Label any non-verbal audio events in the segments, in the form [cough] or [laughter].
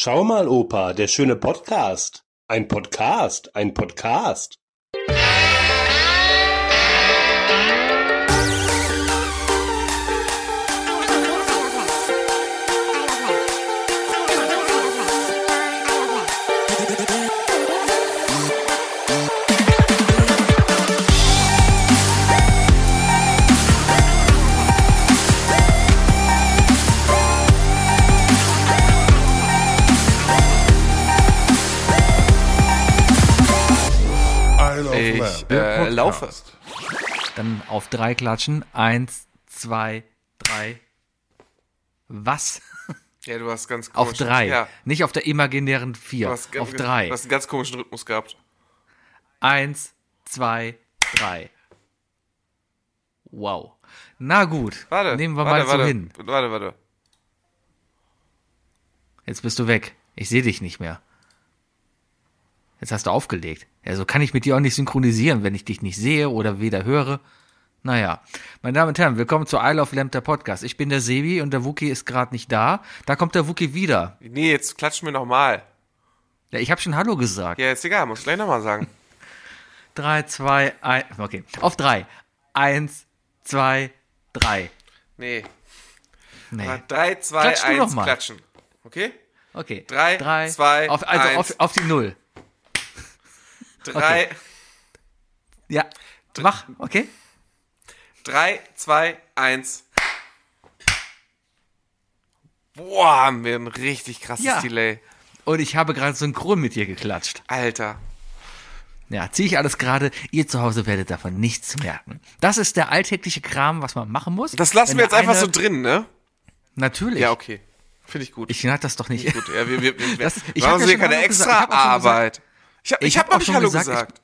Schau mal, Opa, der schöne Podcast. Ein Podcast, ein Podcast. Der laufe. Podcast. Dann auf drei klatschen. Eins, zwei, drei. Was? Ja, du hast ganz Auf komisch. drei. Ja, Nicht auf der imaginären du vier. hast, Auf Du drei. hast einen ganz komischen Rhythmus gehabt. Eins, zwei, drei. Wow. Na gut. Warte. Nehmen wir warte, mal warte, so hin. Warte, warte. Jetzt bist du weg. Ich sehe dich nicht mehr. Jetzt hast du aufgelegt. Ja, so kann ich mit dir auch nicht synchronisieren, wenn ich dich nicht sehe oder weder höre. Naja, meine Damen und Herren, willkommen zu Isle of Lamp, der Podcast. Ich bin der Sebi und der Wookie ist gerade nicht da. Da kommt der Wookie wieder. Nee, jetzt klatschen wir nochmal. Ja, ich habe schon Hallo gesagt. Ja, ist egal, muss ich gleich nochmal sagen. [laughs] Drei, zwei, ein. Okay, auf drei. Eins, zwei, drei. Nee. Nee. 3, 2, Klatsch du 1, doch mal. klatschen. Okay? Okay. Drei, drei, zwei, auf, also eins. auf, auf die Null. 3, Ja. Mach, okay? 3, 2, 1. Boah, haben wir ein richtig krasses Ja. Delay. Und ich habe gerade synchron mit dir geklatscht. Alter. Ja, ziehe ich alles gerade. Ihr zu Hause werdet davon nichts merken. Das ist der alltägliche Kram, was man machen muss. Das lassen Wenn wir jetzt einfach so drin, ne? Natürlich. Ja, okay. Finde ich gut. Ich schneide das doch nicht. Gut, ja, wir, wir, wir Das- ich machen hab ja keine extra gesagt. Arbeit. Ich habe ich Ich hab hab noch auch nicht schon Hallo gesagt, gesagt.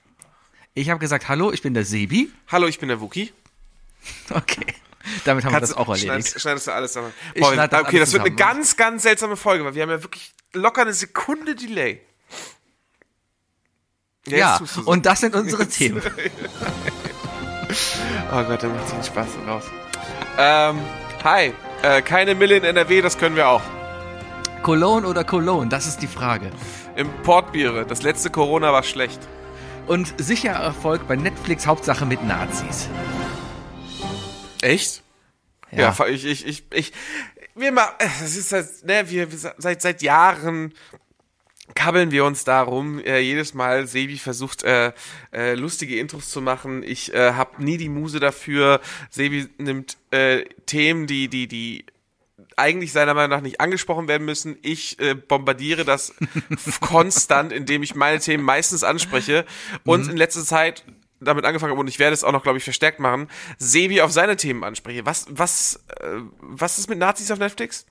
Ich habe gesagt, hallo, ich bin der Sebi. Hallo, ich bin der Wookie. [laughs] Okay. Damit haben wir das Kannst auch erledigt. Schneidest, schneidest du alles zusammen. Ich Boah, schneid das okay, das wird eine ganz, ganz seltsame Folge, weil wir haben ja wirklich locker eine Sekunde Delay. Ja, so. und das sind unsere Themen. [laughs] Oh Gott, da macht sich Spaß raus. Ähm, hi. Äh, keine Mille in NRW, das können wir auch. Cologne oder Cologne, das ist die Frage. Importbiere. Das letzte Corona war schlecht. Und sicher Erfolg bei Netflix, Hauptsache mit Nazis. Echt? Ja, ich, ich, ich, ich, wir mal, das ist halt, ne, wir, wir seit, seit Jahren kabbeln wir uns darum. Äh, jedes Mal Sebi versucht, äh, äh, lustige Intros zu machen. Ich äh, habe nie die Muse dafür. Sebi nimmt äh, Themen, die, die, die eigentlich seiner Meinung nach nicht angesprochen werden müssen. Ich äh, bombardiere das [laughs] konstant, indem ich meine Themen meistens anspreche und in letzter Zeit damit angefangen habe und ich werde es auch noch, glaube ich, verstärkt machen, Sebi auf seine Themen anspreche. Was, was, äh, was ist mit Nazis auf Netflix?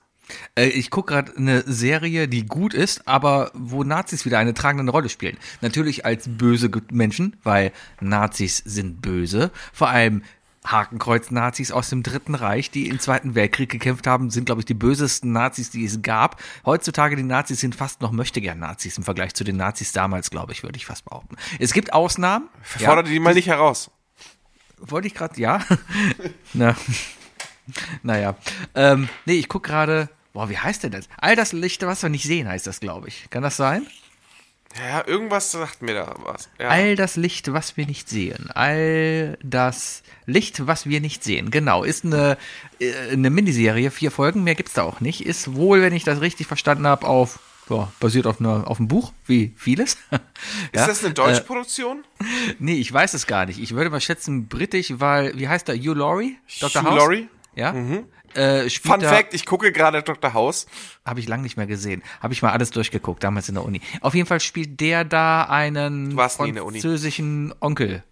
Äh, ich gucke gerade eine Serie, die gut ist, aber wo Nazis wieder eine tragende Rolle spielen. Natürlich als böse Menschen, weil Nazis sind böse. Vor allem Hakenkreuz-Nazis aus dem Dritten Reich, die im Zweiten Weltkrieg gekämpft haben, sind, glaube ich, die bösesten Nazis, die es gab. Heutzutage die Nazis sind fast noch Möchtegern-Nazis im Vergleich zu den Nazis damals, glaube ich, würde ich fast behaupten. Es gibt Ausnahmen. Fordere die mal nicht heraus. Wollte ich gerade, ja. [laughs] Na, naja. Ähm, nee, ich guck gerade, boah, wie heißt denn das? All das Licht, was wir nicht sehen, heißt das, glaube ich. Kann das sein? Ja, irgendwas sagt mir da was. Ja. All das Licht, was wir nicht sehen. All das Licht, was wir nicht sehen. Genau, ist eine, äh, eine Miniserie, vier Folgen, mehr gibt's da auch nicht. Ist wohl, wenn ich das richtig verstanden habe, auf, ja, basiert auf, einer, auf einem Buch, wie vieles. [laughs] ist das eine deutsche Produktion? [laughs] Nee, ich weiß es gar nicht. Ich würde mal schätzen, britisch, weil, wie heißt der? Hugh Laurie? Dr. Hugh House? Laurie? Ja. Äh, Fun Fact, ich gucke gerade Dr. House. Habe ich lange nicht mehr gesehen. Habe ich mal alles durchgeguckt, damals in der Uni. Auf jeden Fall spielt der da einen französischen Onkel.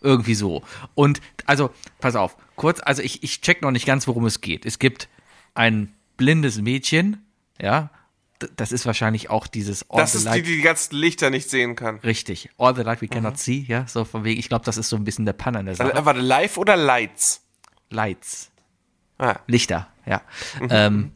Irgendwie so. Und, also, pass auf, kurz, also ich, ich check noch nicht ganz, worum es geht. Es gibt ein blindes Mädchen, ja, das ist wahrscheinlich auch dieses All Das ist die, Light- die die ganzen Lichter nicht sehen kann. Richtig. All the light we Mhm. cannot see, ja, so von wegen, ich glaube, das ist so ein bisschen der Panne an der Sache. Warte, live oder Lights? Lights. Ah, Lichter, ja. Mhm. Ähm,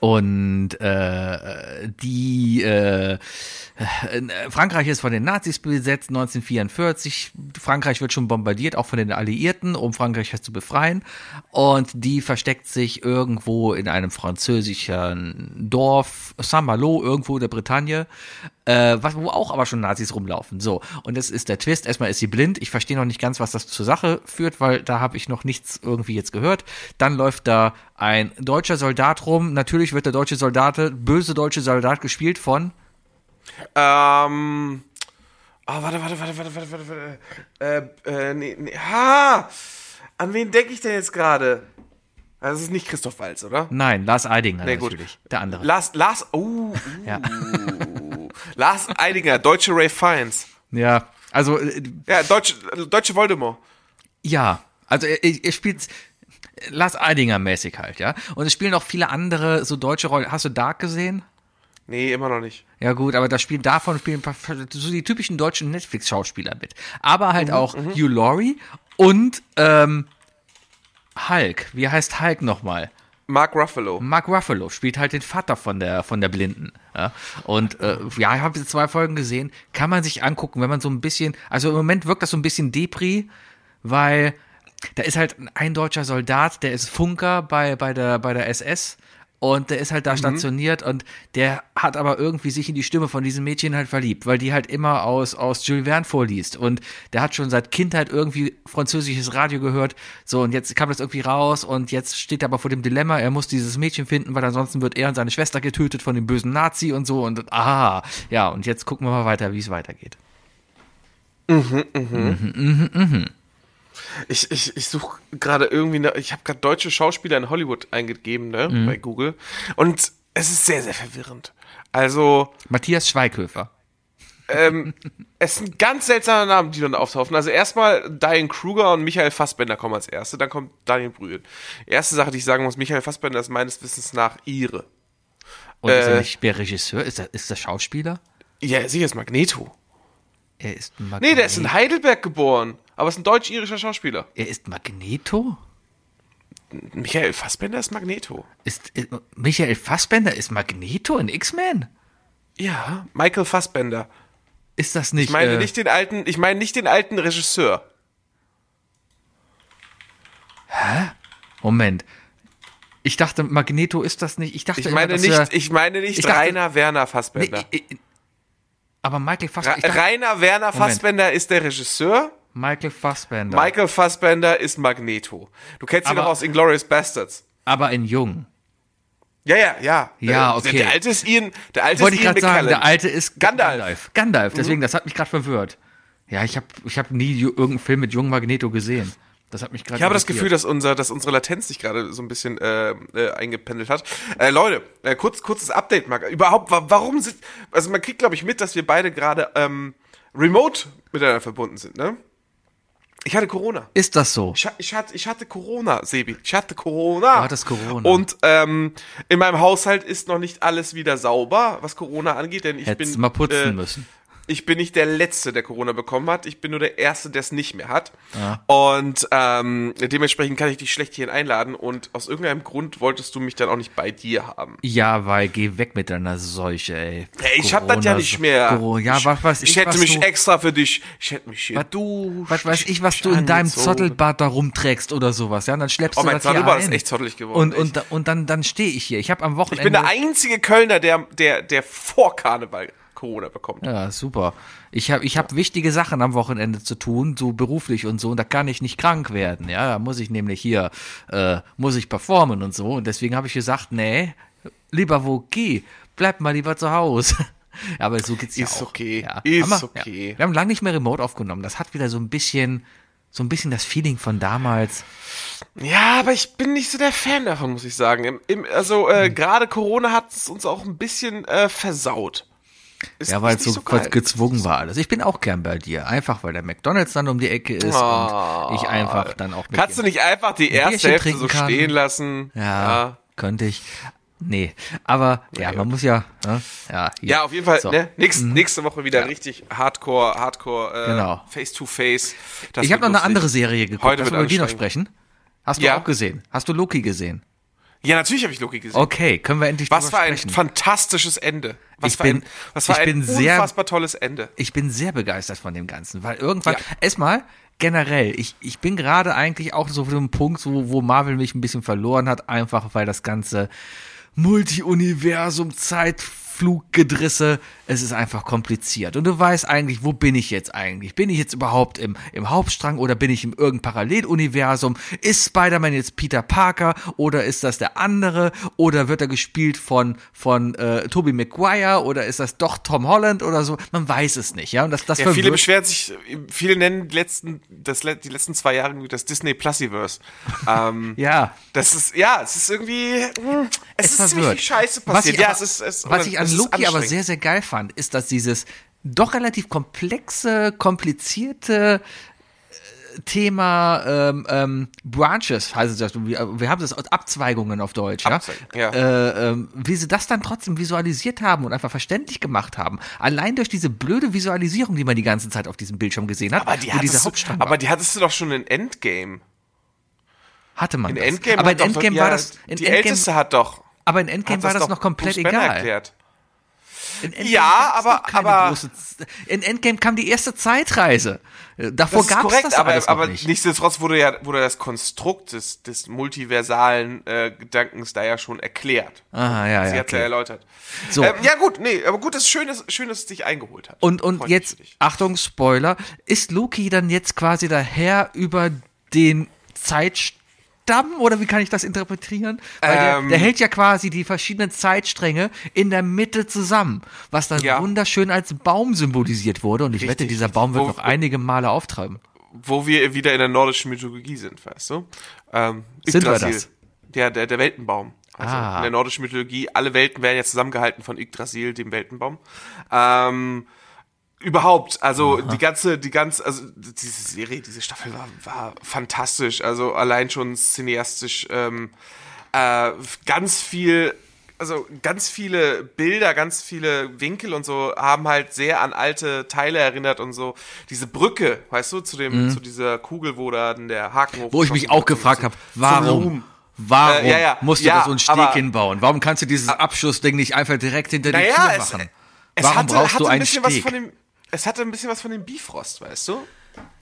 Und äh, die äh, äh, Frankreich ist von den Nazis besetzt 1944. Frankreich wird schon bombardiert, auch von den Alliierten, um Frankreich zu befreien. Und die versteckt sich irgendwo in einem französischen Dorf, Saint-Malo, irgendwo in der Bretagne, äh, wo auch aber schon Nazis rumlaufen. So, und das ist der Twist. Erstmal ist sie blind. Ich verstehe noch nicht ganz, was das zur Sache führt, weil da habe ich noch nichts irgendwie jetzt gehört. Dann läuft da ein deutscher Soldat rum. Natürlich wird der deutsche Soldat, böse deutsche Soldat gespielt von Ähm. Oh, warte, warte, warte, warte, warte, warte, warte. Äh, äh, nee, nee. Ha! An wen denke ich denn jetzt gerade? Das ist nicht Christoph Walz, oder? Nein, Lars Eidinger Nee, gut. natürlich. Der andere. Lars, Lars, uh, uh, ja. Lars Eidinger, deutsche Ray Fiennes. ja, also äh, Ja, deutsche, deutsche Voldemort. ja, also er, er spielt Lars Eidinger mäßig halt, ja. Und es spielen auch viele andere so deutsche Rollen. Hast du Dark gesehen? Nee, immer noch nicht. Ja gut, aber da spielen davon spielen so die typischen deutschen Netflix-Schauspieler mit. Aber halt auch Hugh Laurie und ähm, Hulk. Wie heißt Hulk nochmal? Mark Ruffalo. Mark Ruffalo spielt halt den Vater von der von der Blinden. Ja? Und äh, ja, ich habe jetzt zwei Folgen gesehen. Kann man sich angucken, wenn man so ein bisschen, also im Moment wirkt das so ein bisschen Depri, weil da ist halt ein deutscher Soldat, der ist Funker bei bei der bei der SS und der ist halt da stationiert und der hat aber irgendwie sich in die Stimme von diesem Mädchen halt verliebt, weil die halt immer aus, aus Jules Verne vorliest. Und der hat schon seit Kindheit irgendwie französisches Radio gehört. So, und jetzt kam das irgendwie raus und jetzt steht er aber vor dem Dilemma, er muss dieses Mädchen finden, weil ansonsten wird er und seine Schwester getötet von dem bösen Nazi und so. Und aha, ja, und jetzt gucken wir mal weiter, wie es weitergeht. Ich, ich, ich suche gerade irgendwie, ne, ich habe gerade deutsche Schauspieler in Hollywood eingegeben, ne, Mhm. bei Google. Und es ist sehr, sehr verwirrend. Also, Matthias Schweighöfer. [laughs] es sind ganz seltsame Namen, die dann auftauchen. Also erstmal Diane Kruger und Michael Fassbender kommen als erste, dann kommt Daniel Brühl. Erste Sache, die ich sagen muss, Michael Fassbender ist meines Wissens nach Ire. Und ist er Äh. nicht der Regisseur? Ist er, ist er Schauspieler? Ja, sicher ist Magneto. Er ist Magneto. Nee, der ist in Heidelberg geboren, aber ist ein deutsch-irischer Schauspieler. Er ist Magneto? Michael Fassbender ist Magneto. Ist, ist Michael Fassbender ist Magneto in X-Men? Ja, Michael Fassbender. Ist das nicht? Ich meine äh, nicht den alten, ich meine nicht den alten Regisseur. Moment. Ich dachte, Magneto ist das nicht. Ich dachte, Ich immer, meine dass nicht, er- ich meine nicht ich dachte- Rainer Werner nee, Fassbender. ich- ich- aber Michael Ra Fassbender. Dachte, Rainer Werner Fassbender ist der Regisseur. Michael Fassbender. Michael Fassbender ist Magneto. Du kennst ihn Aber- noch aus Inglourious Bastards. aber in Jung. Ja, ja, ja. Ja, okay. Der, der alte ist Ian, der alte Wollte ist ich Ian gerade sagen, der alte ist Gandalf. Gandalf. Gandalf, deswegen, das hat mich gerade verwirrt. Ja, ich habe ich hab nie irgendeinen Film mit jungen Magneto gesehen. Das hat mich gerade Ich habe das. Gefühl, dass, unser, dass unsere Latenz sich gerade so ein bisschen äh, äh, eingependelt hat. Äh, Leute, äh, kurz, kurzes Update, Marc. Überhaupt, wa warum sind. Also man kriegt, glaube ich, mit, dass wir beide gerade ähm, remote miteinander verbunden sind, ne? Ich hatte Corona. Ist das so? Ich, ich, hatte, ich hatte Corona, Sebi. Ich hatte Corona. Du hattest Corona. Und ähm, in meinem Haushalt ist noch nicht alles wieder sauber, was Corona angeht, denn ich Hättest bin mal putzen äh, müssen. Ich bin nicht der Letzte, der Corona bekommen hat. Ich bin nur der Erste, der es nicht mehr hat. Ja. Und ähm, dementsprechend kann ich dich schlecht hierhin einladen. Und aus irgendeinem Grund wolltest du mich dann auch nicht bei dir haben. Ja, weil geh weg mit deiner Seuche, ey. Hey, ich hab das ja Corona- nicht mehr. Corona- ja, was weiß ich, ich hätte was mich du, extra für dich. Ich hätte mich hier Was- du. was weiß ich, was du in deinem Zottelbad da rumträgst oder sowas, ja? Und dann schleppst Oh, du mein das hier Zottelbad ein. ist echt zottelig geworden. Und, echt. und, und dann, dann stehe ich hier. Ich habe am ich Wochenende. bin der einzige Kölner, der, der, der vor Karneval Corona bekommt. Ja, super. Ich habe ich hab wichtige Sachen am Wochenende zu tun, so beruflich und so, und da kann ich nicht krank werden. Ja, da muss ich nämlich hier, äh, muss ich performen und so. Und deswegen habe ich gesagt, nee, lieber wo geh, bleib mal lieber zu Hause. [laughs] Aber so geht's ja Ist auch. okay, Ja. ist Haben wir, okay. Ja. Wir haben lange nicht mehr remote aufgenommen. Das hat wieder so ein bisschen, so ein bisschen das Feeling von damals. Ja, aber ich bin nicht so der Fan davon, muss ich sagen. Im, im, also äh, gerade Corona hat es uns auch ein bisschen äh, versaut. Ist Ja, weil es so, geil. gezwungen war alles. Ich bin auch gern bei dir. Einfach, weil der McDonalds dann um die Ecke ist und ich einfach dann auch mit Ah. Kannst du nicht einfach die erste Hälfte so kann. stehen lassen? Ja, könnte ich. Nee, aber ja, man muss ja. Ne? Ja, hier. Ja, auf jeden Fall. So. Ne? Nächst, Nächste Woche wieder richtig Hardcore, Hardcore, äh, Genau. Face to Face. Das Ich habe noch eine lustig. andere Serie geguckt. Heute Lass wir über die noch sprechen. Hast du Ja. auch gesehen? Hast du Loki gesehen? Ja, natürlich habe ich Loki gesehen. Okay, können wir endlich Was für ein sprechen. fantastisches Ende. Was Ich bin- ein, was für ich ein bin sehr- unfassbar tolles Ende. ich bin sehr begeistert von dem Ganzen, weil irgendwann, Ja. erstmal generell, ich, ich bin gerade eigentlich auch so für einen Punkt, wo, wo Marvel mich ein bisschen verloren hat, einfach weil das ganze Multi-Universum, Zeitfluggedrisse, es ist einfach kompliziert. Und du weißt eigentlich, wo bin ich jetzt eigentlich? Bin ich jetzt überhaupt im, im Hauptstrang oder bin ich im irgendeinem Paralleluniversum? Ist Spider-Man jetzt Peter Parker oder ist das der andere? Oder wird er gespielt von, von äh, Tobey Maguire oder ist das doch Tom Holland oder so? Man weiß es nicht, ja. Und das, das Ja, viele beschweren sich, viele nennen die letzten, das, die letzten zwei Jahre das Disney Plusiverse. [laughs] ähm, Ja. Das ist, ja, es ist irgendwie, hm, es, ist verwirrt. ziemlich scheiße Was passiert. ich ja, aber, es ist, es, was ich an es Loki aber sehr, sehr geil fand, ist, dass dieses doch relativ komplexe, komplizierte äh, Thema ähm, ähm, Branches, heißt es das, wir, wir haben das Abzweigungen auf Deutsch, ja? Abzweigungen, ja. Äh, ähm, wie sie das dann trotzdem visualisiert haben und einfach verständlich gemacht haben. Allein durch diese blöde Visualisierung, die man die ganze Zeit auf diesem Bildschirm gesehen hat, aber die, hattest du, aber die hattest du doch schon in Endgame. hatte man In das. Endgame aber in doch, Endgame ja, war das, in die Endgame, Älteste hat doch, aber in Endgame war das doch noch komplett egal. erklärt. In Endgame Ja, aber- aber- große in Endgame kam die erste Zeitreise. Äh, Davor Das gab es das aber, aber nicht. nichtsdestotrotz wurde ja wurde das Konstrukt des, des multiversalen äh, Gedankens da ja schon erklärt. Aha, ja, Sie ja, hat's ja okay. erläutert. So. Ähm, ja gut, nee, aber gut, ist schön, dass, schön, dass es dich eingeholt hat. Und, und jetzt. Achtung, Spoiler, ist Loki dann jetzt quasi der Herr über den Zeitstamm oder wie kann ich das interpretieren? Weil der, Ähm. der hält ja quasi die verschiedenen Zeitstränge in der Mitte zusammen, was dann Ja. wunderschön als Baum symbolisiert wurde und ich wette, Richtig, dieser richtig. Baum wird Wo- noch einige Male auftreiben. Wo wir wieder in der nordischen Mythologie sind, weißt du? Ähm, Sind wir das? Der, der, der Weltenbaum. Also Ah. in der nordischen Mythologie, alle Welten werden ja zusammengehalten von Yggdrasil, dem Weltenbaum. Ähm, überhaupt, also die ganze, die ganze, also diese Serie, diese Staffel war, war fantastisch. Also allein schon cineastisch ähm, äh, ganz viel, also ganz viele Bilder, ganz viele Winkel und so haben halt sehr an alte Teile erinnert und so. Diese Brücke, weißt du, zu dem, zu dieser Kugel, wo da dann der Haken Mhm. Wo ich mich auch gefragt zum- habe, warum? Warum Äh, ja, ja. musst du Ja, so einen Steg aber- hinbauen? Warum kannst du dieses Abschussding nicht einfach direkt hinter die Tür machen? es Warum hatte, brauchst hatte du ein einen bisschen was Steg? von dem, es hatte ein bisschen was von dem Bifrost, weißt du?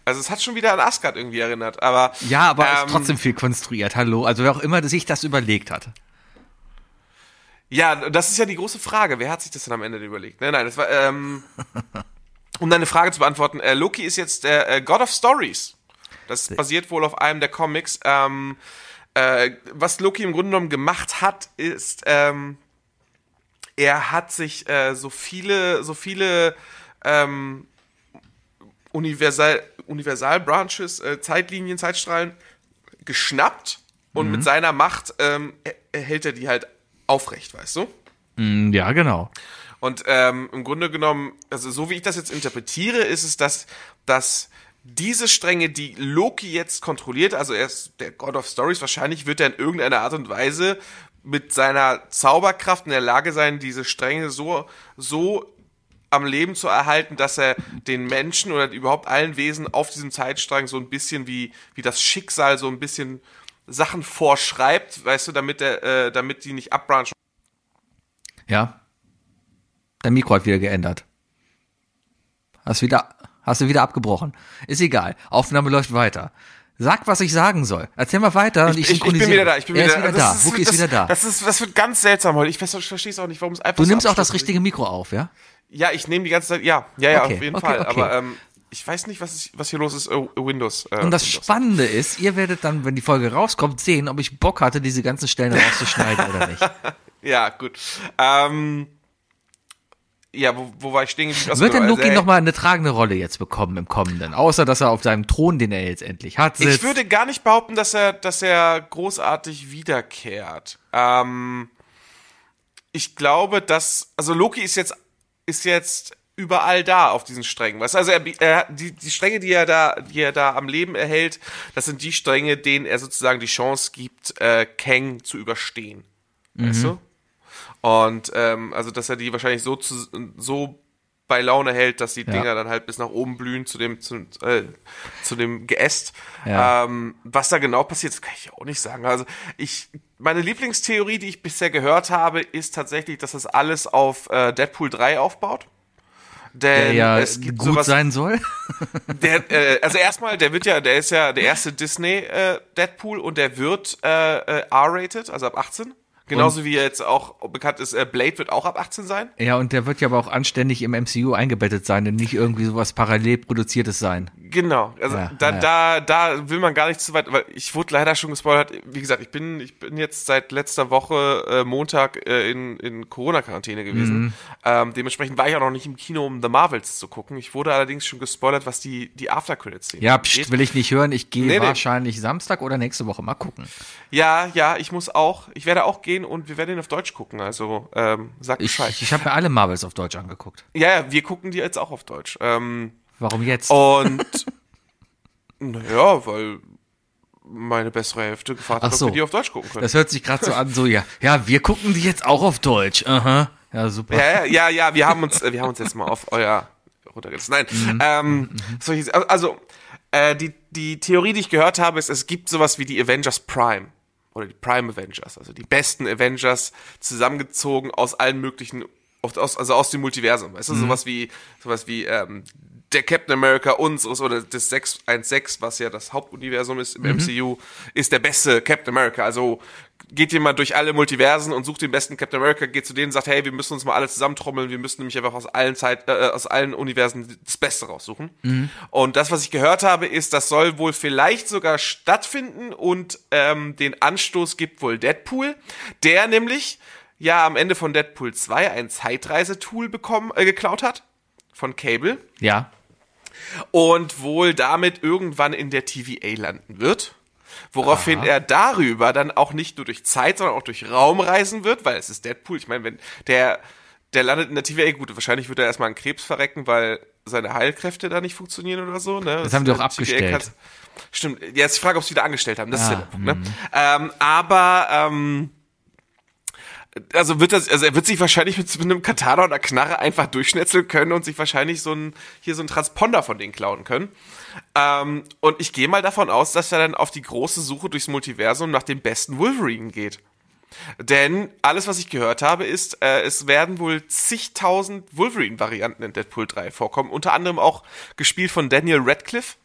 Also es hat schon wieder an Asgard irgendwie erinnert, aber Ja, aber ähm, ist trotzdem viel konstruiert. Hallo, also wer auch immer sich das überlegt hat. Ja, das ist ja die große Frage. Wer hat sich das denn am Ende überlegt? Nein, nein, das war, ähm, [laughs] um deine Frage zu beantworten, äh, Loki ist jetzt der äh, God of Stories. Das basiert wohl auf einem der Comics. Ähm, äh, was Loki im Grunde genommen gemacht hat, ist, ähm, er hat sich äh, so viele, so viele ähm, Universal, Universal Branches, äh, Zeitlinien, Zeitstrahlen geschnappt und mit seiner Macht ähm, er- hält er die halt aufrecht, weißt du? Mm, Ja, genau. Und ähm, im Grunde genommen, also so wie ich das jetzt interpretiere, ist es, dass, dass diese Stränge, die Loki jetzt kontrolliert, also er ist der God of Stories, wahrscheinlich wird er in irgendeiner Art und Weise mit seiner Zauberkraft in der Lage sein, diese Stränge so, so am Leben zu erhalten, dass er den Menschen oder überhaupt allen Wesen auf diesem Zeitstrang so ein bisschen wie, wie das Schicksal so ein bisschen Sachen vorschreibt, weißt du, damit er, äh, damit die nicht abbranchen. Ja. Dein Mikro hat wieder geändert. Hast wieder, hast du wieder abgebrochen. Ist egal. Aufnahme läuft weiter. Sag, was ich sagen soll. Erzähl mal weiter und ich, ich, ich bin wieder da, ich bin er wieder ist wieder da. Ist, Wookie ist das, wieder da. Das, ist, das wird ganz seltsam heute. Ich verstehe es auch nicht, warum es einfach Du so nimmst auch das richtige Mikro auf, ja? Ja, ich nehme die ganze Zeit, ja, ja, ja, Okay, auf jeden okay, Fall. okay. Aber ähm, ich weiß nicht, was, ist, was hier los ist. Äh, Windows. Äh, Und das Windows. Spannende ist, ihr werdet dann, wenn die Folge rauskommt, sehen, ob ich Bock hatte, diese ganzen Stellen rauszuschneiden oder nicht. [laughs] Ja, gut. Ähm, ja, wo, wo war ich stehen geblieben? Wird denn genau, Loki also, äh, nochmal eine tragende Rolle jetzt bekommen im Kommenden? Außer, dass er auf seinem Thron, den er jetzt endlich hat, sitzt. Ich würde gar nicht behaupten, dass er, dass er großartig wiederkehrt. Ähm, ich glaube, dass, also Loki ist jetzt, ist jetzt überall da auf diesen Strängen. Weißt du? Also er, er, die, die Stränge, die er da, die er da am Leben erhält, das sind die Stränge, denen er sozusagen die Chance gibt, äh, Kang zu überstehen. Weißt du? Und ähm, also, dass er die wahrscheinlich so, zu, so bei Laune hält, dass die Ja. Dinger dann halt bis nach oben blühen zu dem, zu, äh, zu dem Geäst. Ja. Ähm, was da genau passiert, das kann ich auch nicht sagen. Also ich, meine Lieblingstheorie, die ich bisher gehört habe, ist tatsächlich, dass das alles auf äh, Deadpool 3 aufbaut. Der Denn ja es gibt gut sowas, sein soll. [laughs] der, äh, also erstmal, der wird ja, der ist ja der erste Disney äh, Deadpool und der wird äh, äh, R-rated, also ab 18. Genauso wie jetzt auch bekannt ist, äh, Blade wird auch ab 18 sein. Ja, und der wird ja aber auch anständig im MCU eingebettet sein und nicht irgendwie sowas parallel produziertes sein. Genau, also Ja, da, ja. da, da will man gar nicht zu weit, weil ich wurde leider schon gespoilert. Wie gesagt, ich bin, ich bin jetzt seit letzter Woche äh, Montag äh, in, in Corona-Quarantäne gewesen. Mhm. Ähm, dementsprechend war ich auch noch nicht im Kino, um The Marvels zu gucken. Ich wurde allerdings schon gespoilert, was die, die After-Credits-Szene Ja, pst, will ich nicht hören. Ich gehe Nee, nee. wahrscheinlich Samstag oder nächste Woche mal gucken. Ja, ja, ich muss auch. Ich werde auch gehen und wir werden ihn auf Deutsch gucken. Also ähm, sag Bescheid. ich, ich habe mir alle Marvels auf Deutsch angeguckt. ja, ja, wir gucken die jetzt auch auf Deutsch. Ähm, Warum jetzt? und [laughs] naja, weil meine bessere Hälfte gefragt hat, ob so. wir die auf Deutsch gucken können. Das hört sich gerade so an, so ja, ja, wir gucken die jetzt auch auf Deutsch. Aha. Ja, super. Ja, ja, ja, ja, wir haben uns, äh, wir haben uns jetzt mal auf euer runtergelassen. Nein, Mhm. ähm, soll ich, also äh, die die Theorie, die ich gehört habe, ist, es gibt sowas wie die Avengers Prime oder die Prime Avengers, also die besten Avengers zusammengezogen aus allen möglichen, aus, also aus dem Multiversum. Weißt du, Mhm. sowas wie sowas wie ähm, der Captain America unseres oder das 616, was ja das Hauptuniversum ist im Mhm. MCU, ist der beste Captain America. Also geht jemand durch alle Multiversen und sucht den besten Captain America, geht zu denen und sagt, hey, wir müssen uns mal alle zusammentrommeln, wir müssen nämlich einfach aus allen Zeit, äh, aus allen Universen das Beste raussuchen. Und das, was ich gehört habe, ist, das soll wohl vielleicht sogar stattfinden und ähm, den Anstoß gibt wohl Deadpool, der nämlich ja am Ende von Deadpool 2 ein Zeitreisetool bekommen, äh, geklaut hat von Cable Ja. und wohl damit irgendwann in der TVA landen wird. Woraufhin er darüber dann auch nicht nur durch Zeit, sondern auch durch Raum reisen wird, weil es ist Deadpool. Ich meine, wenn der, der landet in der TVA, gut, wahrscheinlich wird er erstmal an Krebs verrecken, weil seine Heilkräfte da nicht funktionieren oder so. Ne? Das haben die auch TVA abgestellt. Stimmt, jetzt die Frage, ob sie wieder angestellt haben. Das ist ja Ah, der Punkt. Ne? Ähm, aber ähm, also wird das, also er wird sich wahrscheinlich mit, mit einem Katana oder Knarre einfach durchschnetzeln können und sich wahrscheinlich so ein, hier so ein Transponder von denen klauen können. Ähm, und ich gehe mal davon aus, dass er dann auf die große Suche durchs Multiversum nach dem besten Wolverine geht. Denn alles, was ich gehört habe, ist, äh, es werden wohl zigtausend Wolverine-Varianten in Deadpool 3 vorkommen. Unter anderem auch gespielt von Daniel Radcliffe.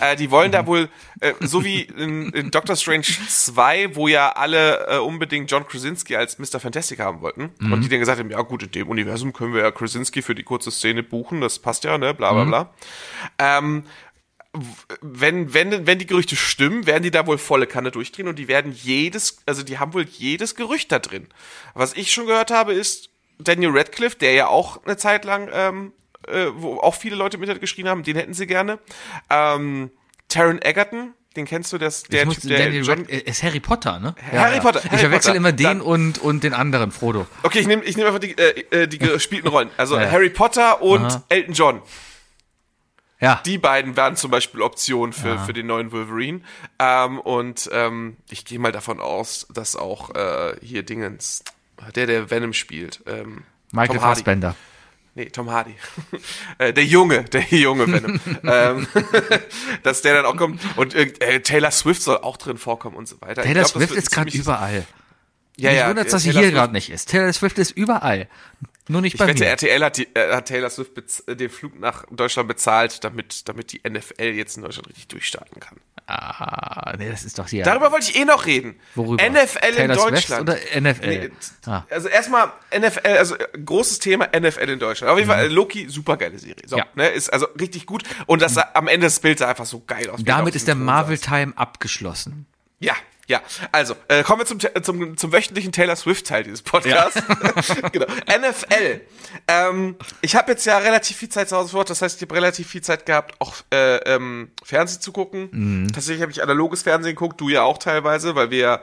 Äh, die wollen da wohl, äh, so wie in, in Doctor Strange 2, wo ja alle äh, unbedingt John Krasinski als Mr. Fantastic haben wollten. Und die dann gesagt haben, ja gut, in dem Universum können wir ja Krasinski für die kurze Szene buchen, das passt ja, ne, bla bla bla. Ähm, wenn, wenn, wenn die Gerüchte stimmen, werden die da wohl volle Kanne durchdrehen und die werden jedes, also die haben wohl jedes Gerücht da drin. Was ich schon gehört habe, ist Daniel Radcliffe, der ja auch eine Zeit lang, ähm, äh, wo auch viele Leute im Internet geschrien haben, den hätten sie gerne. Ähm, Taron Egerton, den kennst du, das, der Ich muss, Typ, der Daniel John, äh, ist Harry Potter, ne? Harry Potter, Ich Harry verwechsel Potter. immer den Dann- und, und den anderen, Frodo. Okay, ich nehme ich nehm einfach die, äh, äh, die gespielten Rollen. Also [laughs] Ja. Harry Potter und Aha. Elton John. Ja. Die beiden wären zum Beispiel Optionen für, für den neuen Wolverine. Ähm, und ähm, ich gehe mal davon aus, dass auch äh, hier Dingens, der, der Venom spielt. Ähm, Michael. Fassbender. Nee, Tom Hardy. [laughs] äh, der Junge, der junge Venom. [laughs] ähm, [laughs] dass der dann auch kommt. Und äh, Taylor Swift soll auch drin vorkommen und so weiter. Taylor glaub, Swift ist gerade überall. Ja, Mich ja, wundert, dass sie Taylor hier Swift- gerade nicht ist. Taylor Swift ist überall. Nur nicht Ich bei wette, mir. RTL hat, die, äh, hat Taylor Swift äh, den Flug nach Deutschland bezahlt, damit, damit die NFL jetzt in Deutschland richtig durchstarten kann. Ah, nee, das ist doch hier. Darüber wollte ich eh noch reden. Worüber? NFL in Taylor Swift Deutschland. oder NFL? Nee, Ah. Also erstmal NFL, also äh, großes Thema NFL in Deutschland. Auf jeden Fall äh, Loki, super geile Serie. So, Mhm. Ja. ne, ist also richtig gut. Und das sah, am Ende das Bild sah einfach so geil aus. Damit ist der diesem Thron Marvel saß. Time abgeschlossen. Ja, ja. Also, äh, kommen wir zum, zum, zum wöchentlichen Taylor Swift-Teil dieses Podcasts. [laughs] genau. NFL. Ähm, ich habe jetzt ja relativ viel Zeit zu Hause vor, das heißt, ich habe relativ viel Zeit gehabt, auch äh, ähm, Fernsehen zu gucken. Mhm. Tatsächlich habe ich analoges Fernsehen geguckt, du ja auch teilweise, weil wir ja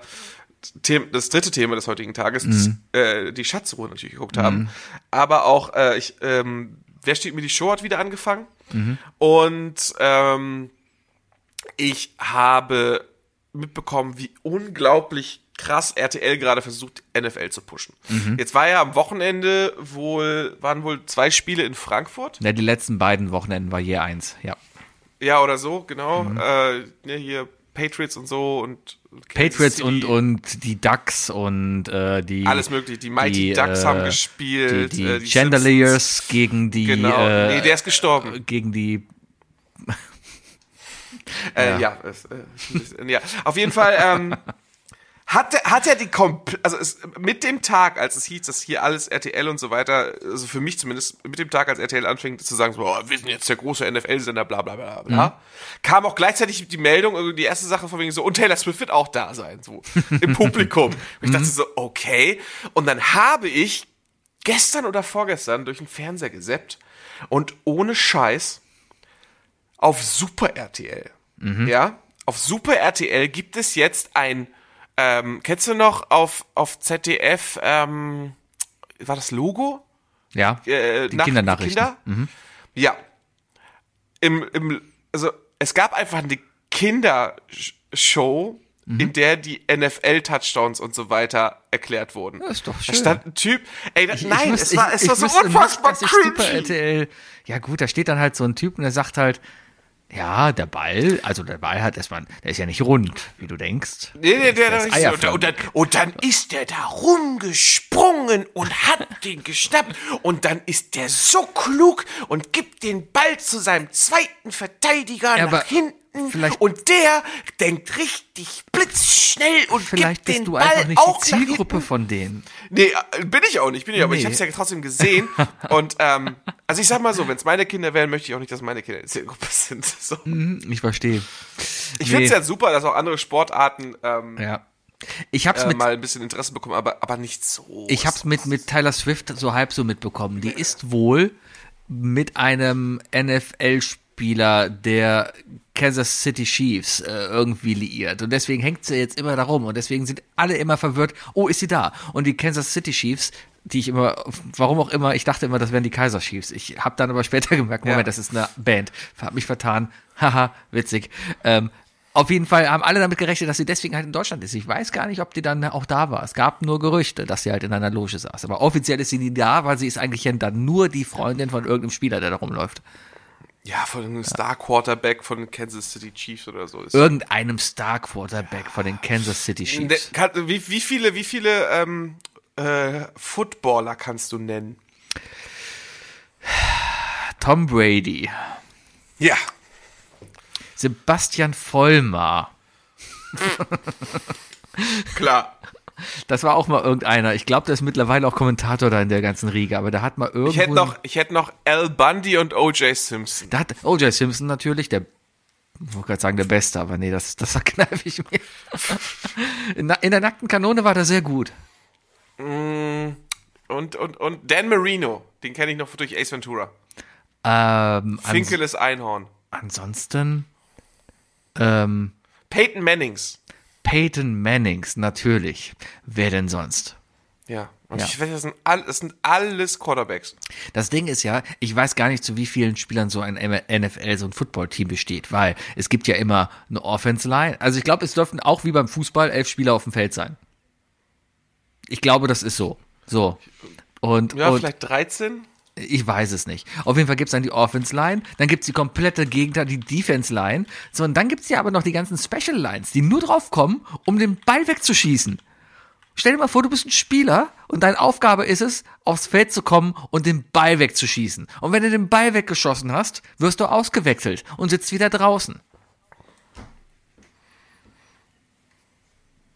das dritte Thema des heutigen Tages, Mhm. das, äh, die Schatzruhe natürlich geguckt haben. Aber auch, äh, ich, ähm, Wer steht mir die Show hat wieder angefangen. Mhm. Und ähm, ich habe mitbekommen, wie unglaublich krass RTL gerade versucht, NFL zu pushen. Mhm. Jetzt war ja am Wochenende wohl, waren wohl zwei Spiele in Frankfurt. Ja, die letzten beiden Wochenenden war je eins, ja. Ja, oder so, genau. Mhm. Äh, ne, hier Patriots und so und Kansas Patriots City. und, und die Ducks und äh, die. Alles mögliche. Die Mighty die, Ducks äh, haben gespielt. Die, die, äh, die Chandeliers gegen die. Simpsons. Genau. Äh, nee, der ist gestorben. gegen die. Äh, Ja. ja, es, äh, ja, auf jeden Fall ähm, [laughs] hat, er- hat er die komp also es, mit dem Tag, als es hieß, dass hier alles RTL und so weiter, also für mich zumindest, mit dem Tag, als RTL anfängt zu sagen, so, oh, wir sind jetzt der große NFL-Sender, bla bla bla bla, kam auch gleichzeitig die Meldung, irgendwie die erste Sache von wegen so, und Taylor Swift wird auch da sein, so im Publikum. Und [laughs] ich dachte so, okay. Und dann habe ich gestern oder vorgestern durch den Fernseher geseppt und ohne Scheiß auf Super RTL. Ja, auf Super RTL gibt es jetzt ein, ähm, kennst du noch auf, auf ZDF, ähm, war das Logo? Ja, Äh, die Nacht- Kindernachrichten. Kinder? Ja. Im, im, also es gab einfach eine Kindershow, Mhm. in der die NFL-Touchdowns und so weiter erklärt wurden. Das ist doch Da schön. stand ein Typ, ey, da, Ich- ich nein, wüsste- es war, ich- es ich war so nicht, unfassbar dass ich Super cringy. RTL. Ja gut, da steht dann halt so ein Typ und der sagt halt, ja, der Ball, also der Ball hat erstmal, der ist ja nicht rund, wie du denkst. Nee, nee, der, Der der, ist der und, dann, und, dann, ist der da rumgesprungen und hat [laughs] den geschnappt. Und dann ist der so klug und gibt den Ball zu seinem zweiten Verteidiger Ja, nach aber hinten vielleicht- und der denkt richtig blitzschnell und Vielleicht gibt den bist du Ball einfach nicht auch die Zielgruppe von denen. Nee, äh, bin ich auch nicht, bin ich aber ich Nee. habe es ja trotzdem gesehen [laughs] und ähm, also ich sag mal so, wenn es meine Kinder wären, möchte ich auch nicht, dass meine Kinder in der Zielgruppe sind. [laughs] So. Hm, Ich verstehe. Ich finde es Nee. ja super, dass auch andere Sportarten ähm, Ja. Ich hab's äh, mit mal ein bisschen Interesse bekommen, aber, aber nicht so. Ich hab's mit, mit Tyler Swift so halb so mitbekommen. Die ist wohl mit einem NFL-Spieler der Kansas City Chiefs äh, irgendwie liiert. Und deswegen hängt sie jetzt immer darum. Und deswegen sind alle immer verwirrt, oh, ist sie da? Und die Kansas City Chiefs, die ich immer, warum auch immer, ich dachte immer, das wären die Kaiser Chiefs. Ich habe dann aber später [laughs] gemerkt, Moment, Ja. das ist eine Band. Hab mich vertan. [laughs] Haha, witzig. Ähm, auf jeden Fall haben alle damit gerechnet, dass sie deswegen halt in Deutschland ist. Ich weiß gar nicht, ob die dann auch da war. Es gab nur Gerüchte, dass sie halt in einer Loge saß. Aber offiziell ist sie nie da, weil sie ist eigentlich dann nur die Freundin von irgendeinem Spieler, der da rumläuft. Ja, von einem Star-Quarterback von den Kansas City Chiefs oder so. Ist Irgendeinem Star-Quarterback von den Kansas City Ne, Chiefs. kann, wie, wie viele, wie viele ähm, äh, Footballer kannst du nennen? Tom Brady, Ja. Sebastian Vollmar. [laughs] Klar. Das war auch mal irgendeiner. Ich glaube, der ist mittlerweile auch Kommentator da in der ganzen Riege, aber der hat mal irgendwo. Ich hätte noch, ich hätte noch Al Bundy und O.J. Simpson. Da hat O.J. Simpson natürlich, der, ich wollte gerade sagen, der Beste, aber nee, das, das [laughs] verkneife ich mir. In, in der nackten Kanone war der sehr gut. Und, und, und Dan Marino, den kenne ich noch durch Ace Ventura. Ähm, Finkeles Einhorn. ansonsten, ähm, Peyton Mannings. Peyton Mannings, natürlich. Wer denn sonst? Ja. Und Ja. ich weiß, das sind, all, das sind alles Quarterbacks. Das Ding ist ja, ich weiß gar nicht, zu wie vielen Spielern so ein NFL, so ein Footballteam besteht, weil es gibt ja immer eine Offense Line. Also ich glaube, es dürften auch wie beim Fußball elf Spieler auf dem Feld sein. Ich glaube, das ist so. So. Und, Ja, und vielleicht 13? Ich weiß es nicht. Auf jeden Fall gibt's dann die Offense Line, dann gibt's die komplette Gegner, die Defense Line. So, und dann gibt's ja aber noch die ganzen Special Lines, die nur drauf kommen, um den Ball wegzuschießen. Stell dir mal vor, du bist ein Spieler und deine Aufgabe ist es, aufs Feld zu kommen und den Ball wegzuschießen. Und wenn du den Ball weggeschossen hast, wirst du ausgewechselt und sitzt wieder draußen.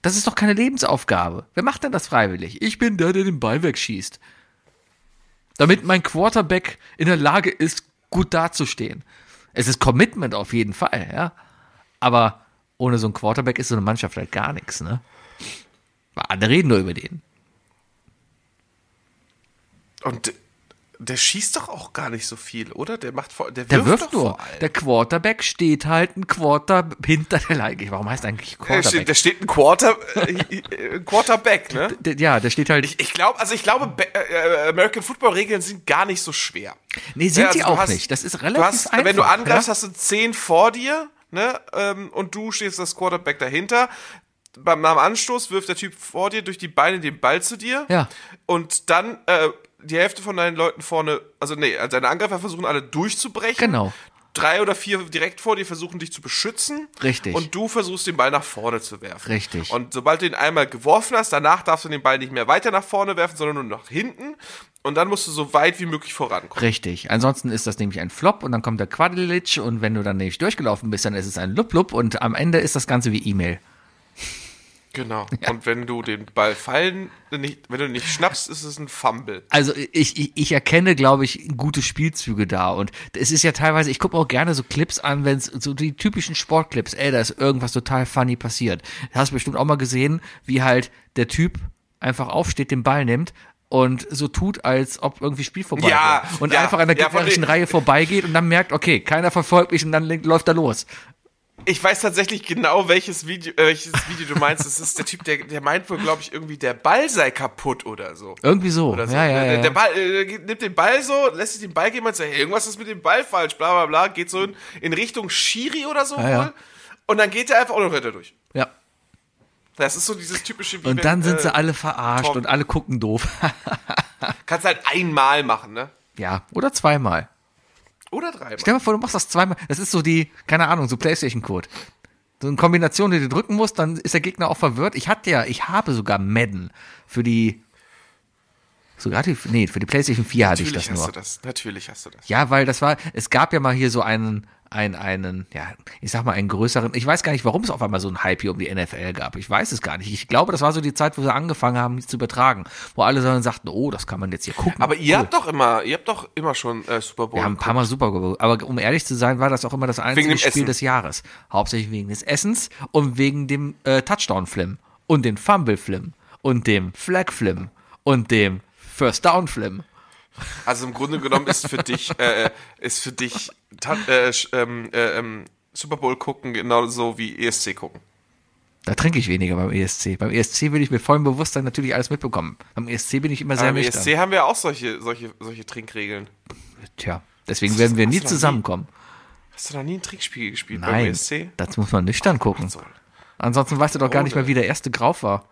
Das ist doch keine Lebensaufgabe. Wer macht denn das freiwillig? Ich bin der, der den Ball wegschießt. Damit mein Quarterback in der Lage ist, gut dazustehen. Es ist Commitment auf jeden Fall, ja. Aber ohne so einen Quarterback ist so eine Mannschaft halt gar nichts, ne? Weil Alle reden nur über den. Und der schießt doch auch gar nicht so viel, oder? Der macht vor, der, Der wirft, wirft doch nur. Der Quarterback steht halt ein Quarter hinter der Leine. Warum heißt eigentlich Da steht, Quarterback? da steht ein Quarter, äh, äh, [laughs] Quarterback, ne? Der- ja, der steht halt. Ich, ich glaube, also ich glaube, Be- äh, American Football Regeln sind gar nicht so schwer. nee, sind Ja, also die du auch hast- nicht. Das ist relativ hast, einfach. wenn du angreifst, ja? hast du zehn vor dir, ne? Ähm, und du stehst das Quarterback dahinter. beim dem Anstoß wirft der Typ vor dir durch die Beine den Ball zu dir. Ja. Und dann äh, die Hälfte von deinen Leuten vorne, also nee, also deine Angreifer versuchen alle durchzubrechen. Genau. Drei oder vier direkt vor dir versuchen dich zu beschützen. Richtig. Und du versuchst den Ball nach vorne zu werfen. Richtig. Und sobald du ihn einmal geworfen hast, danach darfst du den Ball nicht mehr weiter nach vorne werfen, sondern nur nach hinten. Und dann musst du so weit wie möglich vorankommen. Richtig. Ansonsten ist das nämlich ein Flop und dann kommt der Quadrilic und wenn du dann nämlich durchgelaufen bist, dann ist es ein Lup-Lup und am Ende ist das Ganze wie E-Mail. Genau. Und wenn du den Ball fallen, nicht, wenn du nicht schnappst, ist es ein Fumble. Also ich, ich, ich erkenne, glaube ich, gute Spielzüge da und es ist ja teilweise, ich gucke auch gerne so Clips an, wenn es so die typischen Sportclips, ey, da ist irgendwas total funny passiert. Du hast bestimmt auch mal gesehen, wie halt der Typ einfach aufsteht, den Ball nimmt und so tut, als ob irgendwie Spiel vorbei Ja, wäre. Und ja, einfach an der ja, gegnerischen Reihe vorbeigeht und dann merkt, okay, keiner verfolgt mich und dann läuft er los. Ich weiß tatsächlich genau, welches Video, äh, welches Video du meinst. Das ist der Typ, der, der meint wohl, glaube ich, irgendwie, der Ball sei kaputt oder so. Irgendwie so. Oder so. Ja, ja, der, der Ball, äh, nimmt den Ball so, lässt sich den Ball geben und sagt, hey, irgendwas ist mit dem Ball falsch, bla bla bla, geht so in, in Richtung Schiri oder so Ja, ja. wohl. Und dann geht er einfach auch noch weiter durch. ja. Das ist so dieses typische wie Und wenn, dann sind äh, sie alle verarscht Tom- und alle gucken doof. [laughs] Kannst halt einmal machen, ne? ja, oder zweimal. Oder dreimal. Stell dir mal vor, du machst das zweimal. Das ist so die, keine Ahnung, so Playstation-Code. So eine Kombination, die du drücken musst, dann ist der Gegner auch verwirrt. Ich hatte ja, ich habe sogar Madden für die, sogar die, nee, für die Playstation 4 hatte ich Natürlich das hast nur. du das. Natürlich hast du das. Ja, weil das war, es gab ja mal hier so einen, einen, einen, ja, ich sag mal einen größeren, ich weiß gar nicht, warum es auf einmal so einen Hype hier um die NFL gab. Ich weiß es gar nicht. Ich glaube, das war so die Zeit, wo sie angefangen haben, zu übertragen. Wo alle dann sagten, oh, das kann man jetzt hier gucken. Aber ihr cool. habt doch immer, ihr habt doch immer schon äh, Super Bowl. Wir haben ein paar Mal Super Bowl. Aber um ehrlich zu sein, war das auch immer das einzige Spiel Essen. des Jahres. Hauptsächlich wegen des Essens und wegen dem äh, Touchdown-Flim und dem Fumble-Flim und dem Flag-Flim und dem First-Down-Flim. Also im Grunde genommen ist für dich, äh, ist für dich äh, ähm, äh, ähm, Super Bowl gucken genauso wie ESC gucken. Da trinke ich weniger beim ESC. Beim ESC will ich mit vollem Bewusstsein natürlich alles mitbekommen. Beim ESC bin ich immer sehr Beim nüchtern. ESC haben wir auch solche, solche, solche Trinkregeln. Tja, deswegen werden wir nie noch nie- zusammenkommen. Hast du noch nie ein Trinkspiel gespielt beim Nein, ESC? das muss man nüchtern gucken. So. Ansonsten weißt du doch gar nicht mehr, wie der erste Grauf war.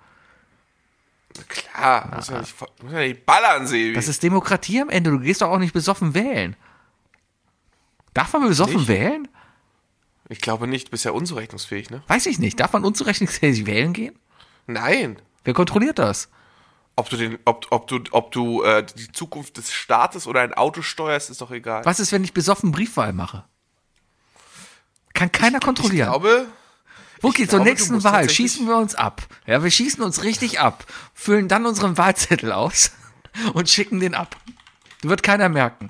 Klar, muss ja, nicht, muss ja nicht ballern, Sebi. Das ist Demokratie am Ende. Du gehst doch auch nicht besoffen wählen. Darf man besoffen Nicht? wählen? ich glaube nicht, du bist ja unzurechnungsfähig, ne? Weiß ich nicht. Darf man unzurechnungsfähig wählen gehen? Nein. Wer kontrolliert das? Ob du den, ob, ob du, ob du äh, die Zukunft des Staates oder ein Auto steuerst, ist doch egal. Was ist, wenn ich besoffen Briefwahl mache? Kann keiner kontrollieren. Ich glaube, Wookie, zur nächsten Wahl schießen wir uns ab. Ja, wir schießen uns richtig ab, füllen dann unseren Wahlzettel aus [laughs] und schicken den ab. Wird keiner merken.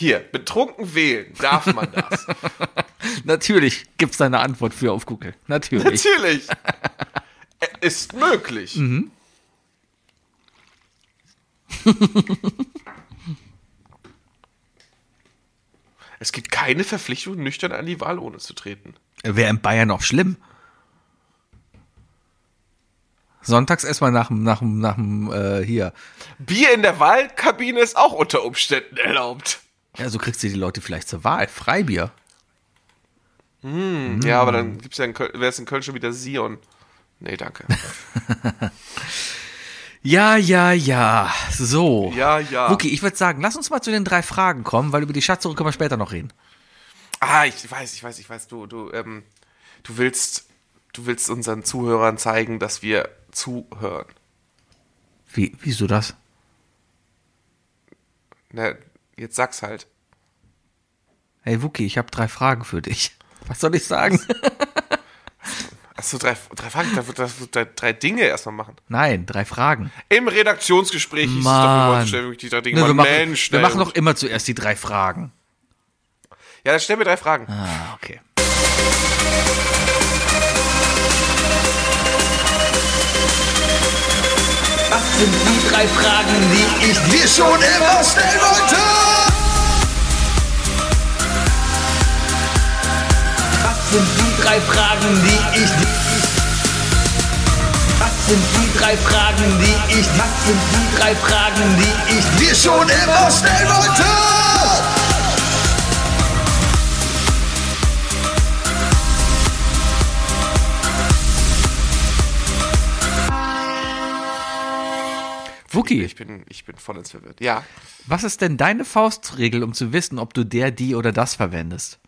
hier, betrunken wählen, darf man das? [laughs] Natürlich gibt's da eine Antwort für auf Google. Natürlich. Natürlich. [laughs] Äh, ist möglich. Mhm. Es gibt keine Verpflichtung, nüchtern an die Wahl ohne zu treten. Wäre in Bayern auch schlimm. Sonntags erstmal nach dem, nach dem, nach dem, äh, hier. Bier in der Wahlkabine ist auch unter Umständen erlaubt. Ja, so kriegst du die Leute vielleicht zur Wahl. Freibier. Ja, aber dann gibt's ja in Köln, wäre es in Köln schon wieder Sion. Nee, danke. [laughs] Ja, ja, ja. So. Ja, ja. Okay, ich würde sagen, lass uns mal zu den drei Fragen kommen, weil über die Schatzsuche können wir später noch reden. Ah, ich weiß, ich weiß, ich weiß, du, du, ähm, du willst, du willst unseren Zuhörern zeigen, dass wir zuhören. Wie, wieso das? Na, jetzt sag's halt. Hey Wookie, ich habe drei Fragen für dich. Was soll ich sagen? [laughs] Achso, drei, drei Fragen, da wird, drei, drei Dinge erstmal machen. Nein, drei Fragen. Im Redaktionsgespräch hieß es doch, wir Mann. stellen wirklich die drei Dinge. Ne, wir, machen, Mensch, wir ey. machen doch immer zuerst die drei Fragen. Ja, dann stell mir drei Fragen. Ah, okay. Was sind die drei Fragen, die ich dir schon immer stellen wollte? Was sind die drei Fragen, die ich Was sind die drei Fragen, die ich Was sind die drei Fragen, die ich dir schon immer stellen wollte? Wookie. Ich bin, ich bin voll ins verwirrt. Ja. Was ist denn deine Faustregel, um zu wissen, ob du der, die oder das verwendest?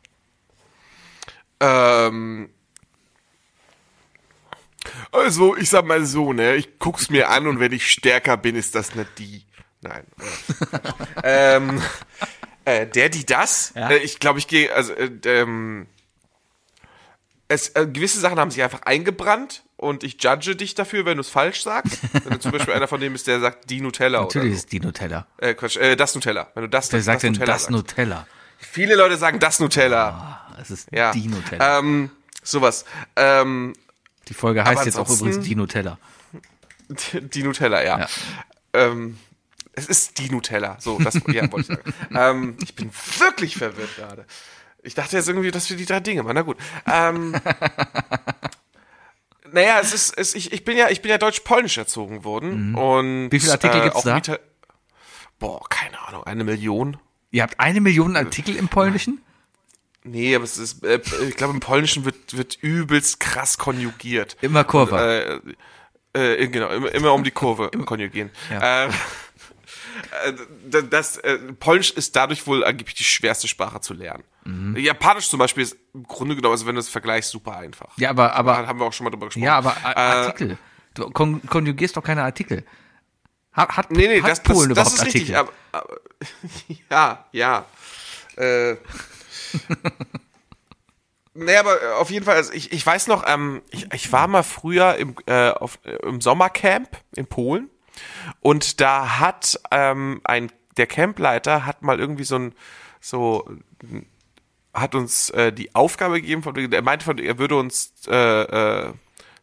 Ähm, also, ich sag mal so, ne, ich guck's mir an und wenn ich stärker bin, ist das nicht die. Nein. [laughs] ähm, äh, der, die, das. Ja. Äh, ich glaube, ich gehe, also, äh, ähm, es, äh, gewisse Sachen haben sich einfach eingebrannt und ich judge dich dafür, wenn du es falsch sagst. wenn du zum Beispiel einer von dem ist, der sagt die Nutella Natürlich oder ist die Nutella. so. Äh, Quatsch, äh, das Nutella. Wenn du das, Wer sagt denn das sagst. Nutella? Viele Leute sagen das Nutella. Es ist Ja. die Nutella. Ähm, sowas. Ähm, die Folge heißt jetzt auch übrigens die Nutella. Die Nutella, ja. Ja. Ähm, es ist die Nutella. So, das ja, wollte ich sagen. [laughs] ähm, ich bin wirklich verwirrt gerade. Ich dachte jetzt irgendwie, dass wir die drei Dinge machen. Na gut. Ähm, [laughs] naja, es ist, es, ich, ich bin ja, ich bin ja deutsch-polnisch erzogen worden. Und, Mhm. Wie viele Artikel gibt's auch da? Boah, keine Ahnung, eine Million? Ihr habt eine Million Artikel im Polnischen? Nee, aber es ist, äh, ich glaube, im Polnischen wird, wird übelst krass konjugiert. Immer Kurve. Äh, äh, genau, immer, immer um die Kurve konjugieren. Ja. [laughs] Äh, äh, das äh, Polnisch ist dadurch wohl angeblich die schwerste Sprache zu lernen. Mhm. Japanisch zum Beispiel ist im Grunde genommen, also wenn du es vergleichst, super einfach. Ja, aber, Da aber, haben wir auch schon mal drüber gesprochen. ja, aber Äh, Artikel. Du kon konjugierst doch keine Artikel. Hat, hat, Nee, nee, hat das, das, Polen das überhaupt ist Artikel? richtig. Aber, aber, [laughs] ja, ja. Äh, [laughs] nee, aber äh, auf jeden Fall, also ich, ich weiß noch, ähm, ich, ich war mal früher im, äh, auf, äh, im Sommercamp in Polen und da hat ähm, ein, der Campleiter hat mal irgendwie so ein, so, hat uns äh, die Aufgabe gegeben, von, er meinte, von, er würde uns äh, äh,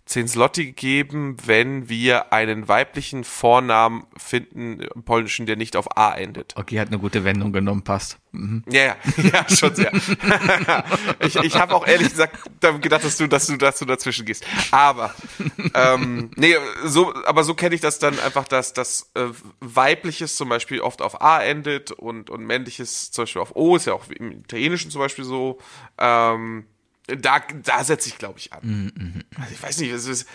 10 Zloty geben, wenn wir einen weiblichen Vornamen finden im Polnischen, der nicht auf A endet. Okay, hat eine gute Wendung genommen, passt. Ja, ja, [laughs] ja, schon sehr. [laughs] ich ich habe auch ehrlich gesagt gedacht, dass du, dass du, dass du dazwischen gehst. Aber ähm, nee, so, aber so kenne ich das dann einfach, dass das äh, weibliches zum Beispiel oft auf A endet und und männliches zum Beispiel auf O ist ja auch im Italienischen zum Beispiel so. Ähm, da da setze ich glaube ich an. Also ich weiß nicht, es ist,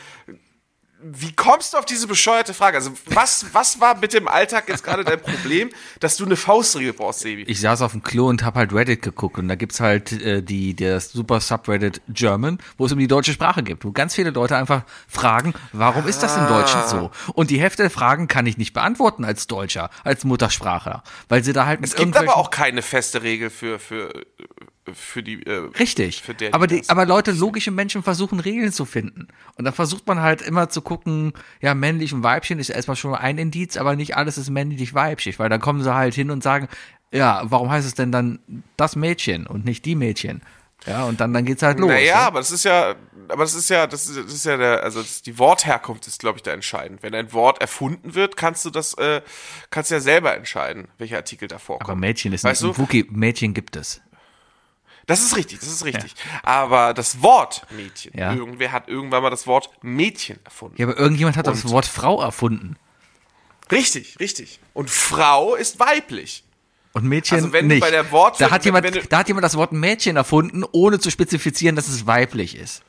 wie kommst du auf diese bescheuerte Frage? Also, was, was war bitte im Alltag jetzt gerade dein Problem, dass du eine Faustregel brauchst, Sebi? Ich saß auf dem Klo und hab halt Reddit geguckt und da gibt's halt äh, die das super Subreddit German, wo es um die deutsche Sprache geht, wo ganz viele Leute einfach fragen, warum ist das im Deutschen Ah. so? Und die Hälfte der Fragen kann ich nicht beantworten als Deutscher, als Muttersprachler, weil sie da halt mit Es gibt aber auch keine feste Regel für, für, für die. Äh, Richtig. Für der, aber, die die, aber Leute, logische Menschen versuchen Regeln zu finden. Und dann versucht man halt immer zu gucken, ja, männlich und Weibchen ist erstmal schon ein Indiz, aber nicht alles ist männlich, weiblich, weil dann kommen sie halt hin und sagen, ja, warum heißt es denn dann das Mädchen und nicht die Mädchen? Ja, und dann, dann geht's halt los. naja, ja? aber das ist ja, aber das ist ja, das ist, das ist ja der, also die Wortherkunft ist, glaube ich, da entscheidend. Wenn ein Wort erfunden wird, kannst du das, äh, kannst du ja selber entscheiden, welcher Artikel da vorkommt. Aber Mädchen ist weißt nicht, du? Wookie, Mädchen gibt es. Das ist richtig, das ist richtig. Aber das Wort Mädchen, Ja. irgendwer hat irgendwann mal das Wort Mädchen erfunden. Ja, aber irgendjemand hat das Und- Wort Frau erfunden. Richtig, richtig. Und Frau ist weiblich. Und Mädchen Also wenn nicht. bei der Wort- da, hat jemand, wenn da hat jemand das Wort Mädchen erfunden, ohne zu spezifizieren, dass es weiblich ist.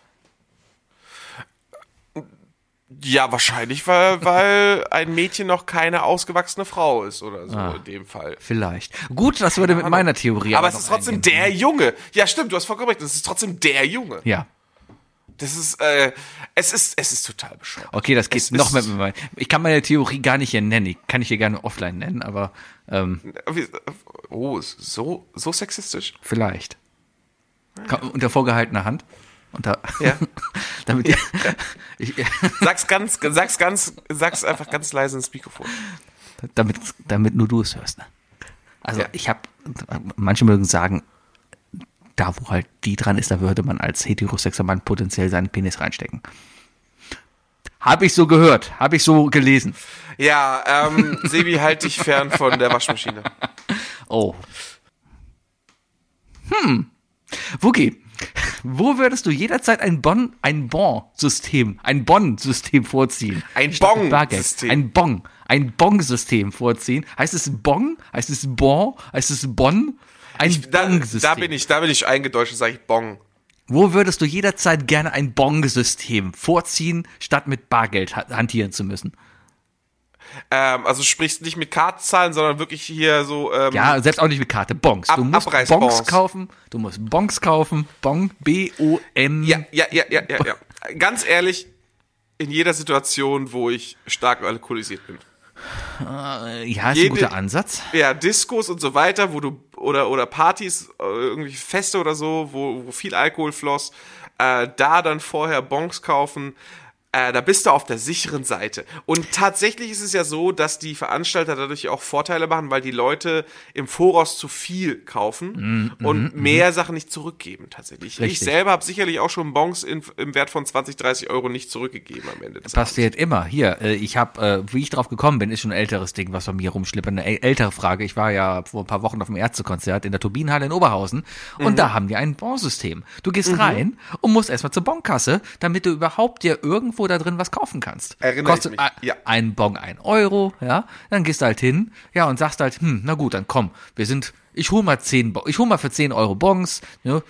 Ja, wahrscheinlich, weil, weil ein Mädchen noch keine ausgewachsene Frau ist oder so Ah. in dem Fall. Vielleicht. Gut, das würde mit meiner Theorie Aber es ist trotzdem eingehen. der Junge. Ja, stimmt, du hast vollkommen recht. Es ist trotzdem der Junge. Ja. Das ist, äh, es ist, es ist total bescheuert. Okay, das geht Es noch mit, mit Ich kann meine Theorie gar nicht hier nennen. Ich kann ich hier gerne offline nennen, aber ähm, Oh, so, so sexistisch. vielleicht. Unter vorgehaltener Hand. Unter, Ja. [laughs] damit ihr, [laughs] ich, Sag's ganz, sag's ganz, sag's einfach ganz leise ins Mikrofon. damit, damit nur du es hörst. Ne? Also Ja. ich habe, manche mögen sagen, da wo halt die dran ist, da würde man als heterosexueller Mann potenziell seinen Penis reinstecken. Habe ich so gehört, habe ich so gelesen. Ja, ähm, Sebi, halt dich fern von der Waschmaschine. Oh. Hm. Wookie, wo würdest du jederzeit ein Bon, ein Bon-System, ein Bon-System vorziehen? Ein. Bargeld. Ein Bong, ein Bong-System vorziehen. Heißt es Bong? Heißt es Bon? Heißt es Bon? Ein Da, Bong-System. da bin ich, da bin ich eingedeutscht und sage ich Bong. Wo würdest du jederzeit gerne ein Bong-System vorziehen, statt mit Bargeld ha- hantieren zu müssen? Ähm, also sprichst nicht mit Kartenzahlen, sondern wirklich hier so. Ähm, Ja, selbst auch nicht mit Karte. Bonks. Ab- Du musst Abreißbons. Bonks kaufen. Du musst Bonks kaufen. Bon, B-O-N. ja, ja, ja, ja, ja, ja. Ganz ehrlich, in jeder Situation, wo ich stark alkoholisiert bin. Äh, ja, ist Jede- ein guter Ansatz. Ja, Diskos und so weiter, wo du oder oder Partys, äh, irgendwie Feste oder so, wo, wo viel Alkohol floss, äh, da dann vorher Bonks kaufen. Äh, da bist du auf der sicheren Seite. Und tatsächlich ist es ja so, dass die Veranstalter dadurch auch Vorteile machen, weil die Leute im Voraus zu viel kaufen und mehr Sachen nicht zurückgeben tatsächlich. Ich Richtig. selber habe sicherlich auch schon Bonks in, im Wert von 20, 30 Euro nicht zurückgegeben am Ende des Passiert immer. Hier, äh, ich habe, äh, wie ich drauf gekommen bin, ist schon ein älteres Ding, was bei mir rumschlippert. Eine äl- ältere Frage. Ich war ja vor ein paar Wochen auf dem Ärztekonzert in der Turbinenhalle in Oberhausen und Mhm. da haben die ein Bonsystem. Du gehst rein und musst erstmal zur Bonkasse, damit du überhaupt dir irgendwo da drin was kaufen kannst. Erinnere ich Kostet mich, ein- ja. ein Bon ein Euro, ja. Dann gehst du halt hin, ja, und sagst halt, hm, na gut, dann komm, wir sind, ich hol mal zehn, Bon- ich hol mal für 10 Euro Bons, ne,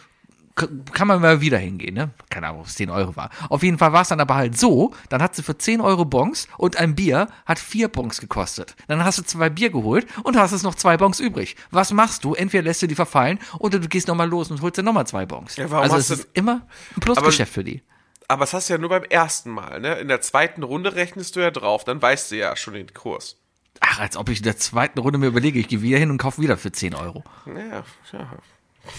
kann man mal wieder hingehen, ne? Keine Ahnung, ob es 10 Euro war. Auf jeden Fall war es dann aber halt so, dann hat sie für 10 Euro Bons und ein Bier hat 4 Bons gekostet. Dann hast du zwei Bier geholt und hast es noch zwei Bons übrig. Was machst du? Entweder lässt du die verfallen oder du gehst nochmal los und holst dir nochmal zwei Bons. Ja, also es ist immer ein Plusgeschäft für die. Aber das hast du ja nur beim ersten Mal, ne? In der zweiten Runde rechnest du ja drauf, dann weißt du ja schon den Kurs. Ach, als ob ich in der zweiten Runde mir überlege, ich gehe wieder hin und kaufe wieder für 10 Euro. Ja, ja.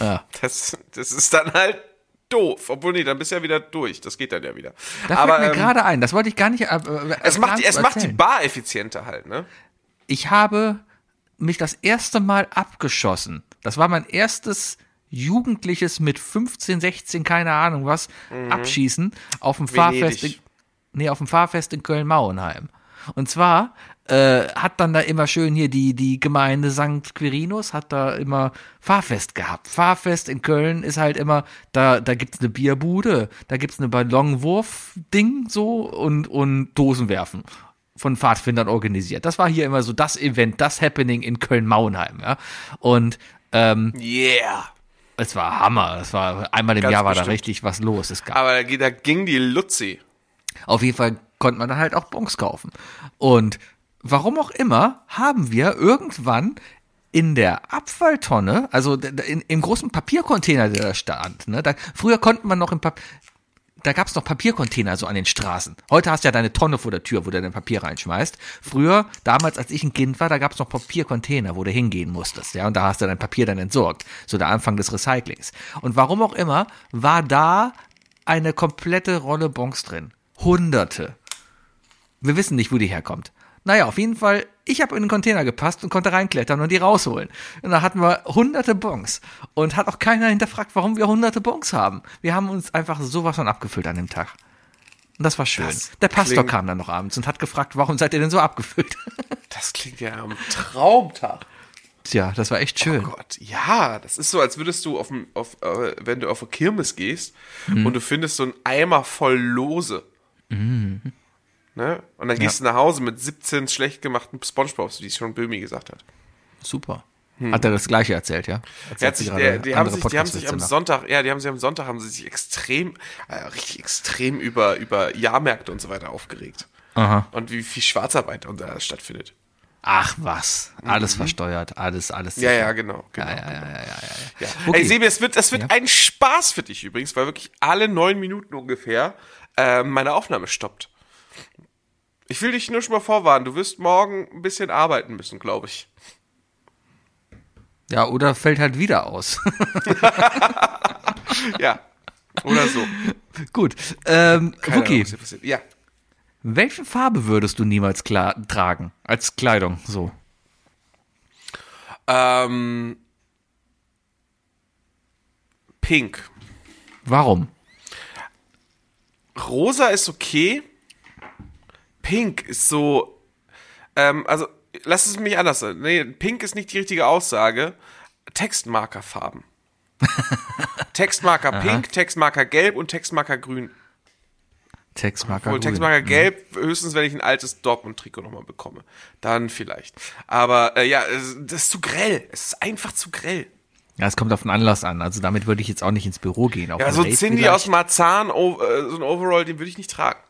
Ja. Das, das ist dann halt doof. Obwohl, nee, dann bist du ja wieder durch. Das geht dann ja wieder. Da Aber fällt mir ähm, gerade ein, das wollte ich gar nicht. Äh, äh, es, macht, die- es macht die. Bar effizienter halt, ne? ich habe mich das erste Mal abgeschossen. Das war mein erstes jugendliches mit 15, 16, keine Ahnung was, Abschießen auf dem Fahrfest in, nee, auf dem Fahrfest in Köln-Mauenheim. Und zwar äh, hat dann da immer schön hier die, die Gemeinde St. Quirinus hat da immer Fahrfest gehabt. Fahrfest in Köln ist halt immer, da, da gibt's eine Bierbude, da gibt's eine Ballonwurf-Ding so und, und Dosenwerfen von Pfadfindern organisiert. Das war hier immer so das Event, das Happening in Köln-Mauenheim, ja. Und ähm, Yeah. Es war Hammer. Es war einmal im Ganz Jahr war da bestimmt. richtig was los. Es gab Aber da, da ging die Luzi. auf jeden Fall konnte man dann halt auch Bons kaufen. Und warum auch immer, haben wir irgendwann in der Abfalltonne, also in, im großen Papiercontainer, der da stand, ne, da, früher konnte man noch im Papier, da gab's noch Papiercontainer so an den Straßen. Heute hast du ja deine Tonne vor der Tür, wo du dein Papier reinschmeißt. Früher, damals, als ich ein Kind war, da gab's noch Papiercontainer, wo du hingehen musstest, ja, und da hast du dein Papier dann entsorgt. So der Anfang des Recyclings. Und warum auch immer, war da eine komplette Rolle Bons drin. Hunderte. Wir wissen nicht, wo die herkommt. Naja, auf jeden Fall, ich habe in den Container gepasst und konnte reinklettern und die rausholen. Und da hatten wir hunderte Bons. Und hat auch keiner hinterfragt, warum wir hunderte Bons haben. Wir haben uns einfach sowas von abgefüllt an dem Tag. Und das war schön. Das Der Pastor klingt- kam dann noch abends und hat gefragt, warum seid ihr denn so abgefüllt? [laughs] Das klingt ja am Traumtag. Tja, das war echt schön. Oh Gott, ja, das ist so, als würdest du auf, auf äh, wenn du auf eine Kirmes gehst und du findest so einen Eimer voll Lose. Ne? Und dann gehst du nach Hause mit 17 schlecht gemachten Spongebobs, wie es schon Böhmi gesagt hat. Super. Hat er das gleiche erzählt, ja? Er Erzählt sich, der, die, haben sich, die haben sich am nach. Sonntag, ja, die haben sich am Sonntag haben sie sich extrem, äh, richtig extrem über, über Jahrmärkte und so weiter aufgeregt. Aha. Und wie viel Schwarzarbeit da stattfindet. Ach was, alles versteuert, alles, alles. Mhm. Ja, sicher. ja, genau. genau. Ja, ja, ja, ja, ja, ja. Ja. Okay. Ey, Sebi, es wird, das wird Ja. ein Spaß für dich übrigens, weil wirklich alle neun Minuten ungefähr äh, meine Aufnahme stoppt. Ich will dich nur schon mal vorwarnen, du wirst morgen ein bisschen arbeiten müssen, glaube ich. Ja, oder fällt halt wieder aus. [laughs] Ja. Oder so. Gut. Ähm, Keine Ahnung, was. Ja. welche Farbe würdest du niemals tragen? Als Kleidung, so. Ähm, Pink. Warum? Rosa ist okay. Pink ist so. Ähm, also, lass es mich anders sein. Nee, Pink ist nicht die richtige Aussage. Textmarkerfarben. Textmarker [laughs] Pink, Textmarker Gelb und Textmarker Grün. Textmarker Obwohl grün. Textmarker Gelb, höchstens wenn ich ein altes Dortmund-Trikot nochmal bekomme. Dann vielleicht. Aber äh, ja, das ist zu grell. Es ist einfach zu grell. Ja, es kommt auf den Anlass an. Also damit würde ich jetzt auch nicht ins Büro gehen. Auf Ja, so ein Cindy vielleicht. aus Marzahn, äh, so ein Overall, den würde ich nicht tragen.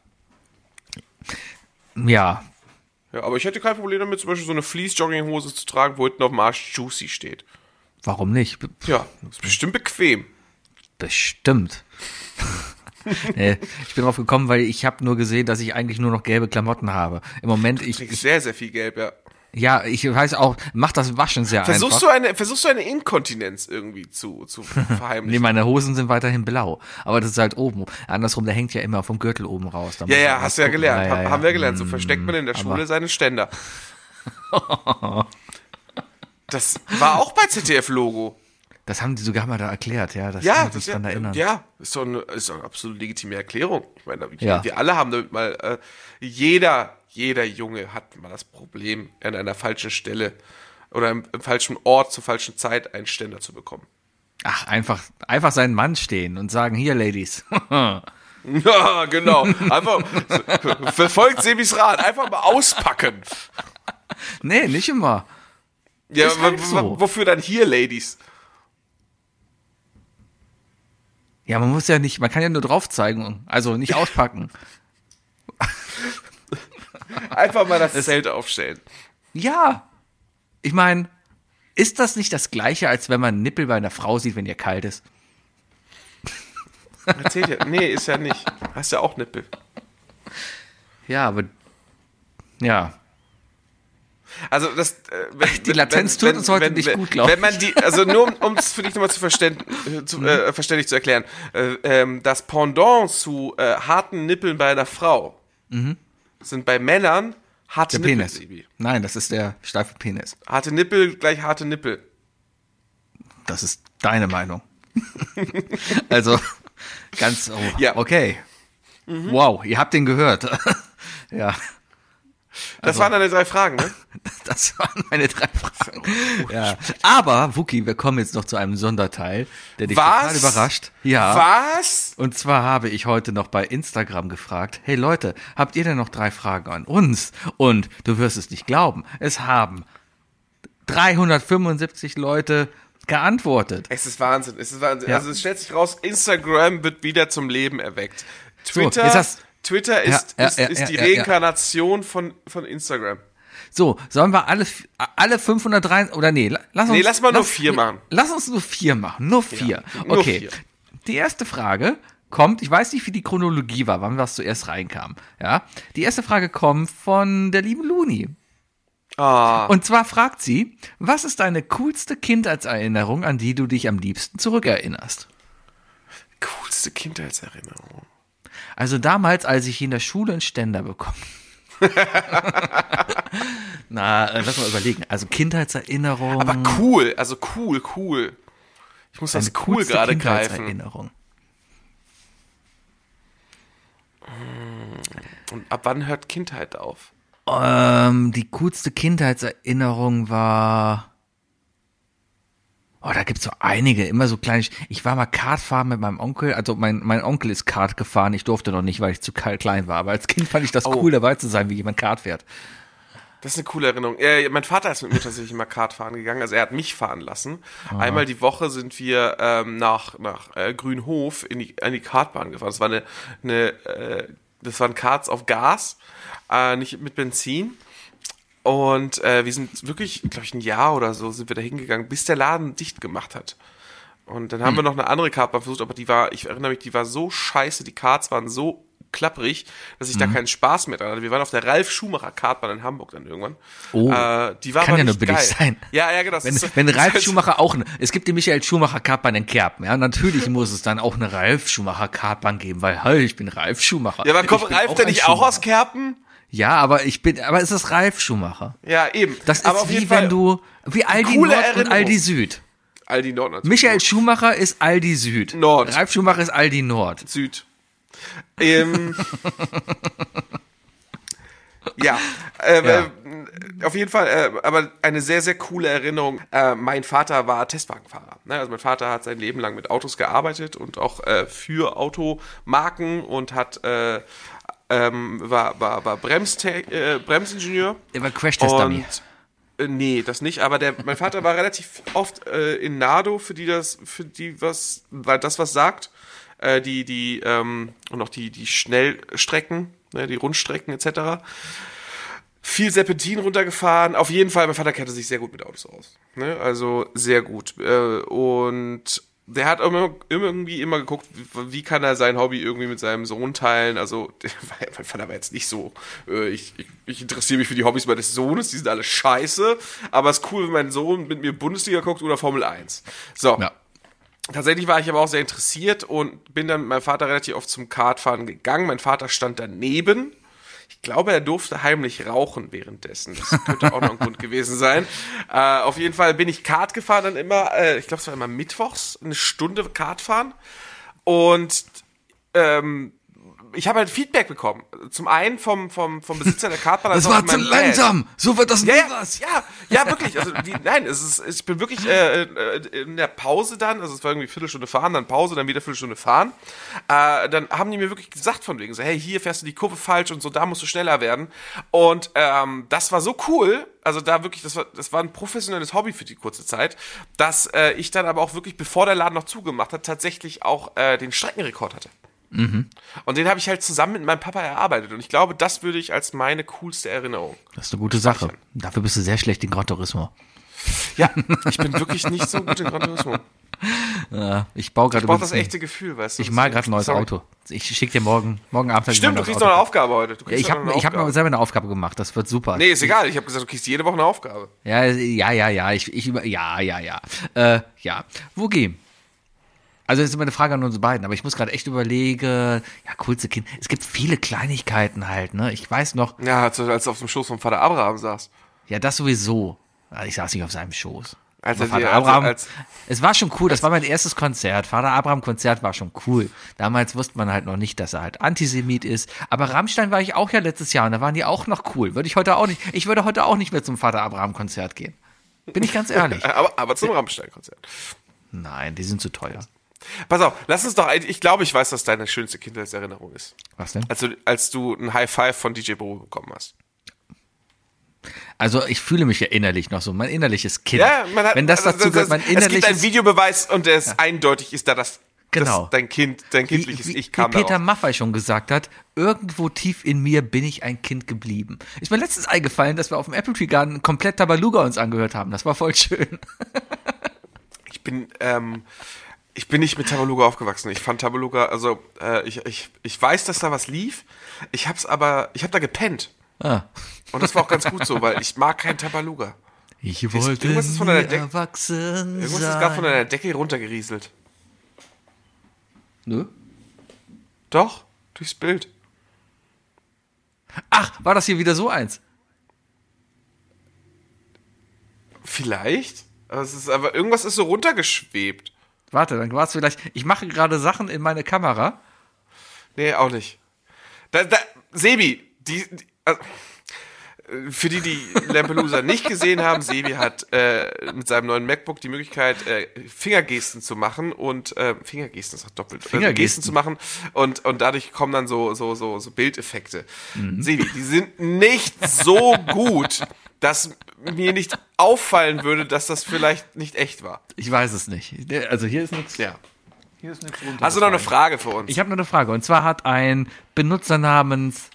Ja, Ja, aber ich hätte kein Problem damit, zum Beispiel so eine Fleece-Jogginghose zu tragen, wo hinten auf dem Arsch Juicy steht. Warum nicht? Ja, ist bestimmt bequem. Bestimmt. [laughs] nee, ich bin drauf gekommen, weil ich habe nur gesehen, dass ich eigentlich nur noch gelbe Klamotten habe. Im Moment, ich, Trägst ich sehr, sehr viel Gelb, ja. Ja, ich weiß auch, mach das Waschen sehr Versuchst du, einfach. eine, versuchst du eine Inkontinenz irgendwie zu, zu [laughs] Nee, verheimlichen? meine Hosen sind weiterhin blau. Aber das ist halt oben. Andersrum, der hängt ja immer vom Gürtel oben raus. Da ja, ja, hast du ja gelernt. Ja, ja, Ha- Haben wir gelernt. So Mm, versteckt man in der Schule seine Ständer. [laughs] Das war auch bei ZDF-Logo. Das haben die sogar mal da erklärt, ja. Das Ja, das ja, erinnern. ja, ist doch eine, ist doch eine absolut legitime Erklärung. Ich meine, wir, Ja. wir alle haben damit mal, äh, jeder, jeder Junge hat mal das Problem, an einer falschen Stelle oder im, im falschen Ort zur falschen Zeit einen Ständer zu bekommen. Ach, einfach, einfach seinen Mann stehen und sagen, hier, Ladies. [laughs] Ja, genau. Einfach verfolgt Sebis Rat. Einfach mal auspacken. nee, nicht immer. Ja, halt so. wofür dann hier, Ladies? Ja, man muss ja nicht, man kann ja nur drauf zeigen, also nicht auspacken. [laughs] [laughs] Einfach mal das Zelt aufstellen. Ja. Ich meine, ist das nicht das gleiche, als wenn man einen Nippel bei einer Frau sieht, wenn ihr kalt ist? [laughs] Erzählt ja. Nee, ist ja nicht. Hast ja auch Nippel. Ja, aber ja. Also das, äh, wenn, Die Latenz tut uns heute nicht gut, glaub Wenn man die, also nur um es für dich nochmal zu, verständ, zu Mhm. äh, verständlich zu erklären, äh, ähm, das Pendant zu äh, harten Nippeln bei einer Frau sind bei Männern harte Mhm. Der Nippel. Penis. Sebi. Nein, das ist der steife Penis. Harte Nippel gleich harte Nippel. Das ist deine Meinung. [laughs] also, ganz, oh, Ja. Mhm. okay. Wow, ihr habt den gehört. [laughs] ja, Das Also- waren deine drei Fragen, ne? [laughs] das waren meine drei Fragen. Ja. Aber, Wookie, wir kommen jetzt noch zu einem Sonderteil, der dich Was? total überrascht. Ja. Was? Und zwar habe ich heute noch bei Instagram gefragt, hey Leute, habt ihr denn noch drei Fragen an uns? Und du wirst es nicht glauben, es haben 375 Leute geantwortet. Es ist Wahnsinn, es ist Wahnsinn. Ja. Also es stellt sich raus, Instagram wird wieder zum Leben erweckt. So, Twitter, jetzt hast- Twitter ist, Ja, ja, ist, ja, ist ja, die ja, ja. Reinkarnation von, von Instagram. So, sollen wir alle, alle 503, oder nee, la- lass uns. Nee, lass mal nur vier machen. Lass uns nur vier machen, nur vier. nur okay. vier. Die erste Frage kommt, ich weiß nicht, wie die Chronologie war, wann was zuerst reinkam. Ja. Die erste Frage kommt von der lieben Luni. Ah. Und zwar fragt sie, was ist deine coolste Kindheitserinnerung, an die du dich am liebsten zurückerinnerst? Coolste Kindheitserinnerung. Also damals, als ich in der Schule einen Ständer bekommen. [laughs] Na, äh, lass mal überlegen. Also Kindheitserinnerung. Aber cool, also cool, cool. Ich muss das cool gerade greifen. Kindheitserinnerung. Und ab wann hört Kindheit auf? Ähm, die coolste Kindheitserinnerung war. Oh, da gibt's so einige, immer so kleine. Ich war mal Kart fahren mit meinem Onkel. Also mein, mein Onkel ist Kart gefahren. Ich durfte noch nicht, weil ich zu kle- klein war. Aber als Kind fand ich das Oh. cool, dabei zu sein, wie jemand Kart fährt. Das ist eine coole Erinnerung. Äh, mein Vater ist mit mir tatsächlich immer Kart fahren gegangen. Also er hat mich fahren lassen. Einmal die Woche sind wir ähm, nach, nach äh, Grünhof in die, an die Kartbahn gefahren. Das war eine, eine äh, das waren Karts auf Gas, äh, nicht mit Benzin. Und äh, wir sind wirklich, glaube ich, ein Jahr oder so sind wir da hingegangen, bis der Laden dicht gemacht hat. Und dann haben wir noch eine andere Kartbahn versucht, aber die war, ich erinnere mich, die war so scheiße, die Karts waren so klapprig, dass ich da keinen Spaß mehr dran hatte. Wir waren auf der Ralf Schumacher Kartbahn in Hamburg dann irgendwann. Oh, äh, die war kann ja nur billig geil. sein. Ja, ja, genau. das Wenn, ist- wenn Ralf [laughs] Schumacher auch, es gibt die Michael Schumacher Kartbahn in Kerpen, ja, natürlich muss es dann auch eine Ralf Schumacher Kartbahn geben, weil, hey, ich bin Ralf Schumacher. Ja, aber kommt Ralf denn nicht auch aus Kerpen? Ja, aber ich bin, aber es ist Ralf Schumacher. Ja, eben. Das aber ist auf wie jeden wenn Fall du, wie Aldi Nord und Erinnerung. Aldi Süd. Aldi Nord natürlich. Michael Schumacher ist Aldi Süd. Nord. Ralf Schumacher ist Aldi Nord. Süd. Ähm, ja, äh, Ja. Äh, auf jeden Fall, äh, aber eine sehr, sehr coole Erinnerung. Äh, mein Vater war Testwagenfahrer. Ne? Also mein Vater hat sein Leben lang mit Autos gearbeitet und auch äh, für Automarken und hat äh, ähm, war, war, war Bremste äh, Bremsingenieur. Der war Crash-Test-Dummy. Äh, nee, das nicht, aber der, mein Vater war relativ oft äh, in Nado, für die das, für die was, weil das was sagt. Äh, die, die, ähm, und auch die, die Schnellstrecken, ne, die Rundstrecken etc. viel Serpentin runtergefahren. Auf jeden Fall, mein Vater kannte sich sehr gut mit Autos aus. Ne? Also sehr gut. Äh, und der hat immer, irgendwie immer geguckt, wie, kann er sein Hobby irgendwie mit seinem Sohn teilen. Also, [laughs] mein Vater war jetzt nicht so, äh, ich, ich, ich interessiere mich für die Hobbys meines Sohnes, die sind alle scheiße. Aber es ist cool, wenn mein Sohn mit mir Bundesliga guckt oder Formel 1. So. Ja. Tatsächlich war ich aber auch sehr interessiert und bin dann mit meinem Vater relativ oft zum Kartfahren gegangen. Mein Vater stand daneben. Ich glaube, er durfte heimlich rauchen währenddessen. Das könnte auch noch ein Grund gewesen sein. Äh, auf jeden Fall bin ich Kart gefahren dann immer, äh, ich glaube, es war immer mittwochs, eine Stunde Kart fahren. Und ähm, ich habe halt Feedback bekommen. Zum einen vom, vom, vom Besitzer der Kartbahn. Das als auch war zu meinem Dad. langsam. So wird das nie Ja, ja, was. ja, ja, wirklich. Also die, nein, es ist, ich bin wirklich äh, äh, in der Pause dann, also es war irgendwie Viertelstunde fahren, dann Pause, dann wieder Viertelstunde fahren. Äh, dann haben die mir wirklich gesagt von wegen so, hey, hier fährst du die Kurve falsch und so, da musst du schneller werden. Und ähm, das war so cool. Also da wirklich, das war, das war ein professionelles Hobby für die kurze Zeit, dass äh, ich dann aber auch wirklich, bevor der Laden noch zugemacht hat, tatsächlich auch äh, den Streckenrekord hatte. Und den habe ich halt zusammen mit meinem Papa erarbeitet. Und ich glaube, das würde ich als meine coolste Erinnerung Das ist eine gute Sache. Dafür bist du sehr schlecht in Gran Turismo. Ja, [laughs] ich bin wirklich nicht so gut in Gran Turismo. Ja, ich baue gerade Ich brauche das echte Gefühl, weißt du. Ich mal gerade ein neues sorry. Auto. Ich schicke dir morgen, morgen Abend. Stimmt, du kriegst noch eine. Aufgabe heute. Ja, ich habe hab mir selber eine Aufgabe gemacht. Das wird super. Nee, ist egal. Ich habe gesagt, du kriegst jede Woche eine Aufgabe. Ja, ja, ja, ja. Ich, ich ja, ja, ja. Äh, ja. Wo gehen? Also das ist immer eine Frage an uns beiden, aber ich muss gerade echt überlegen, ja, coolste Kind. Es gibt viele Kleinigkeiten halt, ne? Ich weiß noch, Ja, als, du- als du auf dem Schoß vom Vater Abraham saß. ja, das sowieso. Ah, Ich saß nicht auf seinem Schoß. Als Aber dir- Vater also Abraham, als- es war schon cool, das war mein erstes Konzert. Vater Abraham Konzert war schon cool. Damals wusste man halt noch nicht, dass er halt Antisemit ist. Aber Rammstein war ich auch ja letztes Jahr und da waren die auch noch cool. Würde ich heute auch nicht, ich würde heute auch nicht mehr zum Vater Abraham Konzert gehen. Bin ich ganz ehrlich. [laughs] Aber, aber zum Rammstein-Konzert. Nein, die sind zu teuer. Pass auf, lass uns doch, ich glaube, ich weiß, was deine schönste Kindheitserinnerung ist. Was denn? Als du, als du ein High Five von DJ Bro bekommen hast. Also ich fühle mich ja innerlich noch so, mein innerliches Kind. Ja, man hat, Wenn das also dazu gehört, mein Es gibt einen innerliches Videobeweis und der ist eindeutig, ist da das, Genau. das dein Kind, dein wie, kindliches wie, Ich wie kam Peter darauf. Maffay schon gesagt hat, irgendwo tief in mir bin ich ein Kind geblieben. Ist mir letztens eingefallen, dass wir auf dem Apple Tree Garden komplett Tabaluga uns angehört haben. Das war voll schön. Ich bin, ähm, ich bin nicht mit Tabaluga aufgewachsen. Ich fand Tabaluga, also äh, ich, ich, ich weiß, dass da was lief. Ich hab's aber, ich hab da gepennt. Ah. Und das war auch ganz gut so, weil ich mag kein Tabaluga. Ich wollte irgendwas ist von nie deiner Deck- erwachsen Irgendwas sein. ist gerade von deiner Decke runtergerieselt. Nö. Doch, durchs Bild. Ach, war das hier wieder so eins? Vielleicht. Aber es ist aber irgendwas ist so runtergeschwebt. Warte, dann war es vielleicht. Ich mache gerade Sachen in meine Kamera. Nee, auch nicht. Da, da, Sebi, die, die also, für die, die Lampelusa nicht gesehen haben, Sebi hat äh, mit seinem neuen MacBook die Möglichkeit, äh, Fingergesten zu machen und äh, Fingergesten ist auch doppelt. äh, Fingergesten. Gesten zu machen und, und dadurch kommen dann so, so, so, so Bildeffekte. Sebi, die sind nicht so gut, dass mir nicht auffallen würde, dass das vielleicht nicht echt war. Ich weiß es nicht. Also hier ist nichts. Ja. Hier ist nichts Hast du noch eine Frage für uns? Ich habe noch eine Frage. Und zwar hat ein Benutzer namens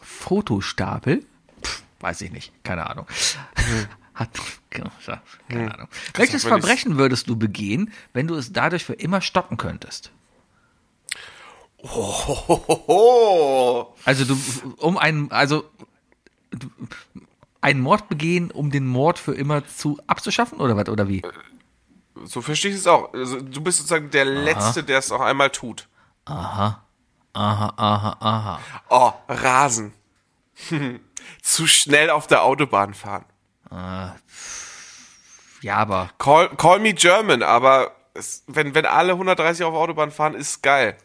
Fotostapel, pff, weiß ich nicht, keine Ahnung, hat, genau, ja, keine Ahnung. Welches auch wenn ich's- Verbrechen würdest du begehen, wenn du es dadurch für immer stoppen könntest? Hohoho. Also du, um einen, also du, einen Mord begehen, um den Mord für immer zu abzuschaffen oder was oder wie? So verstehe ich es auch. Also, du bist sozusagen der Letzte, der es auch einmal tut. Aha, aha, aha. Oh, Rasen. [laughs] Zu schnell auf der Autobahn fahren. Ja, aber Call, call me German, aber es, wenn, wenn alle 130 auf der Autobahn fahren, ist geil.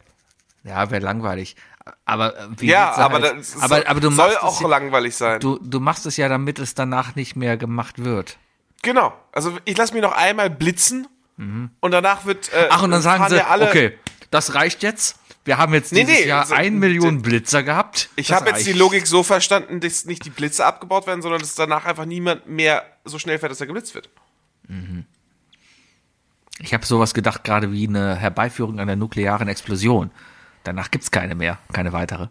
ja, wäre langweilig. Aber äh, Ja, aber, halt- das aber, soll, aber du soll auch ja- langweilig sein. Du, du machst es ja, damit es danach nicht mehr gemacht wird. genau. Also ich lasse mich noch einmal blitzen und danach wird. Äh, Mhm. Ach, und dann sagen sie, alle, okay, das reicht jetzt. Wir haben jetzt Nee, dieses nee, Jahr also, ein Million Blitzer gehabt. Ich habe jetzt die. Logik so verstanden, dass nicht die Blitze abgebaut werden, sondern dass danach einfach niemand mehr so schnell fährt, dass er geblitzt wird. Ich habe sowas gedacht, gerade wie eine Herbeiführung einer nuklearen Explosion. Danach gibt's keine mehr, keine weitere.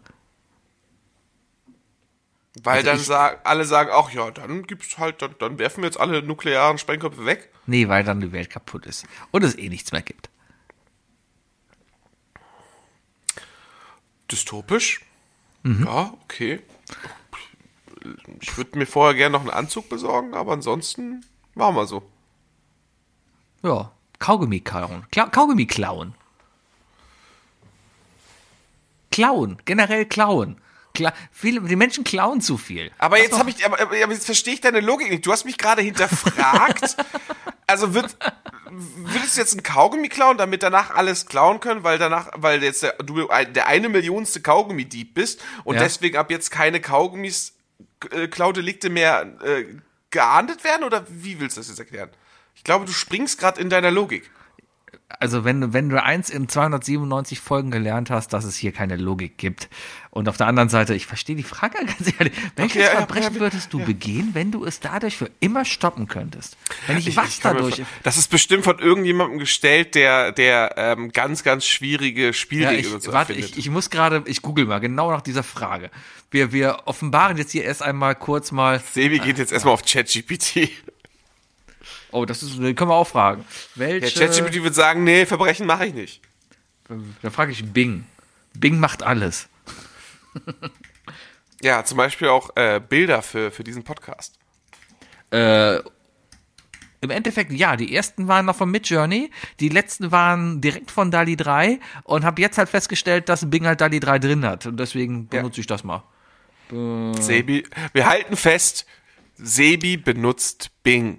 Weil Also dann ich- sagen, alle sagen auch, ja, dann gibt's halt, dann, dann werfen wir jetzt alle nuklearen Sprengköpfe weg. Nee, weil dann die Welt kaputt ist. Und es eh nichts mehr gibt. Dystopisch? Mhm. Ja, okay. Ich würde mir vorher gerne noch einen Anzug besorgen, aber ansonsten machen wir so. Ja. Kaugummi klauen. Kla Kaugummi klauen. Klauen. Generell klauen. Kla viele, die Menschen klauen zu viel. Aber Das jetzt habe ich, aber, aber jetzt verstehe ich deine Logik nicht. Du hast mich gerade hinterfragt. [laughs] also wird, würdest du jetzt einen Kaugummi klauen, damit danach alles klauen können, weil danach, weil jetzt der, du ein- der eine Millionste Kaugummidieb bist und Ja. deswegen ab jetzt keine Kaugummis, äh, Klaudelikte mehr äh, geahndet werden? Oder wie willst du das jetzt erklären? Ich glaube, du springst gerade in deiner Logik. Also wenn, du- wenn du eins in 297 Folgen gelernt hast, dass es hier keine Logik gibt. Und auf der anderen Seite, ich verstehe die Frage [laughs] ganz ehrlich. Welches ja, ja, Verbrechen ja, würdest du begehen, wenn du es dadurch für immer stoppen könntest? Wenn ich, Ich- was ich mir dadurch. vor- Das ist bestimmt von irgendjemandem gestellt, der, der ähm, ganz, ganz schwierige Ja, Spielregeln ich, und so warte, ich, ich muss gerade, ich google mal genau nach dieser Frage. Wir, wir offenbaren jetzt hier erst einmal kurz mal. Sebi geht jetzt erstmal auf ChatGPT. Oh, das ist, können wir auch fragen. Der Welche? ChatGPT wird sagen, nee, Verbrechen mache ich nicht. Dann frage ich Bing. Bing macht alles. [laughs] Ja, zum Beispiel auch äh, Bilder für, für diesen Podcast. Äh, Im Endeffekt, ja, die ersten waren noch von Midjourney, die letzten waren direkt von DALI 3 und habe jetzt halt festgestellt, dass Bing halt DALI 3 drin hat und deswegen Ja. benutze ich das mal. Sebi, wir halten fest, Sebi benutzt Bing.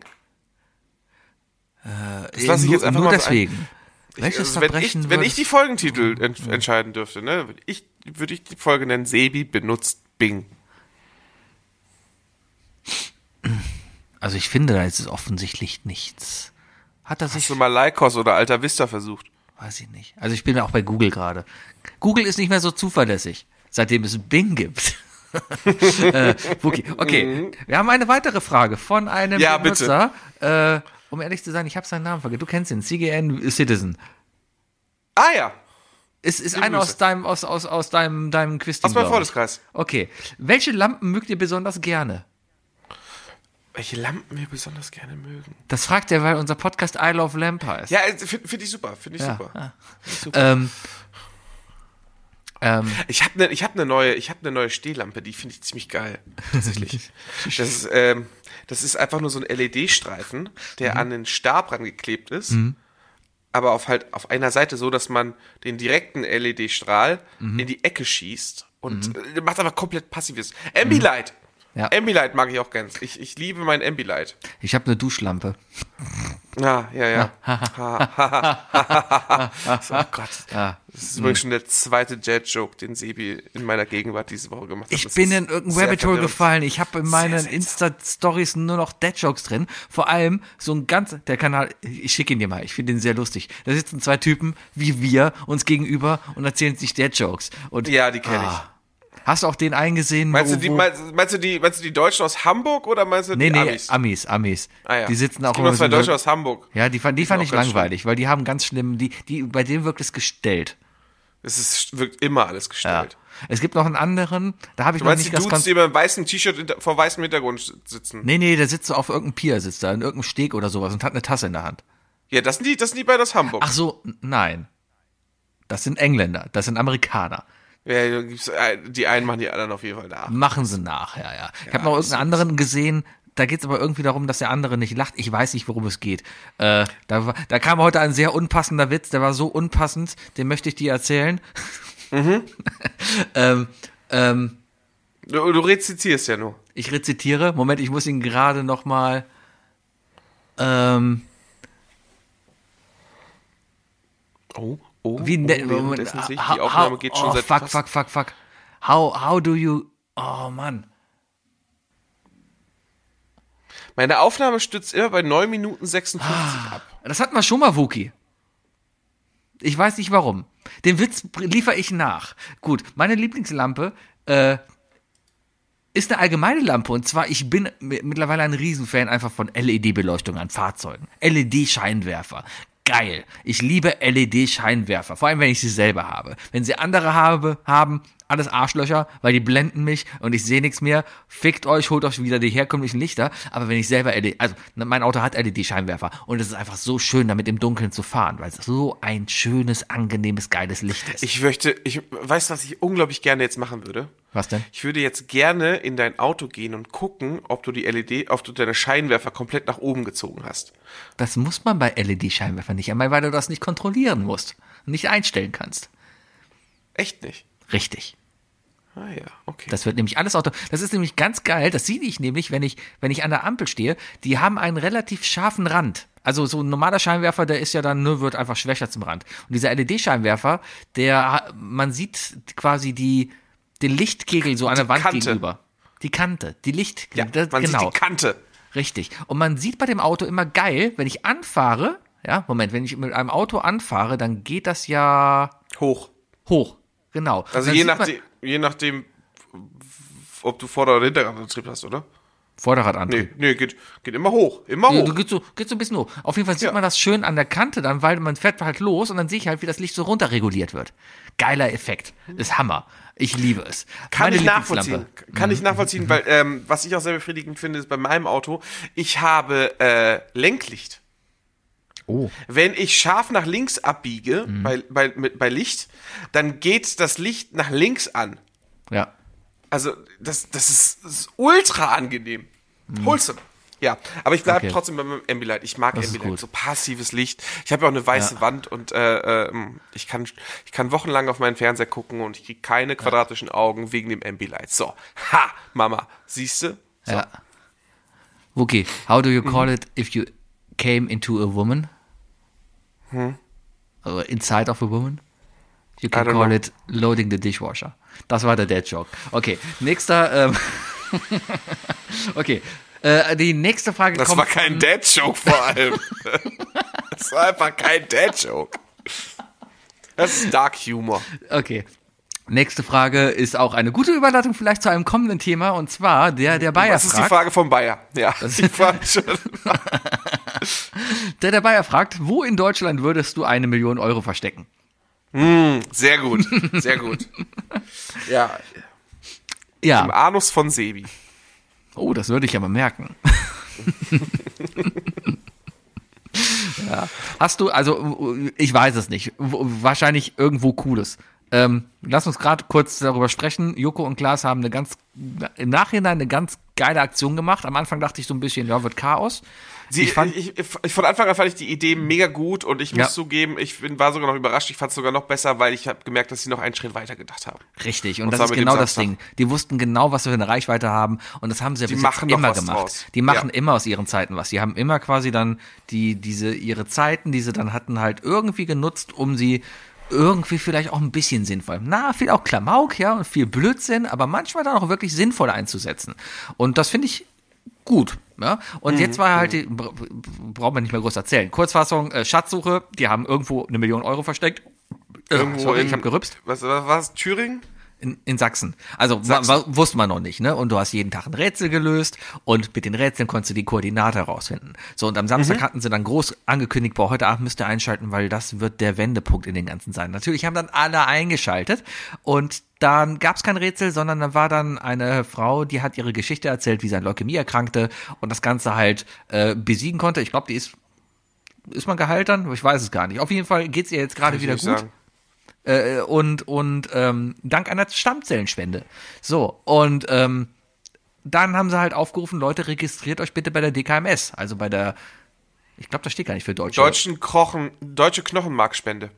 Das lasse ich jetzt einfach nur mal deswegen. Welches Also, wenn, ich, wenn ich die Folgentitel ent entscheiden dürfte, ne, würde ich, würde ich die Folge nennen, Sebi benutzt Bing. Also ich finde, da ist es offensichtlich nichts. Hat er sich Hast du mal Lycos oder Alta Vista versucht? Weiß ich nicht. Also ich bin auch bei Google gerade. Google ist nicht mehr so zuverlässig, seitdem es Bing gibt. [laughs] äh. Okay, wir haben eine weitere Frage von einem Mhm. Ja, bitte. Benutzer. Äh, um ehrlich zu sein, ich habe seinen Namen vergessen. Du kennst ihn, CGN Citizen. Ah ja, Es ist einer aus deinem, aus, aus, aus deinem, deinem quiz aus meinem Freundeskreis. Okay. Welche Lampen mögt ihr besonders gerne? Welche Lampen wir besonders gerne mögen. Das fragt er, weil unser Podcast I Love Lamp heißt. Ja, finde find ich super, finde ich Ja. super. Ähm, ähm, Ich habe eine ich hab ne neue, ich habe eine neue Stehlampe, die finde ich ziemlich geil. Tatsächlich. [laughs] das ist ähm, das ist einfach nur so ein LED-Streifen, der an den Stab rangeklebt ist. Aber auf halt auf einer Seite so, dass man den direkten LED-Strahl in die Ecke schießt und äh, macht aber komplett passives. Ambilight. Ja. Ambilight mag ich auch ganz. Ich, ich liebe mein Ambilight. ich habe eine Duschlampe. Ja, ja, ja. [laughs] oh Gott. Ja. Das ist übrigens schon der zweite Jet-Joke, den Sebi in meiner Gegenwart diese Woche gemacht hat. Ich Das bin in irgendein Rabbit Hole gefallen. Ich habe in meinen. Insta-Stories nur noch Dead-Jokes drin. Vor allem so ein ganz, der Kanal, ich schicke ihn dir mal, ich finde ihn sehr lustig. Da sitzen zwei Typen wie wir uns gegenüber und erzählen sich Dead-Jokes. Ja, die kenne Ah. Hast du auch den eingesehen? Meinst wo, du, die, meinst, meinst, du die, meinst du die Deutschen aus Hamburg oder meinst du nee, die nee, Amis? Amis, Amis. Ah, ja. Die sitzen auch immer zwei so- Deutsche aus Hamburg. Ja, die fand, die fand ich langweilig, weil die haben ganz schlimm, die, die, bei denen wirkt es gestellt. Es ist, wirkt immer alles Ja. gestellt. Es gibt noch einen anderen, da habe ich Du noch meinst die nicht das Dudes, die beim weißen T-Shirt vor weißem Hintergrund sitzen? Nee, nee, der sitzt so auf irgendeinem Pier, sitzt da, in irgendeinem Steg oder sowas und hat eine Tasse in der Hand. Ja, das sind die, das sind die beiden aus Hamburg. Ach so, nein. Das sind Engländer, das sind Amerikaner. Ja, äh, die einen machen die anderen auf jeden Fall nach. Machen sie nach, ja, ja. Ich habe noch irgendeinen anderen gesehen, da geht es aber irgendwie darum, dass der andere nicht lacht. Ich weiß nicht, worum es geht. Äh, da, da kam heute ein sehr unpassender Witz, der war so unpassend, den möchte ich dir erzählen. [laughs] ähm, ähm, Du, du rezitierst ja nur. ich rezitiere. Moment, ich muss ihn gerade noch mal. Ähm, Oh, oh. wie ne oh, Moment, währenddessen sehe ich, how- die Aufnahme how- geht schon oh, seit fuck, fuck, fuck, fuck. How, how do you. Oh Mann. Meine Aufnahme stützt immer bei 9 Minuten 56 Ah. ab. Das hatten wir schon mal, Wookie. Ich weiß nicht warum. Den Witz liefere ich nach. Gut, meine Lieblingslampe äh, ist eine allgemeine Lampe. Und zwar, ich bin mi- mittlerweile ein Riesenfan einfach von LED-Beleuchtung an Fahrzeugen. LED-Scheinwerfer. Geil. Ich liebe LED-Scheinwerfer. Vor allem, wenn ich sie selber habe. Wenn sie andere habe, haben, alles Arschlöcher, weil die blenden mich und ich sehe nichts mehr. Fickt euch, holt euch wieder die herkömmlichen Lichter. Aber wenn ich selber LED, also mein Auto hat LED-Scheinwerfer und es ist einfach so schön, damit im Dunkeln zu fahren, weil es so ein schönes, angenehmes, geiles Licht ist. Ich möchte, ich weiß, was ich unglaublich gerne jetzt machen würde. Was denn? Ich würde jetzt gerne in dein Auto gehen und gucken, ob du die LED, ob du deine Scheinwerfer komplett nach oben gezogen hast. Das muss man bei LED-Scheinwerfern nicht einmal, weil du das nicht kontrollieren musst, nicht einstellen kannst. Echt nicht. Richtig. Ah ja, okay. Das wird nämlich alles Auto. Das ist nämlich ganz geil. Das sehe ich nämlich, wenn ich, wenn ich an der Ampel stehe. Die haben einen relativ scharfen Rand. Also so ein normaler Scheinwerfer, der ist ja dann nur, wird einfach schwächer zum Rand. Und dieser LED-Scheinwerfer, der, man sieht quasi die, den Lichtkegel so an der Wand Kante. gegenüber. Die Kante, die Licht, ja, man genau. sieht die Kante. Richtig. Und man sieht bei dem Auto immer geil, wenn ich anfahre, ja, Moment, wenn ich mit einem Auto anfahre, dann geht das ja Hoch. hoch. Genau. Also je, man- nachdem, je nachdem, ob du Vorder- oder Hinterradantrieb hast, oder? Vorderradantrieb. Nee, nee, geht, geht immer hoch. Immer hoch. du gehst so, geht so ein bisschen hoch. Auf jeden Fall sieht Ja. man das schön an der Kante dann, weil man fährt halt los und dann sehe ich halt, wie das Licht so runterreguliert wird. Geiler Effekt. Ist Hammer. Ich liebe es. Kann Meine ich nachvollziehen. Kann ich nachvollziehen, weil ähm, was ich auch sehr befriedigend finde, ist bei meinem Auto, ich habe äh, Lenklicht. Oh. Wenn ich scharf nach links abbiege Mhm. bei, bei, mit, bei Licht, dann geht das Licht nach links an. Ja. Also das, das, ist, das ist ultra angenehm. Wholesome. Ja, aber ich bleibe Mhm. Okay. trotzdem bei meinem Ambilight. Ich mag Das Ambilight, so passives Licht. Ich habe ja auch eine weiße Ja. Wand und äh, ähm, ich, kann, ich kann wochenlang auf meinen Fernseher gucken und ich kriege keine quadratischen Augen wegen dem Ambilight. So, ha, Mama, siehst du? So. Ja. Wookie, how do you call Mhm. it if you came into a woman? Hm? Or inside of a woman? You can call know. it loading the dishwasher. Das war der Dead Joke. Okay, nächster. Ähm [laughs] okay, äh, die nächste Frage Das kommt. war kein Dad-Joke vor allem. das war einfach kein Dad-Joke. Das ist Dark Humor. Okay. Nächste Frage ist auch eine gute Überleitung vielleicht zu einem kommenden Thema und zwar der der Bayer Das ist die fragt. Frage vom Bayer. Ja, die Frage schon. [laughs] Der der Bayer fragt, wo in Deutschland würdest du eine Million Euro verstecken? Sehr gut, sehr gut. [laughs] Ja, Ja. im Anus von Sebi. Oh, das würde ich aber merken. [laughs] ja. Hast du, also ich weiß es nicht, wahrscheinlich irgendwo Cooles. Ähm, lass uns gerade kurz darüber sprechen. Joko und Klaas haben eine ganz, im Nachhinein eine ganz geile Aktion gemacht. Am Anfang dachte ich so ein bisschen, ja, wird Chaos. Sie, ich fand, ich, ich, von Anfang an fand ich die Idee mega gut und ich muss Ja. zugeben, ich bin, war sogar noch überrascht. Ich fand es sogar noch besser, weil ich habe gemerkt, dass sie noch einen Schritt weiter gedacht haben. Richtig, und, Und das ist genau das. Ding. Die wussten genau, was wir für eine Reichweite haben und das haben sie ja bis machen jetzt immer gemacht. draus. Die machen Ja. immer aus ihren Zeiten was. Die haben immer quasi dann die, diese, ihre Zeiten, die sie dann hatten, halt irgendwie genutzt, um sie irgendwie vielleicht auch ein bisschen sinnvoll. Na, viel auch Klamauk, ja, und viel Blödsinn, aber manchmal dann auch wirklich sinnvoll einzusetzen. Und das finde ich gut. Ja? Und jetzt war halt die, bra- braucht man nicht mehr groß erzählen. Kurzfassung, äh, Schatzsuche, die haben irgendwo eine Million Euro versteckt. Äh, Irgendwo sorry, in, ich habe gerübst. Was, was war's? Thüringen? In, in Sachsen. Also Sachsen. Wa, wa, wusste man noch nicht, ne? Und du hast jeden Tag ein Rätsel gelöst und mit den Rätseln konntest du die Koordinate herausfinden. So, und am Samstag Mhm. hatten sie dann groß angekündigt, boah, heute Abend müsst ihr einschalten, weil das wird der Wendepunkt in den ganzen sein. Natürlich haben dann alle eingeschaltet und dann gab es kein Rätsel, sondern da war dann eine Frau, die hat ihre Geschichte erzählt, wie sie an Leukämie erkrankte und das Ganze halt äh, besiegen konnte. Ich glaube, die ist ist man geheilt dann? Ich weiß es gar nicht. Auf jeden Fall geht's ihr jetzt gerade wieder gut sagen. Äh, und und ähm, dank einer Stammzellenspende. So und ähm, dann haben sie halt aufgerufen, Leute, registriert euch bitte bei der DKMS, also bei der, ich glaube, das steht gar nicht für Deutsche. Deutschen Krochen, deutsche Knochenmarkspende.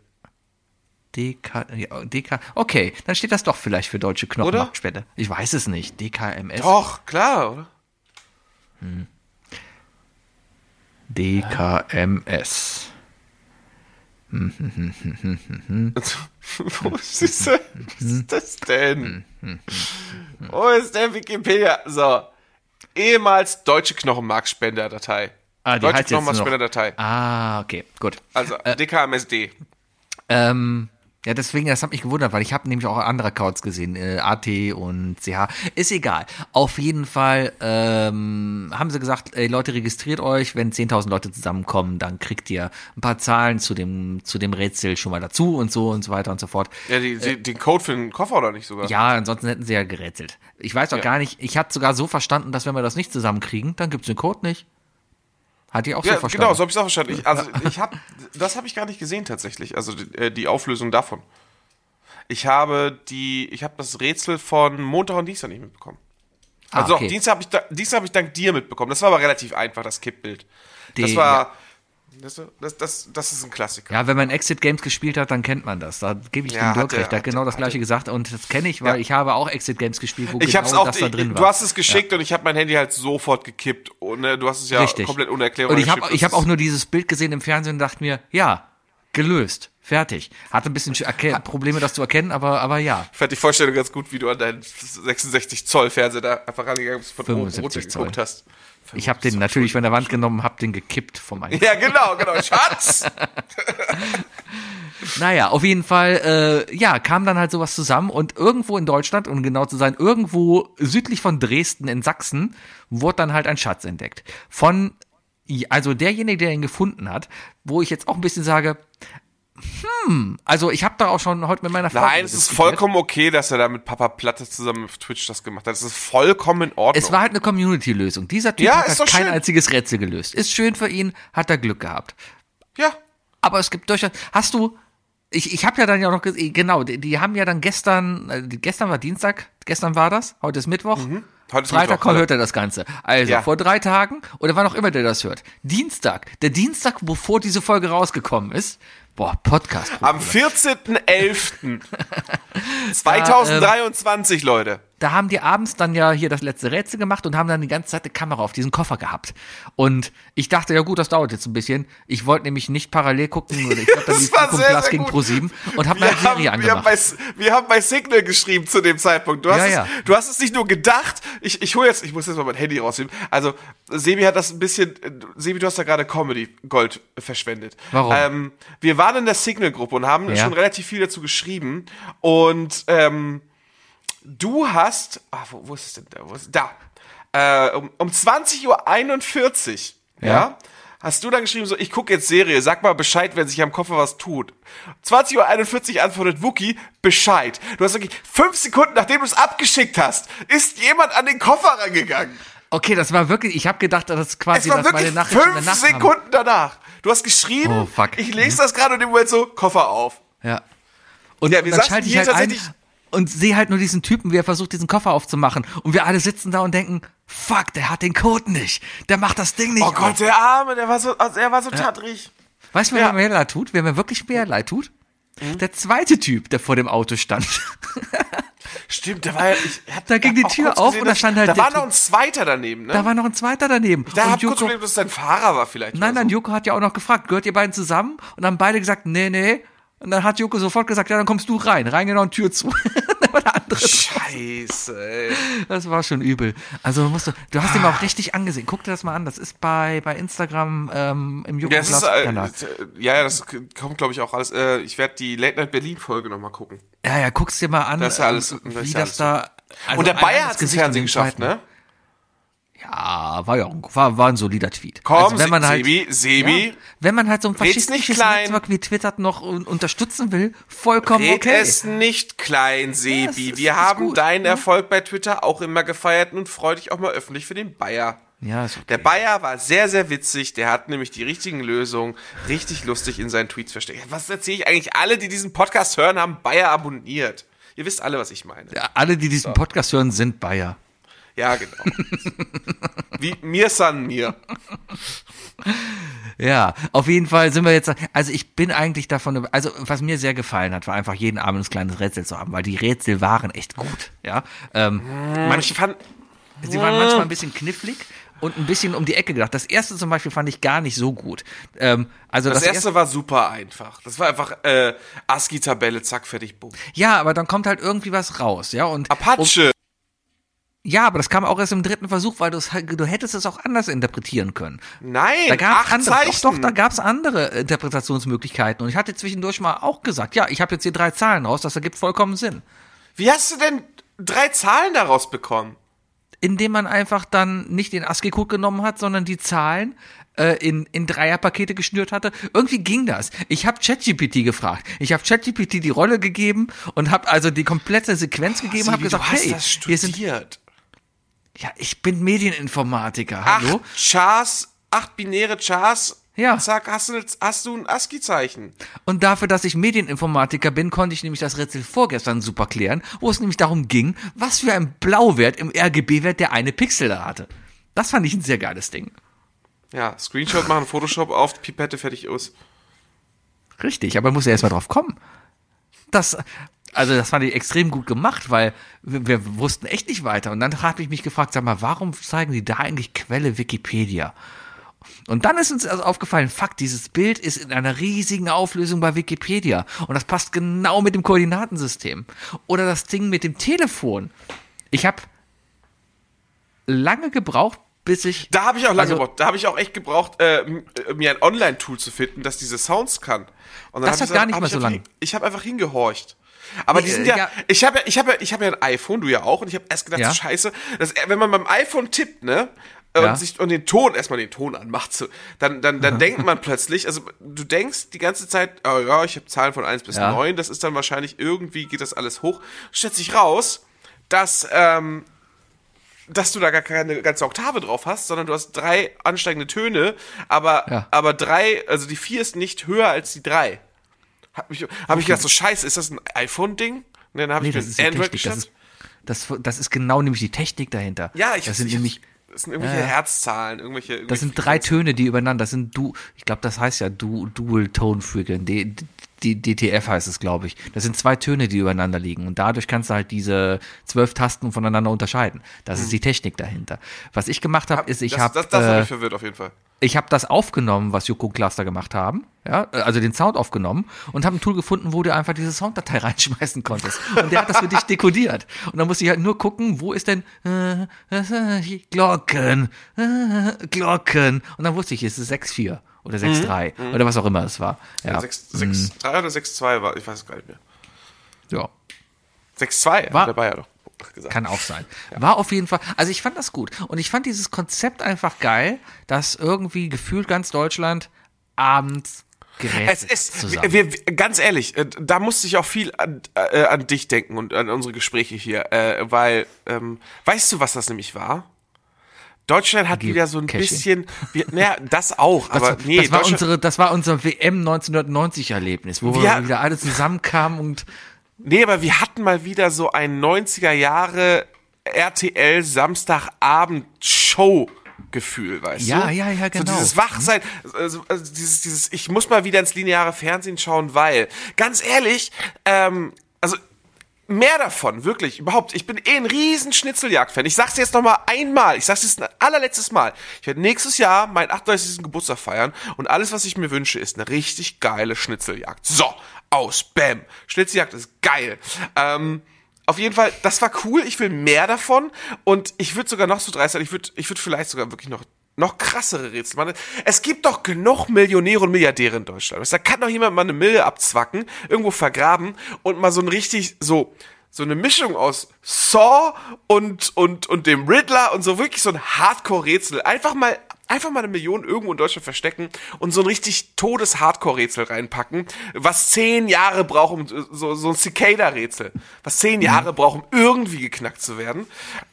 DK, ja, DK, okay, dann steht das doch vielleicht für Deutsche Knochenmarkspende. Ich weiß es nicht. DKMS. Doch, klar, oder? DKMS. [laughs] Wo ist? Was ist das denn? Wo ist der Wikipedia? So. Ehemals deutsche Knochenmarkspender-Datei. Ah, die deutsche Knochenmarkspender-Datei. Ah, okay, gut. Also DKMSD. Ähm, Ja, deswegen, das hat mich gewundert, weil ich habe nämlich auch andere Accounts gesehen, äh, AT und CH. Ist egal. Auf jeden Fall ähm, haben sie gesagt, ey Leute, registriert euch, wenn 10.000 Leute zusammenkommen, dann kriegt ihr ein paar Zahlen zu dem, zu dem Rätsel schon mal dazu und so und so weiter und so fort. Ja, die, die, den Code für den Koffer oder nicht sogar? Ja, ansonsten hätten sie ja gerätselt. Ich weiß auch Ja. gar nicht, ich hatte sogar so verstanden, dass wenn wir das nicht zusammenkriegen, dann gibt's den Code nicht. Hat die auch Ja, so verstanden. genau, so habe ich es auch verstanden. Ich, also [laughs] ich habe, das habe ich gar nicht gesehen tatsächlich. Also die, äh, die Auflösung davon. Ich habe die, ich habe das Rätsel von Montag und Dienstag nicht mitbekommen. Ah, Also okay. auch Dienstag habe ich, Dienstag habe ich dank dir mitbekommen. Das war aber relativ einfach, das Kippbild. Das Die- war, das, das, das, das ist ein Klassiker. Ja, wenn man Exit Games gespielt hat, dann kennt man das. Da gebe ich Ja, dem Dirk recht. Der hat genau das gleiche gesagt und das kenne ich, weil Ja. ich habe auch Exit Games gespielt, wo Ich genau hab's auch, das da ich, drin war. du hast es geschickt und ich habe mein Handy halt sofort gekippt. Und, ne, du hast es ja Richtig. komplett ohne Erklärung Und ich habe hab auch nur dieses Bild gesehen im Fernsehen und dachte mir, ja, gelöst, fertig. Hatte ein bisschen Probleme, das zu erkennen, aber, aber ja. Ich fand die Vorstellung ganz gut, wie du an deinen 66 Zoll Fernseher da einfach rangegangen bist, von oben 75 runter geguckt Zoll. hast. Ich habe den natürlich von der Wand genommen, habe den gekippt von meinem. Ja, genau, genau. Schatz! [laughs] Naja, auf jeden Fall, äh, ja, kam dann halt sowas zusammen und irgendwo in Deutschland, um genau zu sein, irgendwo südlich von Dresden in Sachsen, wurde dann halt ein Schatz entdeckt. Von, also derjenige, der ihn gefunden hat, wo ich jetzt auch ein bisschen sage, hm, also ich habe da auch schon heute mit meiner Frau Nein, es ist vollkommen okay, dass er da mit Papa Platte zusammen auf Twitch das gemacht hat. Es ist vollkommen in Ordnung. Es war halt eine Community-Lösung. Dieser Typ Ja, hat halt kein schön. einziges Rätsel gelöst. Ist schön für ihn, hat er Glück gehabt. ja, Aber es gibt durchaus. Hast du. Ich, ich habe ja dann ja noch genau, die, die haben ja dann gestern, äh, gestern war Dienstag, gestern war das, heute ist Mittwoch. Heute ist Freitag Mittwoch, hört er das Ganze. Also Ja. vor drei Tagen oder wann auch immer der das hört. Dienstag, der Dienstag, bevor diese Folge rausgekommen ist. Boah, Podcast. am 14.11.2023, [laughs] Leute. da haben die abends dann ja hier das letzte Rätsel gemacht und haben dann die ganze Zeit eine Kamera auf diesen Koffer gehabt. Und ich dachte, ja gut, das dauert jetzt ein bisschen. Ich wollte nämlich nicht parallel gucken, oder ich hab dann [laughs] Plus sehr gegen gut. Pro 7 und habe Wir meine haben, Serie wir, haben angemacht. bei, wir haben bei Signal geschrieben zu dem Zeitpunkt. Du hast, Ja, es, ja. Du hast es nicht nur gedacht. Ich, ich hole jetzt, ich muss jetzt mal mein Handy rausnehmen. Also, Sebi hat das ein bisschen, äh, Sebi, du hast da gerade Comedy Gold verschwendet. Warum? Ähm, wir waren in der Signal-Gruppe und haben Ja. schon relativ viel dazu geschrieben. Und, ähm, du hast, ah, wo, wo ist es denn da? Wo ist, da. Äh, um, um 20.41 Uhr, ja. Ja. Hast du dann geschrieben, so, ich gucke jetzt Serie, sag mal Bescheid, wenn sich am Koffer was tut. 20.41 Uhr antwortet Wookie, Bescheid. Du hast wirklich fünf Sekunden, nachdem du es abgeschickt hast, ist jemand an den Koffer rangegangen. Okay, das war wirklich, ich habe gedacht, das ist quasi Es war dass meine Nachrichten fünf danach haben. Sekunden danach. Du hast geschrieben, Oh, fuck. ich lese das gerade und im Moment so, Koffer auf. Ja. Und, Ja, wir dann schalte ich hier halt ein tatsächlich- und sehe halt nur diesen Typen, wie er versucht, diesen Koffer aufzumachen. Und wir alle sitzen da und denken, fuck, der hat den Code nicht. Der macht das Ding nicht Oh auf. Gott, der Arme, der war so, also er war so tattrig. Weißt du, wer Ja. Mhm. mir leid tut? Wer mir wirklich mehr leid tut? Der zweite Typ, der vor dem Auto stand. [laughs] Stimmt, der war ja, ich hab, Da ging die Tür kurz auf gesehen, und da stand halt Da war noch ein zweiter daneben, ne? Da war noch ein zweiter daneben. Da hab kurz Joko, überlegt, dass es sein Fahrer war vielleicht. nein, nein, so. Joko hat ja auch noch gefragt, gehört ihr beiden zusammen? Und haben beide gesagt, nee, nee. Und dann hat Joko sofort gesagt, ja, dann kommst du rein. Reingenommen, Tür zu. [laughs] Scheiße, ey. Das war schon übel. Also musst du, du hast ihn auch richtig angesehen. Guck dir das mal an. Das ist bei, bei Instagram ähm, im Ja, das ist, äh, Kanal. ja, ja, das kommt, glaube ich, auch alles. Äh, ich werde die Late Night Berlin Folge nochmal gucken. Ja, ja, guck's dir mal an, Das ist ja alles- ähm, das wie ist ja das alles da. also und der allein Bayer das hat ins Fernsehen geschafft, ne? Ja, war ja auch- war, war ein solider Tweet. Komm, also wenn man halt, Sebi, Sebi, ja, wenn man halt so ein faschistisches. Netzwerk wie Twitter noch un unterstützen will, vollkommen red okay. es nicht klein, Sebi. ist- Wir haben gut, deinen ne? Erfolg bei Twitter auch immer gefeiert und freu dich auch mal öffentlich für den Bayer. Ja, ist okay. Der Bayer war sehr, sehr witzig. Der hat nämlich die richtigen Lösungen richtig lustig in seinen Tweets versteckt. Was erzähle ich eigentlich? Alle, die diesen Podcast hören, haben Bayer abonniert. Ihr wisst alle, was ich meine. Ja, alle, die diesen Podcast hören, sind Bayer. Ja, genau. Wie mir san mir. Ja, auf jeden Fall sind wir jetzt, also ich bin eigentlich davon, also was mir sehr gefallen hat, war einfach jeden Abend ein kleines Rätsel zu haben, weil die Rätsel waren echt gut, ja. Ähm, Ich fand, sie waren manchmal ein bisschen knifflig und ein bisschen um die Ecke gedacht. Das erste zum Beispiel fand ich gar nicht so gut. Ähm, also das, das, erste war super einfach. Das war einfach äh, ASCII-Tabelle, zack, fertig, bumm. ja, aber dann kommt halt irgendwie was raus, ja, und Apache. Ja, aber das kam auch erst im dritten Versuch, weil halt- du hättest es auch anders interpretieren können. Nein, Da gab acht andere, Zeichen. doch, doch, da gab's andere Interpretationsmöglichkeiten. Und ich hatte zwischendurch mal auch gesagt, ja, ich habe jetzt hier drei Zahlen raus, das ergibt vollkommen Sinn. Wie hast du denn drei Zahlen daraus bekommen? Indem man einfach dann nicht den ASCII-Code genommen hat, sondern die Zahlen äh, in, in Dreierpakete geschnürt hatte. Irgendwie ging das. Ich habe ChatGPT gefragt. Ich habe ChatGPT die Rolle gegeben und habe also die komplette Sequenz gegeben, habe Sibi, gesagt, du hast hey, das hier sind studiert. Ja, ich bin Medieninformatiker. Hallo? Acht Chars, acht binäre Chars. Ja. Zack, hast du, hast du ein ASCII-Zeichen. Und dafür, dass ich Medieninformatiker bin, konnte ich nämlich das Rätsel vorgestern super klären, wo es nämlich darum ging, was für ein Blauwert im RGB-Wert der eine Pixel da hatte. Das fand ich ein sehr geiles Ding. Ja, Screenshot machen, Photoshop auf, Pipette fertig aus. Richtig, aber muss ja erstmal drauf kommen. Das, also das fand ich extrem gut gemacht, weil wir, wir wussten echt nicht weiter. Und dann habe ich mich gefragt, sag mal, warum zeigen die da eigentlich Quelle Wikipedia? Und dann ist uns also aufgefallen, fuck, dieses Bild ist in einer riesigen Auflösung bei Wikipedia. Und das passt genau mit dem Koordinatensystem. Oder das Ding mit dem Telefon. Ich habe lange gebraucht, bis ich. Da habe ich auch lange Also- gebraucht. Da habe ich auch echt gebraucht, äh, äh, mir ein Online-Tool zu finden, das diese Sounds kann. Und Das hat gar nicht mehr so einfach lang. hin- Ich habe einfach hingehorcht. Aber die sind äh, ja, ja. ich habe ja, ich habe ja, ich habe ja ein iPhone, du ja auch, und ich habe erst gedacht, Ja. so scheiße, dass, wenn man beim iPhone tippt, ne, äh, Ja. und sich und den Ton erstmal den Ton anmacht, so, dann dann dann denkt man plötzlich, also du denkst die ganze Zeit, oh ja, ich habe Zahlen von 1 bis Ja. 9, das ist dann wahrscheinlich irgendwie geht das alles hoch. Stellt sich raus, dass ähm, dass du da gar keine ganze Oktave drauf hast, sondern du hast drei ansteigende Töne, aber, aber drei, also die vier ist nicht höher als die drei. Hab, mich, hab ich gedacht, so scheiße, ist das ein iPhone-Ding? Dann habe Nee, ich mir das Android Technik. Das ist, das, das ist genau nämlich die Technik dahinter. Ja, ich das sind nicht, nämlich das sind irgendwelche Ja. Herzzahlen, irgendwelche, Das irgendwelche sind drei Töne, die übereinander, das sind du, ich glaube, das heißt ja du, Dual Tone Frequency, D, D, DTF heißt es, glaube ich. Das sind zwei Töne, die übereinander liegen und dadurch kannst du halt diese zwölf Tasten voneinander unterscheiden. Das ist die Technik dahinter. Was ich gemacht habe, ist, ich Hm. das, habe das, das hat äh, mich verwirrt auf jeden Fall. ich habe das aufgenommen, was Joko Cluster gemacht haben, ja, also den Sound aufgenommen und habe ein Tool gefunden, wo du einfach diese Sounddatei [laughs] reinschmeißen konntest. Und der hat das für dich dekodiert. Und dann musste ich halt nur gucken, wo ist denn äh, äh, Glocken, äh, Glocken. Und dann wusste ich, es ist 6-4 oder 6-3 oder was auch immer es war. Ja, 6, 6, 3 oder 6-2 war, ich weiß es gar nicht mehr. ja. 6-2, War- dabei ja doch gesagt. Kann auch sein. War auf jeden Fall, also ich fand das gut. Und ich fand dieses Konzept einfach geil, dass irgendwie gefühlt ganz Deutschland abends gerät Es ist, zusammen. wir, wir, ganz ehrlich, äh, da musste ich auch viel an, äh, an dich denken und an unsere Gespräche hier, äh, weil, ähm, weißt du, was das nämlich war? Deutschland hat wieder so ein Caching. bisschen, wir, naja, das auch, Das, aber war- nee, das, war unsere, das war unser WM 1990 Erlebnis, wo wir, Wir- wieder alle zusammenkamen und nee, aber wir hatten mal wieder so ein 90er Jahre RTL Samstagabend Show Gefühl, weißt Ja, du? ja, ja, genau. So dieses Wachsein, also, also dieses, dieses, ich muss mal wieder ins lineare Fernsehen schauen, weil, ganz ehrlich, ähm, also mehr davon, wirklich, überhaupt. Ich bin eh ein riesen Schnitzeljagd-Fan. Ich sag's jetzt noch mal einmal, ich sag's jetzt ein allerletztes Mal. Ich werde nächstes Jahr meinen 38. Geburtstag feiern und alles, was ich mir wünsche, ist eine richtig geile Schnitzeljagd. So, aus, bam. Schnitzeljagd ist geil. Ähm, auf jeden Fall, das war cool. Ich will mehr davon und ich würde sogar noch so dreist sein. Ich würde, ich würde vielleicht sogar wirklich noch noch krassere Rätsel machen. Es gibt doch genug Millionäre und Milliardäre in Deutschland. Da kann doch jemand mal eine Mille abzwacken, irgendwo vergraben und mal so ein richtig so so eine Mischung aus Saw und und und dem Riddler und so wirklich so ein Hardcore-Rätsel. Einfach mal einfach mal eine Million irgendwo in Deutschland verstecken und so ein richtig todes Hardcore-Rätsel reinpacken, was zehn Jahre braucht, um so so ein Cicada-Rätsel, was zehn Jahre braucht, um irgendwie geknackt zu werden.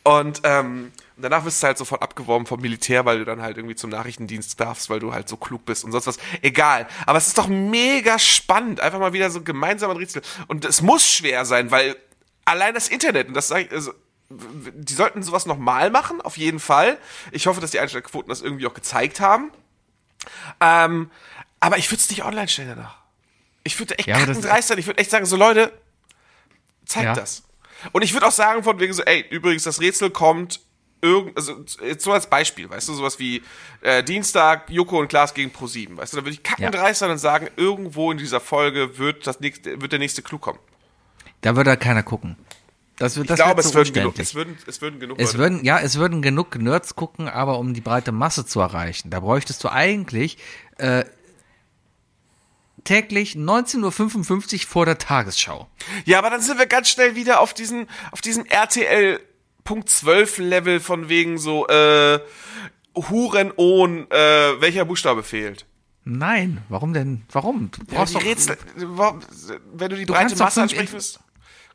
Und ähm, danach wirst du halt sofort abgeworben vom Militär, weil du dann halt irgendwie zum Nachrichtendienst darfst, weil du halt so klug bist und sonst was. Egal. Aber es ist doch mega spannend. Einfach mal wieder so gemeinsam ein Rätsel. Und es muss schwer sein, weil allein das Internet, und das sage ich, also, die sollten sowas nochmal machen, auf jeden Fall. Ich hoffe, dass die Einstellquoten das irgendwie auch gezeigt haben. Ähm, aber ich würde es nicht online stellen danach. Ich würde echt Ja, kackendreist sein. Ich würde echt sagen, so Leute, zeigt Ja. das. Und ich würde auch sagen von wegen so, ey, übrigens, das Rätsel kommt irgend, also jetzt so als Beispiel, weißt du, sowas wie äh, Dienstag Joko und Klaas gegen Pro7, weißt du, da würde ich kackendreist sein und sagen, irgendwo in dieser Folge wird das nächste, wird der nächste Clou kommen. da würde da keiner gucken. Das, wird- Ich das glaube, es würden, genug, es, würden, es würden genug Es Leute- würden, ja, es würden genug Nerds gucken, aber um die breite Masse zu erreichen, da bräuchtest du eigentlich äh, täglich 19.55 Uhr vor der Tagesschau. Ja, aber dann sind wir ganz schnell wieder auf diesen, auf diesem RTL Punkt 12 Level von wegen so, äh, Huren-Ohn, äh, welcher Buchstabe fehlt. Nein, warum denn? Warum? Du Ja, brauchst die doch, Rätsel, warum- wenn du die Du breite Masse ansprechen willst,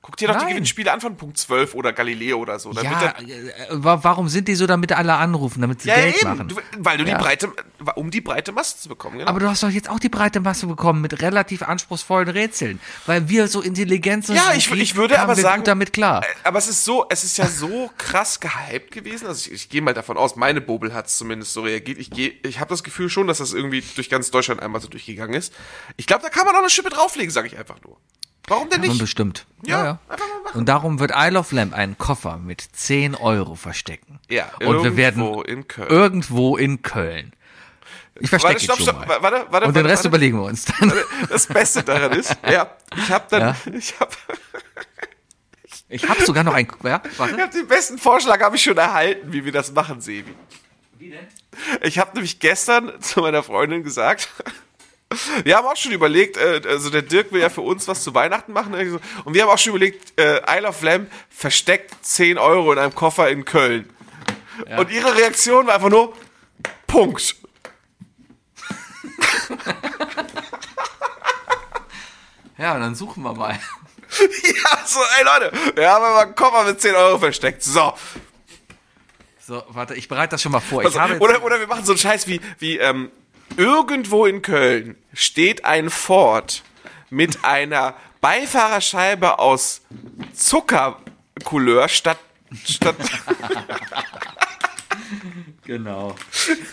guck dir doch die Nein. Gewinnspiele an von Punkt 12 oder Galileo oder so. Ja, wird äh, wa- warum sind die so, damit alle anrufen, damit sie ja, Geld eben, machen? du, weil du Ja. die breite, um die breite Masse zu bekommen, genau. Aber du hast doch jetzt auch die breite Masse bekommen mit relativ anspruchsvollen Rätseln, weil wir so intelligent sind. Ja, ich, die ich würde aber sagen, damit klar. äh, aber es ist so, es ist ja so [laughs] krass gehypt gewesen. Also ich, ich gehe mal davon aus, meine Bobel hat es zumindest so reagiert. Ich gehe, ich habe das Gefühl schon, dass das irgendwie durch ganz Deutschland einmal so durchgegangen ist. Ich glaube, da kann man noch eine Schippe drauflegen, sage ich einfach nur. Warum denn Kann man nicht? bestimmt. Ja, mal machen. Und darum wird Isle of Lamp einen Koffer mit 10 Euro verstecken. Ja, Und wir werden irgendwo in Köln. irgendwo in Köln. Ich verstecke Warte, ihn stopp, schon stopp, mal. warte, warte, Und den Rest überlegen wir uns dann. Das Beste daran ist, [laughs] ja, ich habe dann, Ja? ich habe, [laughs] Ich habe sogar noch ein. Ja, ich warte. hab den besten Vorschlag habe ich schon erhalten, wie wir das machen, Sebi. Wie denn? Ich habe nämlich gestern zu meiner Freundin gesagt, wir haben auch schon überlegt, äh, also der Dirk will ja für uns was zu Weihnachten machen. Und wir haben auch schon überlegt, äh, Isle of Lamp versteckt 10 Euro in einem Koffer in Köln. Und ihre Reaktion war einfach nur, Punkt. [laughs] Ja, dann suchen wir mal. [laughs] Ja, so, ey Leute, wir haben aber einen Koffer mit 10 Euro versteckt. So. So, warte, ich bereite das schon mal vor. Also, oder, oder wir machen so einen Scheiß wie, wie ähm, irgendwo in Köln steht ein Ford mit einer Beifahrerscheibe aus Zuckercouleur statt, statt [laughs] Genau.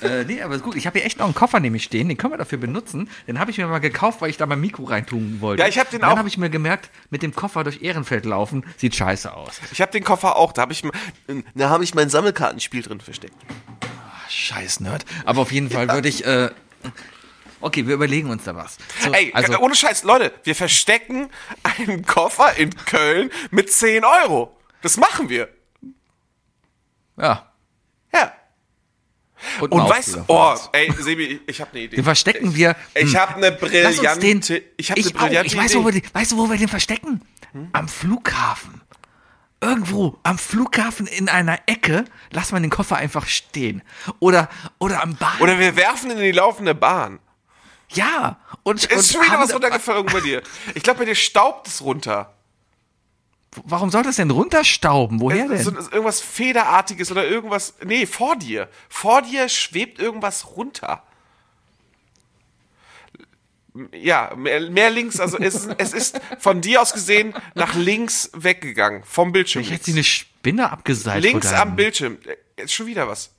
äh, nee, aber ist gut. Ich habe hier echt noch einen Koffer nämlich stehen. Den können wir dafür benutzen. Den habe ich mir mal gekauft, weil ich da mein Mikro reintun wollte. Ja, ich hab den Und Dann auch- habe ich mir gemerkt, mit dem Koffer durch Ehrenfeld laufen, sieht scheiße aus. Ich habe den Koffer auch, da habe ich, da habe ich mein Sammelkartenspiel drin versteckt. Scheiß Nerd. Aber auf jeden Fall würde ich. Äh, okay, wir überlegen uns da was. So, Ey, also, ohne Scheiß, Leute, wir verstecken einen Koffer in Köln mit 10 Euro. Das machen wir. ja. Ja. Und, Und weißt du, oh, ey, Sebi, ich habe eine Idee. Den verstecken wir. Ich hm, habe eine uns den. brillante, ich habe eine auch, brillante ich weiß, Idee. wo wir den, weißt du, wo wir den verstecken? Hm? Am Flughafen. Irgendwo am Flughafen in einer Ecke lass man den Koffer einfach stehen. Oder, oder am Bahn. Oder wir werfen ihn in die laufende Bahn. ja. Und, und Ist schon wieder was runtergefallen bei dir. Ich glaube, bei dir staubt es runter. Warum soll das denn runterstauben? Woher denn? So, irgendwas Federartiges oder irgendwas. Nee, vor dir. Vor dir schwebt irgendwas runter. Ja, mehr, mehr links, also es, ist- es ist von dir aus gesehen nach links weggegangen. Vom Bildschirm. ich hätte sie eine Spinne abgeseilt. links am Bildschirm. Jetzt schon wieder was.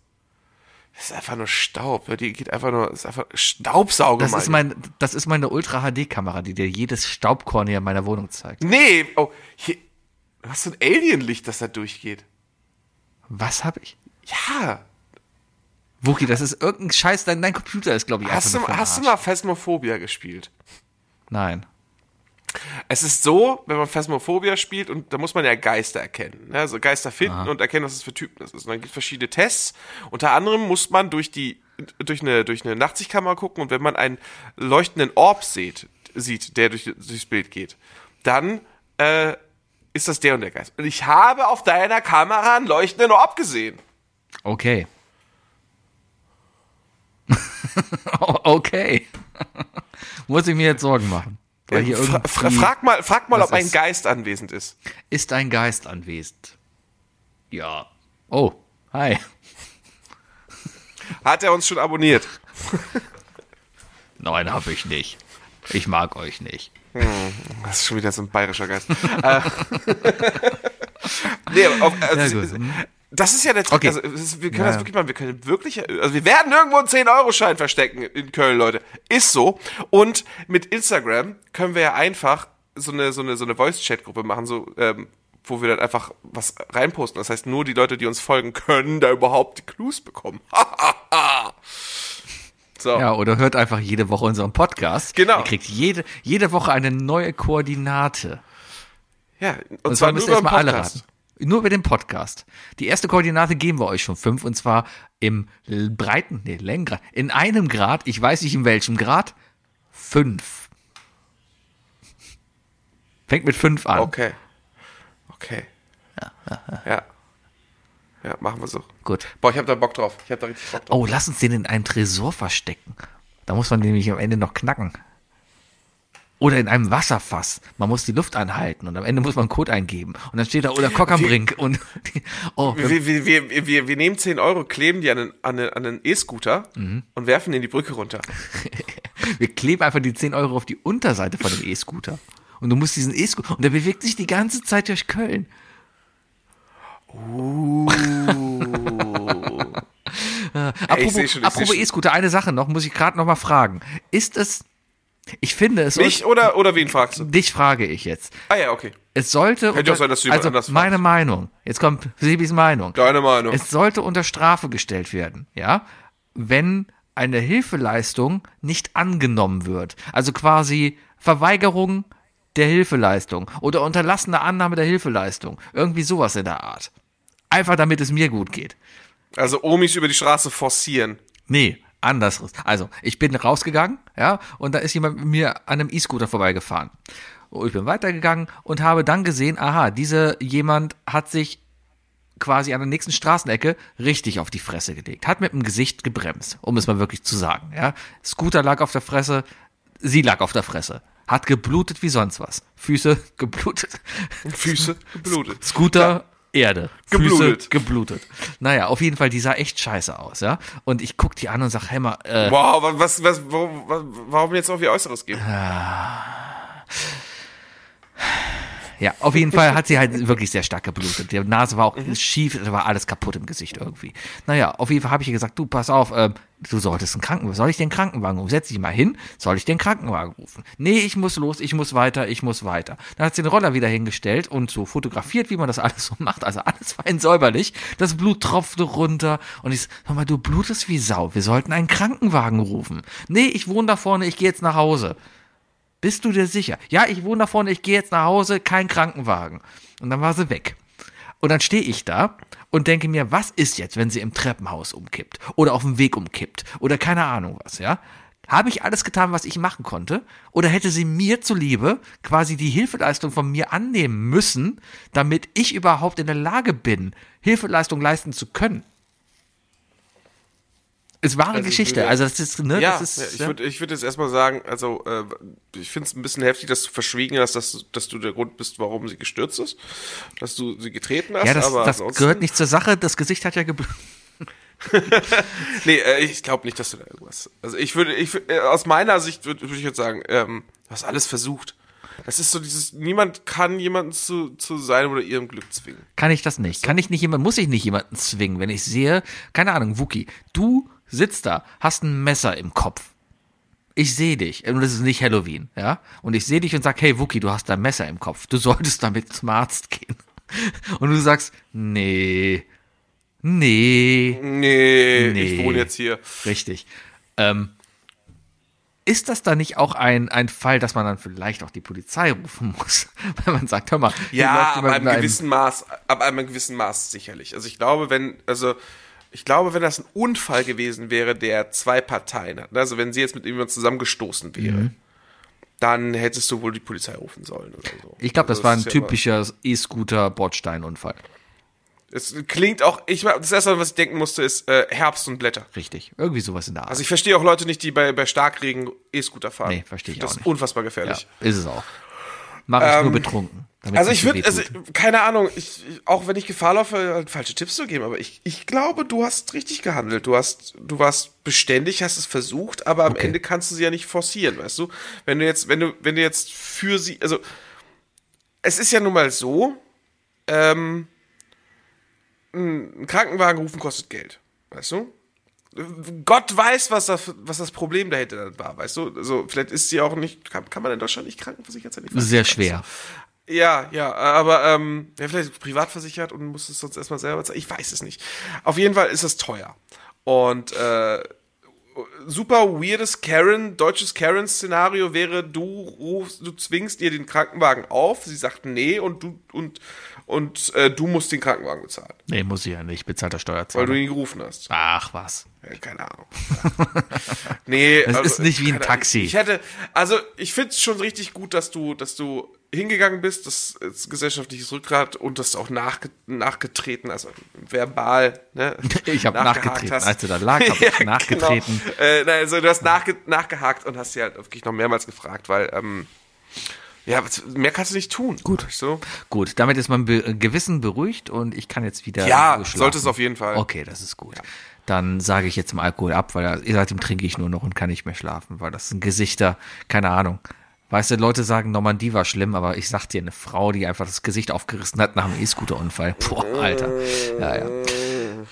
Das ist einfach nur Staub. Die geht einfach nur, ist einfach Staubsauger. Das ist, mein, das ist meine Ultra-HD-Kamera, die dir jedes Staubkorn hier in meiner Wohnung zeigt. Nee, oh, hier, du hast so ein Alienlicht, das da durchgeht. Was habe ich? Ja. Wookie, das ist irgendein Scheiß. Dein, dein Computer ist, glaube ich, Hast du, hast du mal Phasmophobia gespielt? Nein. Es ist so, wenn man Phasmophobia spielt und da muss man ja Geister erkennen. Ne? Also Geister finden und erkennen, was es für Typen das ist. Und dann gibt es verschiedene Tests. Unter anderem muss man durch die durch eine durch eine Nachtsichtkamera gucken und wenn man einen leuchtenden Orb sieht, sieht, der durch, durchs Bild geht, dann äh, ist das der und der Geist. Und ich habe auf deiner Kamera einen leuchtenden Orb gesehen. Okay. [laughs] Okay. Muss ich mir jetzt Sorgen machen? Hier Fra fra frag mal, frag mal, ob ein ist? Geist anwesend ist. ist ein Geist anwesend. Ja. Oh, hi. Hat er uns schon abonniert? [laughs] Nein, habe ich nicht. Ich mag euch nicht. Das ist schon wieder so ein bayerischer Geist. Äh, [laughs] nee, auf, also, Ja. Hm. Das ist ja der Trick. Okay. Also, wir können Ja, das wirklich machen. Wir können wirklich, also wir werden irgendwo einen 10-Euro-Schein verstecken in Köln, Leute. Ist so. Und mit Instagram können wir ja einfach so eine, so eine, so eine Voice-Chat-Gruppe machen, so, ähm, wo wir dann einfach was reinposten. Das heißt, nur die Leute, die uns folgen, können da überhaupt die Clues bekommen. [laughs] so. Ja, oder hört einfach jede Woche unseren Podcast. Genau. Ihr kriegt jede, jede Woche eine neue Koordinate. Ja, und, Und zwar zwar nur den erstmal alle raten. Nur über den Podcast. Die erste Koordinate geben wir euch schon fünf und zwar im breiten, nee, Längengrad. In einem Grad, ich weiß nicht in welchem Grad, fünf. Fängt mit fünf an. Okay. Okay. Ja. Ja, machen wir so. Gut. Boah, ich hab da Bock drauf. Ich hab da richtig Bock drauf. Oh, lass uns den in einem Tresor verstecken. Da muss man nämlich am Ende noch knacken. Oder in einem Wasserfass. Man muss die Luft anhalten und am Ende muss man einen Code eingeben. Und dann steht da oder Cock am Brink und [laughs] oh, wir, Wir, wir, wir, wir, nehmen 10 Euro, kleben die an den, an den E-Scooter Mhm. und werfen den die Brücke runter. [laughs] wir kleben einfach die 10 Euro auf die Unterseite von dem E-Scooter. Und du musst diesen E-Scooter, und der bewegt sich die ganze Zeit durch Köln. [laughs] Äh, apropos. E-Scooter, eine Sache noch, muss ich gerade noch mal fragen. Ist es, ich finde es, Mich oder, oder wen fragst du? dich frage ich jetzt. Ah ja, okay. Es sollte, Hätte auch sein, dass du also anders meine Meinung, jetzt kommt Sebis Meinung. Deine Meinung. Es sollte unter Strafe gestellt werden, ja, wenn eine Hilfeleistung nicht angenommen wird. Also quasi Verweigerung der Hilfeleistung oder unterlassene Annahme der Hilfeleistung. Irgendwie sowas in der Art. Einfach damit es mir gut geht. Also Omis über die Straße forcieren. Nee, anderes. Also, ich bin rausgegangen, ja, und da ist jemand mit mir an einem E-Scooter vorbeigefahren. Und ich bin weitergegangen und habe dann gesehen, aha, diese jemand hat sich quasi an der nächsten Straßenecke richtig auf die Fresse gelegt. Hat mit dem Gesicht gebremst, um es mal wirklich zu sagen, ja. Scooter lag auf der Fresse, sie lag auf der Fresse. Hat geblutet wie sonst was. Füße geblutet. Füße geblutet. Scooter, Erde. Geblutet. Füße geblutet. Naja, auf jeden Fall, die sah echt scheiße aus, ja. Und ich guck die an und sag, hey mal, äh, Wow, was, was, warum, warum jetzt auf ihr Äußeres geben? Ja, auf jeden Fall hat sie halt [laughs] wirklich sehr stark geblutet. Die Nase war auch schief, da war alles kaputt im Gesicht irgendwie. Naja, auf jeden Fall habe ich ihr gesagt, du, pass auf, ähm, du solltest einen Krankenwagen, soll ich den Krankenwagen rufen? Setz dich mal hin, soll ich den Krankenwagen rufen? Nee, ich muss los, ich muss weiter, ich muss weiter. Dann hat sie den Roller wieder hingestellt und so fotografiert, wie man das [laughs] alles so macht. Also alles fein säuberlich. Das Blut tropfte runter und ich hör mal, du blutest wie Sau, wir sollten einen Krankenwagen rufen. Nee, ich wohne da vorne, ich gehe jetzt nach Hause. Bist du dir sicher? Ja, ich wohne da vorne, ich gehe jetzt nach Hause, kein Krankenwagen. Und dann war sie weg. Und dann stehe ich da und denke mir, was ist jetzt, wenn sie im Treppenhaus umkippt oder auf dem Weg umkippt oder keine Ahnung was, ja? Habe ich alles getan, was ich machen konnte? Oder hätte sie mir zuliebe quasi die Hilfeleistung von mir annehmen müssen, damit ich überhaupt in der Lage bin, Hilfeleistung leisten zu können? Es war eine Also ich Geschichte. würde- Also das ist, ne, Ja, das ist, ich würde ich würd jetzt erstmal sagen, also äh, ich finde es ein bisschen heftig, dass du verschwiegen hast, dass, du- dass du der Grund bist, warum sie gestürzt ist, dass du sie getreten hast, ja, das, aber das gehört nicht zur Sache. Das Gesicht hat ja geblutet. [laughs] Nee, äh, ich glaube nicht, dass du da irgendwas. Also ich würde, ich äh, aus meiner Sicht würde würd ich jetzt sagen, ähm, du hast alles versucht. Das ist so dieses, niemand kann jemanden zu, zu seinem oder ihrem Glück zwingen. Kann ich das nicht? Kann ich nicht jemand, muss ich nicht jemanden zwingen, wenn ich sehe, keine Ahnung, Wookie, du sitzt da, hast ein Messer im Kopf. Ich sehe dich, und das ist nicht Halloween, ja? Und ich sehe dich und sag, hey Wookie, du hast da ein Messer im Kopf. Du solltest damit zum Arzt gehen. [laughs] Und du sagst, nee, nee, Nee, Nee. ich wohne jetzt hier. richtig. Ähm, ist das da nicht auch ein, ein Fall, dass man dann vielleicht auch die Polizei rufen muss? [laughs] Weil man sagt, hör mal, Ja, läuft ab jemand einem mit einem- gewissen Maß, ab einem gewissen Maß sicherlich. Also ich glaube, wenn, also ich glaube, wenn das ein Unfall gewesen wäre, der zwei Parteien hat, ne, also wenn sie jetzt mit jemandem zusammengestoßen wäre, Mhm. dann hättest du wohl die Polizei rufen sollen oder so. Ich glaube, das Also war ein ist ja typischer E-Scooter-Bordsteinunfall. Es klingt auch, ich das erste, was ich denken musste, ist äh, Herbst und Blätter. Richtig. Irgendwie sowas in der Art. Also ich verstehe auch Leute nicht, die bei, bei Starkregen E-Scooter fahren. Nee, verstehe ich das auch ist nicht. unfassbar ja, gefährlich. ist es auch. Mache ich nur betrunken. Also ich würde, so also keine Ahnung, ich- auch wenn ich Gefahr laufe, halt falsche Tipps zu geben, aber ich, ich glaube, du hast richtig gehandelt. Du hast, du warst beständig, hast es versucht, aber am Okay. Ende kannst du sie ja nicht forcieren, weißt du? Wenn du jetzt, wenn du, wenn du jetzt für sie, also es ist ja nun mal so, ähm, ein Krankenwagen rufen kostet Geld, weißt du? Gott weiß, was das, was das Problem dahinter war, weißt du? Also, vielleicht ist sie auch nicht, kann, kann man in Deutschland nicht krankenversichert sein? Sehr schwer. Ja, ja, aber ähm, ja, vielleicht privat versichert und muss es sonst erstmal selber zahlen. Ich weiß es nicht. Auf jeden Fall ist es teuer. Und äh, super weirdes Karen, deutsches Karen-Szenario wäre, du rufst, du zwingst ihr den Krankenwagen auf, sie sagt nee und du und und äh, du musst den Krankenwagen bezahlen, Nee, muss ich ja nicht. Bezahlt der weil Steuerzahler. du ihn gerufen hast. Ach was. Ja, keine Ahnung. [laughs] nee, also, Das ist nicht wie ein Taxi. Ich hätte, also ich finde es schon richtig gut, dass du, dass du hingegangen bist, das ist gesellschaftliches Rückgrat und das auch nachge nachgetreten, also verbal, ne? [laughs] Ich hab nachgehakt nachgetreten. hast. Als du da lag, hab [laughs] ich nachgetreten. Genau. Äh, nein, also du hast nachge nachgehakt und hast sie halt wirklich noch mehrmals gefragt, weil ähm, ja, mehr kannst du nicht tun. Gut. So. Gut, damit ist mein Be Gewissen beruhigt und ich kann jetzt wieder. Ja, sollte es auf jeden Fall. Okay, das ist gut. Dann sage ich jetzt mal Alkohol ab, weil seitdem trinke ich nur noch und kann nicht mehr schlafen, weil das sind Gesichter, keine Ahnung. Weißt du, Leute sagen, Normandie war schlimm, aber ich sag dir, eine Frau, die einfach das Gesicht aufgerissen hat nach einem E-Scooter-Unfall. Boah, Alter. Ja, ja.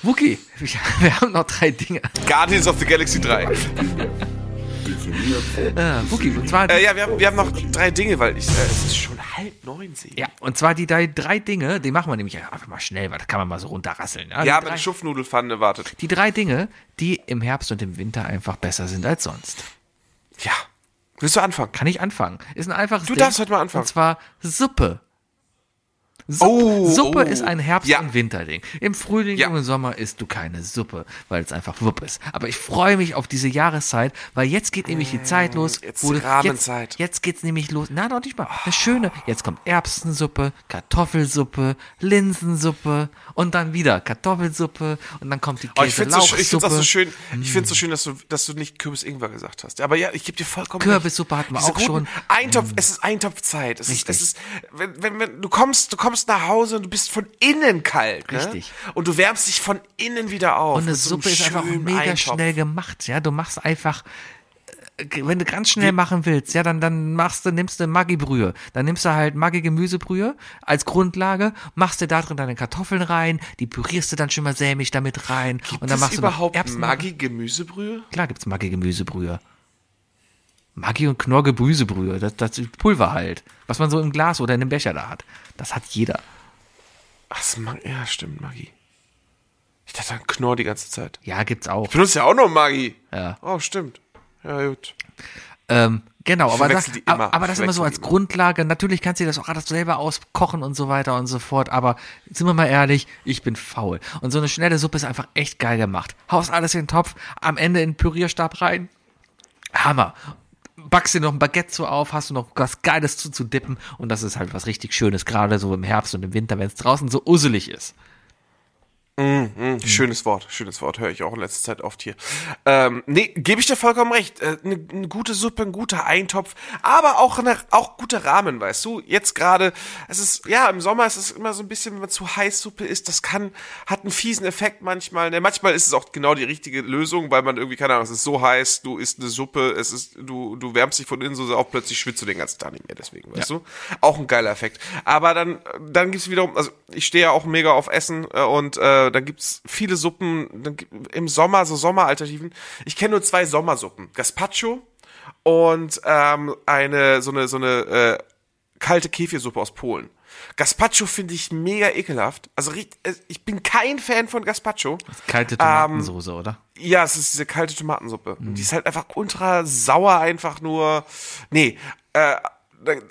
Wookie, [laughs] wir haben noch drei Dinge. Guardians of the Galaxy 3. [laughs] Äh, Wookie, und zwar, Äh, ja, wir haben, wir haben noch drei Dinge, weil ich, äh, es ist schon halb neun, ja, und zwar die drei, drei Dinge, die machen wir nämlich einfach mal schnell, weil da kann man mal so runterrasseln. Ja, Ja, die, meine drei, Schupfnudelpfanne wartet. die drei Dinge, die im Herbst und im Winter einfach besser sind als sonst. Ja. Willst du anfangen? Kann ich anfangen? Ist ein einfaches Du Ding. darfst heute mal anfangen. Und zwar Suppe. Suppe, Oh, Suppe oh. ist ein Herbst- Ja. und Winterding. Im Frühling Ja. und im Sommer isst du keine Suppe, weil es einfach Wupp ist. Aber ich freue mich auf diese Jahreszeit, weil jetzt geht nämlich die Zeit los. Mm, jetzt wo Rahmenzeit. Jetzt, jetzt geht's nämlich los. Na, noch nicht mal. Das Schöne. Jetzt kommt Erbsensuppe, Kartoffelsuppe, Linsensuppe und dann wieder Kartoffelsuppe und dann kommt die Oh, ich finde es so, so schön, ich find's so schön, dass du, dass du nicht Kürbis-Ingwer gesagt hast. Aber ja, ich gebe dir vollkommen Kürbissuppe recht. hatten wir Diese auch guten schon. Eintopf, es ist Eintopfzeit. Es ist, Richtig. es ist, wenn, wenn, wenn, du kommst, du kommst nach Hause und du bist von innen kalt, ne? Richtig. Und du wärmst dich von innen wieder auf. Und eine mit so Suppe ist einfach mega Eintopf. schnell gemacht, ja. Du machst einfach, äh, wenn du ganz schnell machen willst, ja, dann, dann machst du, nimmst du Maggi-Brühe. Dann nimmst du halt Maggi-Gemüsebrühe als Grundlage, machst du da drin deine Kartoffeln rein, die pürierst du dann schon mal sämig damit rein. und dann Gibt machst es überhaupt Maggi-Gemüsebrühe? Klar gibt's Maggi-Gemüsebrühe. Maggi und Knorr-Gemüsebrühe, das, das ist Pulver halt. Was man so im Glas oder in einem Becher da hat. Das hat jeder. Ach, das ja, stimmt, Maggi. Ich dachte an Knorr die ganze Zeit. Ja, gibt's auch. Du benutzt ja auch noch Maggi. Ja. Oh, stimmt. Ja, gut. Ähm, genau, aber das, aber, aber das Ich immer so als immer. Grundlage. Natürlich kannst du dir das auch alles selber auskochen und so weiter und so fort. Aber sind wir mal ehrlich, ich bin faul. Und so eine schnelle Suppe ist einfach echt geil gemacht. Haust alles in den Topf, am Ende in den Pürierstab rein. Hammer. Backst dir noch ein Baguette so auf, hast du noch was Geiles zu, zu dippen. Und das ist halt was richtig Schönes, gerade so im Herbst und im Winter, wenn es draußen so usselig ist. Schönes Wort, schönes Wort, höre ich auch in letzter Zeit oft hier. Ähm, nee, gebe ich dir vollkommen recht. Äh, Eine ne gute Suppe, ein guter Eintopf, aber auch eine, auch gute Rahmen, weißt du. Jetzt gerade, es ist, ja, im Sommer ist es immer so ein bisschen, wenn man zu heiß Suppe isst, das kann, hat einen fiesen Effekt manchmal. Ne? Manchmal ist es auch genau die richtige Lösung, weil man irgendwie, keine Ahnung, es ist so heiß, du isst eine Suppe, es ist, du, du wärmst dich von innen so sehr auf, plötzlich schwitzt du den ganzen Tag nicht mehr, deswegen, weißt du. Auch ein geiler Effekt. Aber dann, dann gibt's wiederum, also ich stehe ja auch mega auf Essen äh, und äh, dann gibt's viele Suppen dann, gibt- im Sommer, so Sommeralternativen. Ich kenne nur zwei Sommersuppen. Gazpacho und ähm, eine, so eine, so eine äh, kalte Kefirsuppe aus Polen. Gazpacho finde ich mega ekelhaft. Also äh, ich bin kein Fan von Gazpacho. Kalte Tomatensoße, oder? Ja, es ist diese kalte Tomatensuppe. Und Die ist halt einfach ultra sauer, einfach nur. Nee, äh,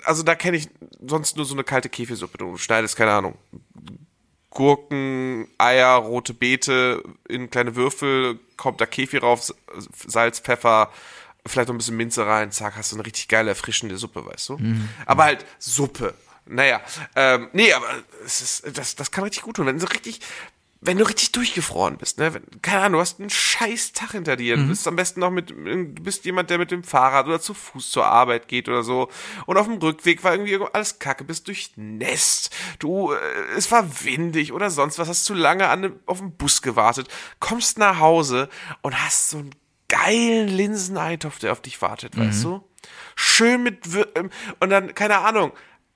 also da kenne ich sonst nur so eine kalte Käfesuppe. Du schneidest, keine Ahnung, Gurken, Eier, rote Beete in kleine Würfel, kommt da Kefir rauf, Salz, Pfeffer, vielleicht noch ein bisschen Minze rein, zack, hast du eine richtig geile, erfrischende Suppe, weißt du? Aber halt Suppe. Naja, ähm, nee, aber es ist, das, das kann richtig gut tun. Wenn du richtig, wenn du richtig durchgefroren bist, ne, wenn, keine Ahnung, du hast einen scheiß Tag hinter dir, du bist am besten noch mit, du bist jemand, der mit dem Fahrrad oder zu Fuß zur Arbeit geht oder so. Und auf dem Rückweg war irgendwie alles kacke, bist durchnässt, du, äh, es war windig oder sonst was, hast zu lange an, dem- auf dem Bus gewartet, kommst nach Hause und hast so einen geilen Linseneintopf, der auf dich wartet, weißt du? Schön mit, ähm, und dann, keine Ahnung,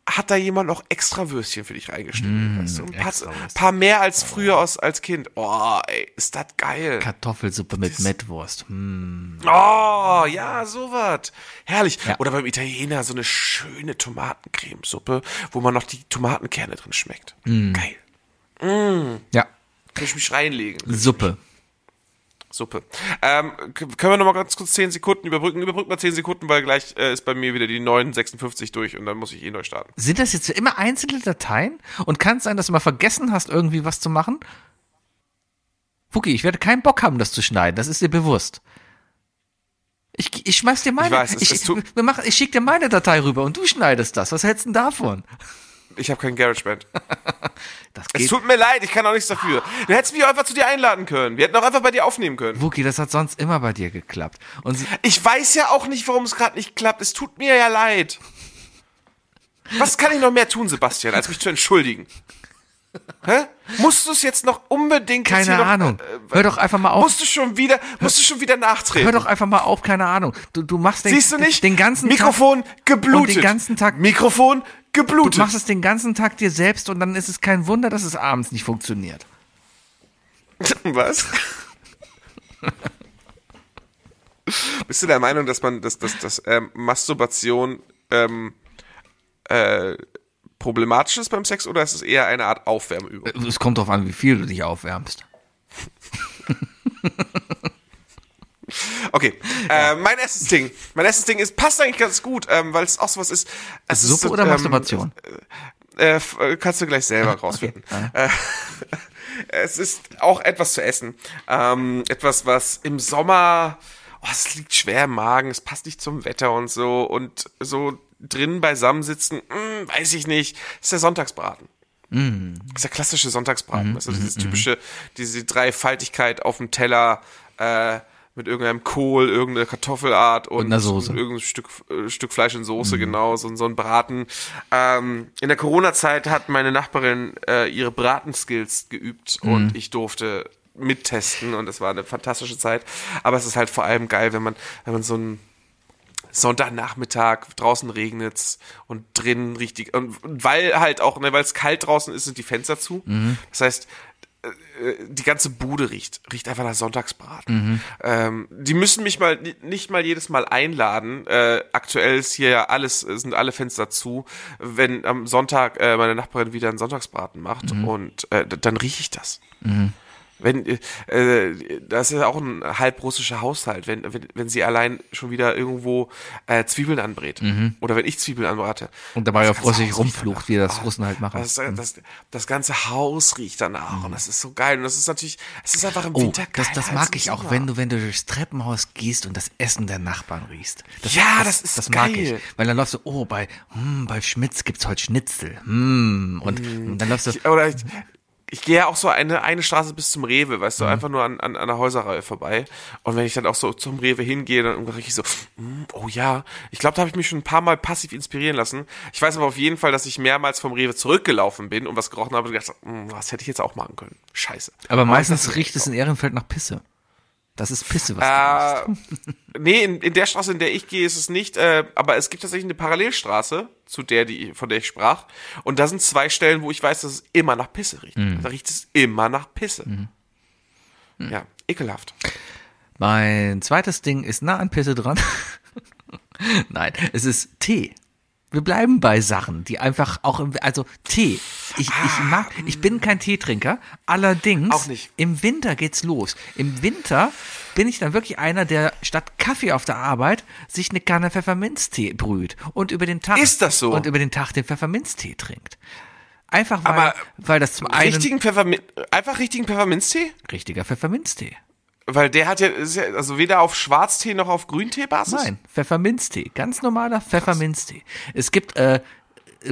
hat da jemand noch extra Würstchen für dich reingeschnitten, weißt du? Ein paar, paar mehr als früher aus, als Kind. Oh, ey, ist das geil. Kartoffelsuppe mit Mettwurst. Hm. Oh, ja, sowas. Herrlich. Ja. Oder beim Italiener so eine schöne Tomatencremesuppe, wo man noch die Tomatenkerne drin schmeckt. Geil. Ja, Kann ich mich reinlegen. Suppe. Suppe. Ähm, können wir noch mal ganz kurz 10 Sekunden überbrücken? Überbrücken wir 10 Sekunden, weil gleich äh, ist bei mir wieder die 956 durch und dann muss ich eh neu starten. Sind das jetzt immer einzelne Dateien? Und kann es sein, dass du mal vergessen hast, irgendwie was zu machen? Fuki, ich werde keinen Bock haben, das zu schneiden. Das ist dir bewusst. Ich, ich schmeiß dir meine. Ich weiß, es- ich, es machen, ich schick dir meine Datei rüber und du schneidest das. Was hältst du denn davon? Ich habe kein GarageBand. [laughs] Das Es geht. tut mir leid, ich kann auch nichts dafür. Du hättest mich auch einfach zu dir einladen können. Wir hätten auch einfach bei dir aufnehmen können. Wuki, das hat sonst immer bei dir geklappt. Und Ich weiß ja auch nicht, warum es gerade nicht klappt. Es tut mir ja leid. Was kann ich noch mehr tun, Sebastian, als mich zu entschuldigen? Hä? Musst du es jetzt noch unbedingt keine noch, Ahnung. Äh, Hör doch einfach mal auf. musst du schon wieder, musst du schon wieder nachtreten? Hör doch einfach mal auf, keine Ahnung. Du, du machst den, Siehst du nicht? den ganzen Mikrofon Tag geblutet. Den ganzen Tag. Mikrofon Du geblutet. machst es den ganzen Tag dir selbst und dann ist es kein Wunder, dass es abends nicht funktioniert. [laughs] Was? Bist du der Meinung, dass man, dass, dass, dass ähm, Masturbation ähm, äh, problematisch ist beim Sex oder ist es eher eine Art Aufwärmübung? Es kommt drauf an, wie viel du dich aufwärmst. Okay, äh, mein erstes Ding. Mein erstes Ding ist, passt eigentlich ganz gut, ähm, weil es auch sowas ist. Es ist Suppe so, oder ähm, Masturbation? Äh, äh, kannst du gleich selber [laughs] rausfinden. Äh, [laughs] es ist auch etwas zu essen. Ähm, etwas, was im Sommer, oh, es liegt schwer im Magen, es passt nicht zum Wetter und so. Und so drin beisammensitzen, mh, weiß ich nicht, ist der Sonntagsbraten. Das ist der klassische Sonntagsbraten. Mhm, Also dieses typische, diese Dreifaltigkeit auf dem Teller, äh, mit irgendeinem Kohl, irgendeine Kartoffelart und, einer Soße. irgendein Stück, äh, Stück Fleisch in Soße, genau, so, so ein Braten. Ähm, in der Corona-Zeit hat meine Nachbarin äh, ihre Bratenskills geübt und ich durfte mittesten und es war eine fantastische Zeit. Aber es ist halt vor allem geil, wenn man, wenn man so ein Sonntagnachmittag, draußen regnet's und drinnen richtig, und, und weil halt auch, ne, weil es kalt draußen ist, sind die Fenster zu. Das heißt, äh, die ganze Bude riecht, riecht einfach nach Sonntagsbraten. Ähm, die müssen mich mal nicht mal jedes Mal einladen. Äh, aktuell ist hier ja alles, sind alle Fenster zu. Wenn am Sonntag äh, meine Nachbarin wieder einen Sonntagsbraten macht und äh, dann rieche ich das. Wenn, äh, äh, das ist ja auch ein halb russischer Haushalt, wenn, wenn, wenn sie allein schon wieder irgendwo äh, Zwiebeln anbrät. Oder wenn ich Zwiebeln anbrate. Und dabei auf Russisch rumflucht, wie das Russen halt machen. Das, das, das ganze Haus riecht danach und das ist so geil. Und das ist natürlich, es ist einfach im Oh, Winter geil. das, das mag ich auch, wenn du, wenn du durchs Treppenhaus gehst und das Essen der Nachbarn riechst. Ja, das ist Das mag geil. ich. Weil dann läufst du, oh, bei, hm, bei Schmitz gibt's heute Schnitzel. Hm, und, und dann läufst du, Ich, oder ich, ich gehe ja auch so eine, eine Straße bis zum Rewe, weißt Mhm. du, einfach nur an, an, an der Häuserreihe vorbei. Und wenn ich dann auch so zum Rewe hingehe, dann riech ich so, mm, oh ja. Ich glaube, da habe ich mich schon ein paar Mal passiv inspirieren lassen. Ich weiß aber auf jeden Fall, dass ich mehrmals vom Rewe zurückgelaufen bin und was gerochen habe und gedacht, mm, was hätte ich jetzt auch machen können. Scheiße. aber meistens das- riecht es in Ehrenfeld nach Pisse. Das ist Pisse, was du riechst. Äh, [laughs] nee, in, in der Straße, in der ich gehe, ist es nicht, äh, aber es gibt tatsächlich eine Parallelstraße zu der, die, von der ich sprach. Und da sind zwei Stellen, wo ich weiß, dass es immer nach Pisse riecht. Mhm. Da riecht es immer nach Pisse. Ja, ekelhaft. Mein zweites Ding ist nah an Pisse dran. [laughs] Nein, es ist Tee. Wir bleiben bei Sachen, die einfach auch im, also Tee. Ich, ich mag, ich bin kein Teetrinker. Allerdings, Auch nicht. im Winter geht's los. Im Winter bin ich dann wirklich einer, der statt Kaffee auf der Arbeit sich eine Kanne Pfefferminztee brüht und über den Tag Ist das so? und über den Tag den Pfefferminztee trinkt. Einen, Aber weil das zum einen Richtigen Pfeffermin einfach richtigen Pfefferminztee? richtiger Pfefferminztee. Weil der hat ja, ist ja also weder auf Schwarztee noch auf Grüntee-Basis? Nein, Pfefferminztee. Ganz normaler Pfefferminztee. Es gibt äh,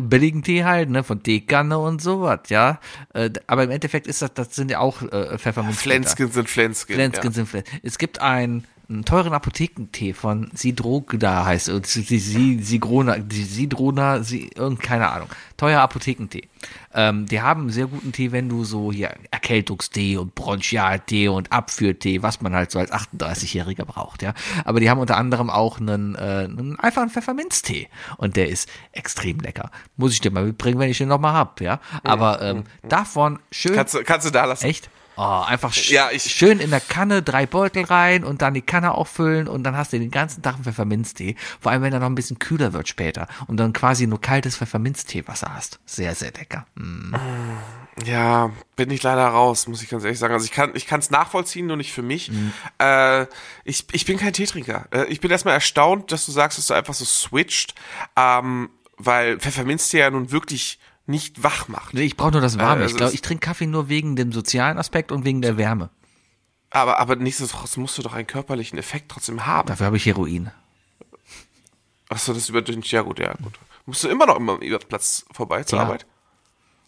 billigen Tee halt, ne, von Teekanne und sowas, ja. Äh, aber im Endeffekt ist das, das sind ja auch äh, Pfefferminztee. Flensken sind Flensken. Flensken ja. sind Flensken. Es gibt einen, einen teuren Apothekentee von Sidrogda heißt die Sidrona, sie, irgend, keine Ahnung. Teuer Apothekentee. Ähm, die haben sehr guten Tee, wenn du so hier Erkältungstee und Bronchialtee und Abführtee, was man halt so als 38-Jähriger braucht, ja. Aber die haben unter anderem auch einen, äh, einen einfachen Pfefferminztee. Und der ist extrem lecker. Muss ich dir mal mitbringen, wenn ich den nochmal hab, ja. Aber ähm, davon schön. Kannst, du- kannst du da lassen. Echt? Oh, einfach sch Ja, ich- schön in der Kanne, drei Beutel rein und dann die Kanne auffüllen und dann hast du den ganzen Tag einen Pfefferminztee. Vor allem, wenn er noch ein bisschen kühler wird später und dann quasi nur kaltes Pfefferminzteewasser hast. Sehr, sehr lecker. Mm. Ja, bin ich leider raus, muss ich ganz ehrlich sagen. Also ich kann ich kann es nachvollziehen, nur nicht für mich. Mhm. Äh, ich, ich bin kein Teetrinker. Äh, ich bin erstmal erstaunt, dass du sagst, dass du einfach so switcht, ähm, weil Pfefferminztee ja nun wirklich nicht wach macht. Nee, Ich brauche nur das Warme. Äh, ich also glaube, es- ich trinke Kaffee nur wegen dem sozialen Aspekt und wegen der Wärme. Aber, aber nichtsdestotrotz musst du doch einen körperlichen Effekt trotzdem haben. Dafür habe ich Heroin. Achso, das über ja gut, ja gut. Musst du immer noch immer über Platz vorbei zur Ja. Arbeit?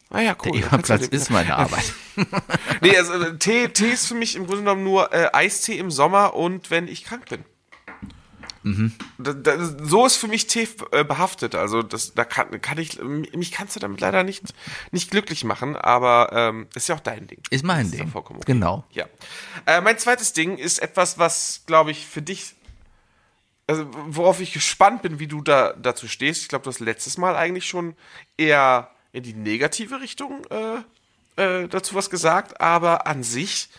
Ah ja, cool. Der den- ist meine Arbeit. [laughs] [laughs] Nee, also äh, Tee, Tee ist für mich im Grunde genommen nur äh, Eistee im Sommer und wenn ich krank bin. Da, da, so ist für mich Tee äh, behaftet. Also das, da kann, kann ich, mich kannst du damit leider nicht, nicht glücklich machen, aber ähm, ist ja auch dein Ding. Ist mein Das Ding. vollkommen okay. Genau. Ja. Äh, mein zweites Ding ist etwas, was, glaube ich, für dich, also worauf ich gespannt bin, wie du da dazu stehst. Ich glaube, du hast letztes Mal eigentlich schon eher in die negative Richtung äh, äh, dazu was gesagt, aber an sich,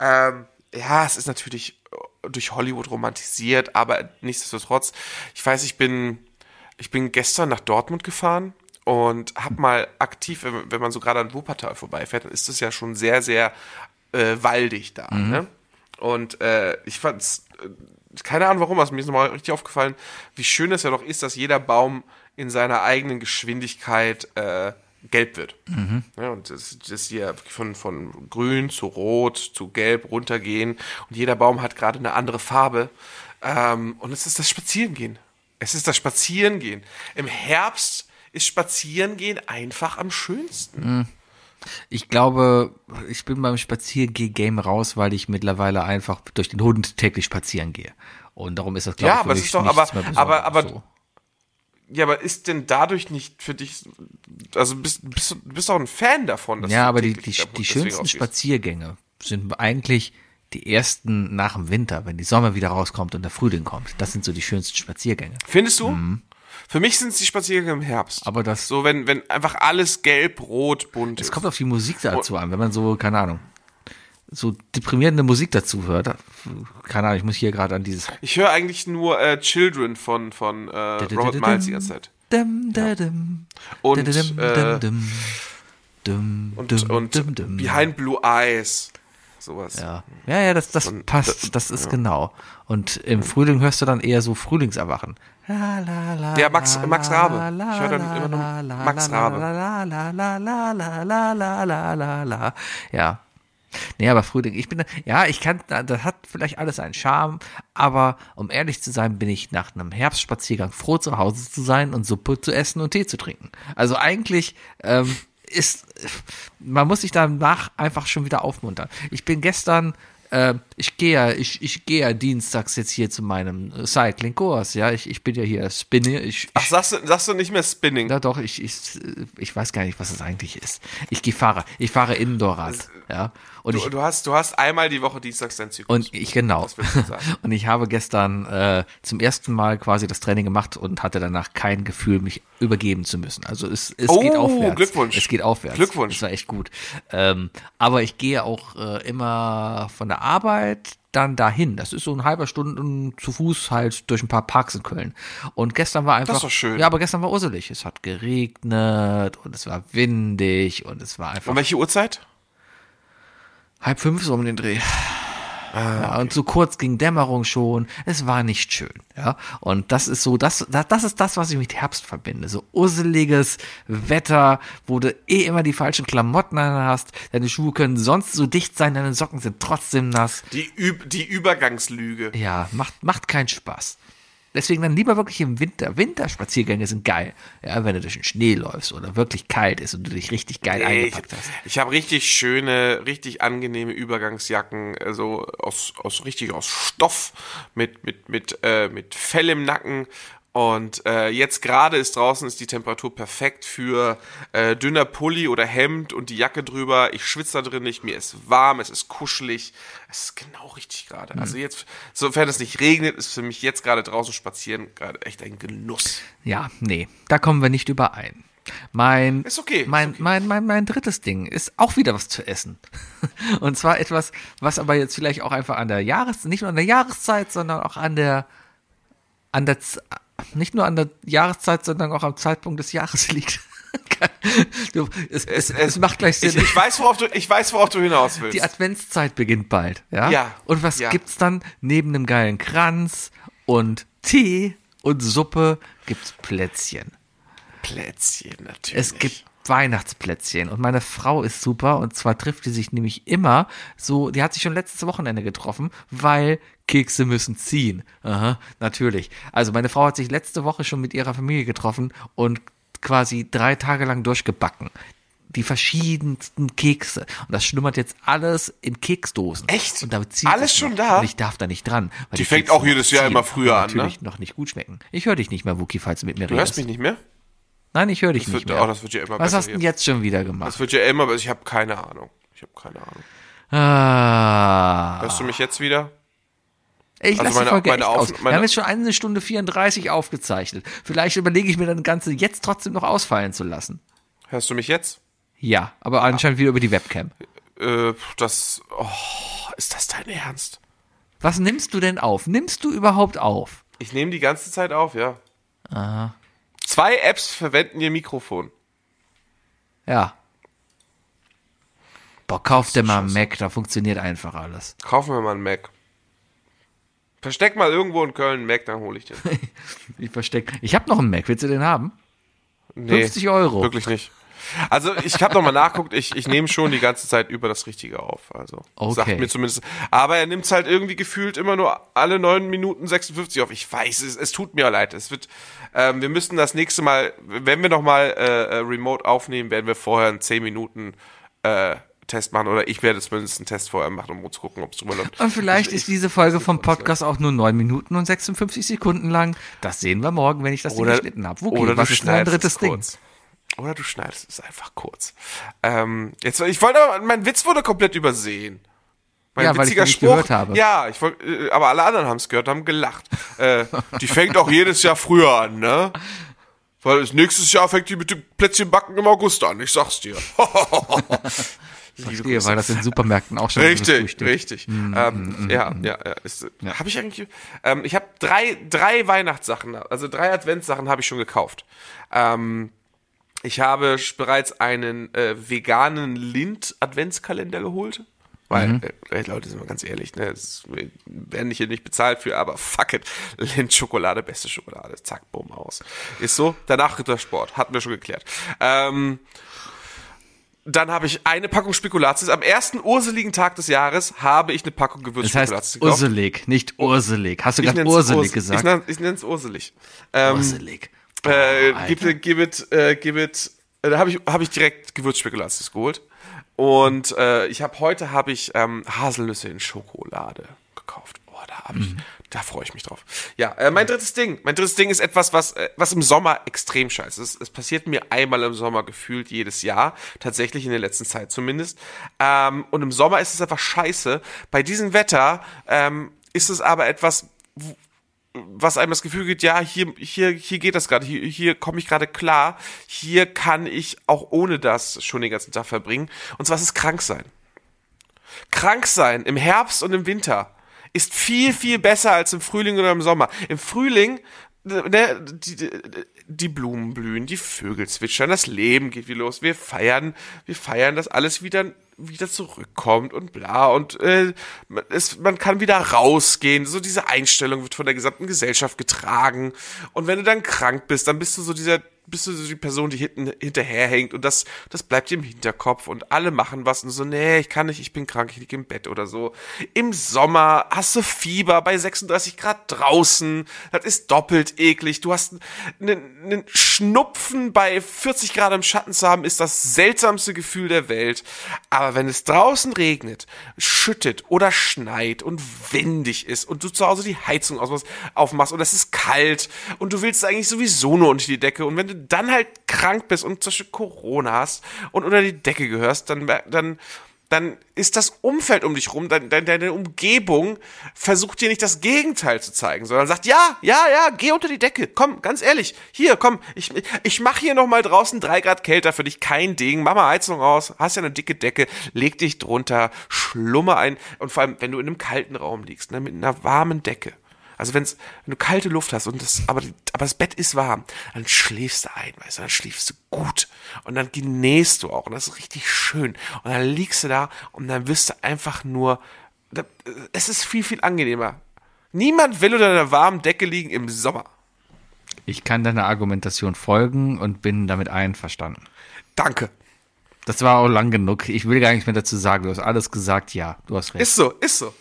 ähm, ja, es ist natürlich durch Hollywood romantisiert, aber nichtsdestotrotz, ich weiß, ich bin, ich bin gestern nach Dortmund gefahren und habe mal aktiv, wenn, man so gerade an Wuppertal vorbeifährt, dann ist es ja schon sehr, sehr äh, waldig da. Ne? Und äh, ich fand's, äh, keine Ahnung warum, also mir ist nochmal richtig aufgefallen, wie schön es ja doch ist, dass jeder Baum in seiner eigenen Geschwindigkeit äh, gelb wird. Ja, und das, das hier von, von grün zu rot zu gelb runtergehen und jeder Baum hat gerade eine andere Farbe. Ähm, und es ist das Spazierengehen. Es ist das Spazierengehen. Im Herbst ist Spazierengehen einfach am schönsten. Ich glaube, ich bin beim Spaziergeh-Game raus, weil ich mittlerweile einfach durch den Hund täglich spazieren gehe. Und darum ist das, glaube Ja, ich, aber es ist doch- aber- aber- aber- so. Ja, aber ist denn dadurch nicht für dich, also bist, bist, du bist doch ein Fan davon, dass Ja, du aber die, die, die schönsten? Spaziergänge sind eigentlich die ersten nach dem Winter, wenn die Sommer wieder rauskommt und der Frühling kommt. Das sind so die schönsten Spaziergänge. Findest du? Für mich sind es die Spaziergänge im Herbst. Mhm. Aber das- So, wenn, wenn einfach alles gelb, rot, bunt Es kommt auf die Musik dazu an, wenn man so, keine Ahnung, so deprimierende Musik dazu hört. Keine Ahnung, ich muss hier gerade an dieses. Ich höre eigentlich nur äh, Children von, von äh, Robert Miles die ganze Zeit. Und, und Behind Blue Eyes. Sowas. Ja, ja, ja das, das passt. Das ist ja. genau. Und im Frühling hörst du dann eher so Frühlingserwachen. La, ja, Max, Max Rabe. Ich höre dann immer noch Max Rabe. Ja, Nee, aber Frühling, ich bin, ja, ich kann, das hat vielleicht alles einen Charme, aber um ehrlich zu sein, bin ich nach einem Herbstspaziergang froh, zu Hause zu sein und Suppe zu essen und Tee zu trinken. Also eigentlich, ähm, ist, man muss sich danach einfach schon wieder aufmuntern. Ich bin gestern, äh, ich gehe ja, ich, ich gehe ja dienstags jetzt hier zu meinem Cycling-Kurs, ja, ich, ich bin ja hier Spinne, ich, Ach, sagst du, sagst du nicht mehr Spinning? ja, doch, ich, ich, ich weiß gar nicht, was das eigentlich ist. Ich gehe fahre, ich fahre Indoorrad, ja. Und Du, ich, du, hast, du hast einmal die Woche dienstags deinen Zyklus. und ich, genau. Das. [laughs] Und ich habe gestern äh, zum ersten Mal quasi das Training gemacht und hatte danach kein Gefühl, mich übergeben zu müssen. Also es, es Oh, geht aufwärts. Glückwunsch. Es geht aufwärts. Glückwunsch. Das war echt gut. Ähm, aber ich gehe auch äh, immer von der Arbeit dann dahin. Das ist so ein halber Stunden zu Fuß halt durch ein paar Parks in Köln. Und gestern war einfach. ist doch schön. Ja, aber gestern war urselig. Es hat geregnet und es war windig und es war einfach um welche Uhrzeit? Halb fünf so um den Dreh. Ah, Ja, und so kurz ging Dämmerung schon. Es war nicht schön, ja. Und das ist so, das, das, das ist das, was ich mit Herbst verbinde. So usseliges Wetter, wo du eh immer die falschen Klamotten an hast. Deine Schuhe können sonst so dicht sein, deine Socken sind trotzdem nass. Die, Üb die Übergangslüge. Ja, macht, macht keinen Spaß. Deswegen dann lieber wirklich im Winter. Winterspaziergänge sind geil. Ja, wenn du durch den Schnee läufst oder wirklich kalt ist und du dich richtig geil ich eingepackt hast. ich habe richtig schöne, richtig angenehme Übergangsjacken, also aus, aus richtig aus Stoff mit mit mit äh, mit Fell im Nacken und äh, jetzt gerade ist draußen ist die Temperatur perfekt für äh, dünner Pulli oder Hemd und die Jacke drüber. Ich schwitze da drin nicht, mir ist warm, es ist kuschelig, es ist genau richtig gerade. Also jetzt, sofern es nicht regnet, ist für mich jetzt gerade draußen spazieren gerade echt ein Genuss. Ja, nee, da kommen wir nicht überein. Mein, Ist okay, ist mein, okay. mein, mein, mein drittes Ding ist auch wieder was zu essen. [laughs] Und zwar etwas, was aber jetzt vielleicht auch einfach an der Jahreszeit, nicht nur an der Jahreszeit, sondern auch an der, an der, nicht nur an der Jahreszeit, sondern auch am Zeitpunkt des Jahres [laughs] liegt. du, es, es, es, macht gleich Sinn. Ich, ich, weiß, worauf du, ich weiß, worauf du hinaus willst. Die Adventszeit beginnt bald, ja? Ja, Und was ja. gibt's dann neben einem geilen Kranz und Tee und Suppe gibt's Plätzchen. Plätzchen natürlich. Es gibt Weihnachtsplätzchen und meine Frau ist super und zwar trifft die sich nämlich immer so, die hat sich schon letztes Wochenende getroffen, weil Kekse müssen ziehen. Aha, natürlich. Also meine Frau hat sich letzte Woche schon mit ihrer Familie getroffen und quasi drei Tage lang durchgebacken. Die verschiedensten Kekse. Und das schlummert jetzt alles in Keksdosen. Echt? Und da zieht Alles es schon noch. da? Und ich darf da nicht dran. weil Die fängt Kekse auch jedes Jahr ziehen immer früher und an, ne? Natürlich noch nicht gut schmecken. Ich höre dich nicht mehr, Wookie, falls du mit mir Du redest. hörst mich nicht mehr? Nein, ich höre dich Das nicht wird, mehr. oh, das wird ja immer Was besser hast du denn jetzt schon wieder gemacht? Das wird ja immer, aber ich habe keine Ahnung. Ich habe keine Ahnung. Ah. Hörst du mich jetzt wieder? Ich Also lasse meine- die Folge meine echt aus. Wir haben jetzt schon eine Stunde 34 aufgezeichnet. Vielleicht überlege ich mir dann das Ganze jetzt trotzdem noch ausfallen zu lassen. Hörst du mich jetzt? Ja, aber anscheinend wieder über die Webcam. Äh, das. Oh, ist das dein Ernst? Was nimmst du denn auf? Nimmst du überhaupt auf? Ich nehme die ganze Zeit auf, ja. Zwei Apps verwenden ihr Mikrofon. Ja. Boah, kauf dir mal einen Mac, da funktioniert einfach alles. Kaufen wir mal einen Mac. Versteck mal irgendwo in Köln einen Mac, dann hole ich den. [laughs] Ich versteck. Ich habe noch einen Mac, willst du den haben? Nee, 50 Euro. Wirklich nicht. Also ich habe nochmal nachguckt, ich, ich nehme schon die ganze Zeit über das Richtige auf. Also Okay. sagt mir zumindest. Aber er nimmt es halt irgendwie gefühlt immer nur alle 9 Minuten 56 auf. Ich weiß, es, es tut mir leid. Es wird, ähm, wir müssen das nächste Mal, wenn wir nochmal äh, äh, remote aufnehmen, werden wir vorher einen 10 Minuten äh, Test machen. Oder ich werde zumindest einen Test vorher machen, um zu gucken, ob es drüber läuft. Und vielleicht Ich- ist diese Folge vom Podcast auch nur 9 Minuten und 56 Sekunden lang. Das sehen wir morgen, wenn ich das Oder, geschnitten habe. Okay, oder was du ist schneidest drittes es Ding? kurz. Oder du schneidest es einfach kurz. Ähm, jetzt, ich wollte, aber- mein Witz wurde komplett übersehen. Mein Ja, weil ich witziger ihn nicht Spruch, gehört habe. Ja, ich wollte, äh, aber alle anderen haben es gehört, haben gelacht. äh, die fängt auch jedes Jahr früher an, ne? Weil nächstes Jahr fängt die mit dem Plätzchenbacken im August an, ich sag's dir. [laughs] Verstehe, weil das in Supermärkten auch schon so Richtig, Frühstück. richtig. ähm, ja, ja, ja. Ist, Habe ich eigentlich. Ähm, ich habe drei, drei Weihnachtssachen, also drei Adventssachen habe ich schon gekauft. Ähm, ich habe bereits einen äh, veganen Lind-Adventskalender geholt. Weil, äh, Leute, sind wir ganz ehrlich, ne, es, werden hier nicht bezahlt für, aber fuck it. Lind-Schokolade, beste Schokolade. Zack, bumm, aus. Ist so. Danach Rittersport. Hatten wir schon geklärt. Ähm, dann habe ich eine Packung Spekulatius. Am ersten urseligen Tag des Jahres habe ich eine Packung Das Gewürzspekulatius heißt gekauft. urselig, nicht urselig. Hast du gerade urselig Urs- gesagt? Ich nenne es urselig. Ähm, urselig. Äh, Alter. give it, give it, äh, give it. Äh, da habe ich, hab ich direkt Gewürzspekulatius geholt. Und äh, ich habe heute habe ich ähm, Haselnüsse in Schokolade gekauft. Oh, da habe ich, da freue ich mich drauf. Ja, äh, mein drittes Ding. Mein drittes Ding ist etwas, was äh, was im Sommer extrem scheiße ist. Es passiert mir einmal im Sommer gefühlt jedes Jahr, tatsächlich in der letzten Zeit zumindest. Ähm, und im Sommer ist es einfach scheiße. Bei diesem Wetter ähm, ist es aber etwas, was einem das Gefühl gibt, ja, hier, hier, hier geht das gerade, hier, hier komme ich gerade klar, hier kann ich auch ohne das schon den ganzen Tag verbringen. Und zwar ist es krank sein. Krank sein im Herbst und im Winter ist viel, viel besser als im Frühling oder im Sommer. Im Frühling, ne, die, die, die Blumen blühen, die Vögel zwitschern, das Leben geht wie los. Wir feiern, wir feiern, dass alles wieder wieder zurückkommt und bla und äh, es, man kann wieder rausgehen. So diese Einstellung wird von der gesamten Gesellschaft getragen. Und wenn du dann krank bist, dann bist du so dieser bist du so die Person, die hinten hinterherhängt und das, das bleibt im Hinterkopf und alle machen was und so, nee, ich kann nicht, ich bin krank, ich liege im Bett oder so. Im Sommer hast du Fieber bei 36 Grad draußen, das ist doppelt eklig. Du hast einen, einen Schnupfen bei 40 Grad im Schatten zu haben, ist das seltsamste Gefühl der Welt. Aber wenn es draußen regnet, schüttet oder schneit und windig ist und du zu Hause die Heizung aufmachst und es ist kalt und du willst eigentlich sowieso nur unter die Decke und wenn du dann halt krank bist und zum Beispiel Corona hast und unter die Decke gehörst, dann, dann, dann ist das Umfeld um dich rum, dein, dein, deine Umgebung versucht dir nicht das Gegenteil zu zeigen, sondern sagt, ja, ja, ja, geh unter die Decke, komm, ganz ehrlich, hier, komm, ich, ich mach hier noch mal draußen drei Grad kälter für dich, kein Ding, mach mal Heizung aus, hast ja eine dicke Decke, leg dich drunter, schlummer ein und vor allem, wenn du in einem kalten Raum liegst, ne, mit einer warmen Decke, also wenn's, wenn du kalte Luft hast und das, aber, aber das Bett ist warm, dann schläfst du ein, weißt du, dann schläfst du gut. Und dann genießt du auch. Und das ist richtig schön. Und dann liegst du da und dann wirst du einfach nur, es ist viel, viel angenehmer. Niemand will unter einer warmen Decke liegen im Sommer. Ich kann deiner Argumentation folgen und bin damit einverstanden. Danke. Das war auch lang genug. Ich will gar nichts mehr dazu sagen. Du hast alles gesagt. Ja, du hast recht. Ist so, ist so.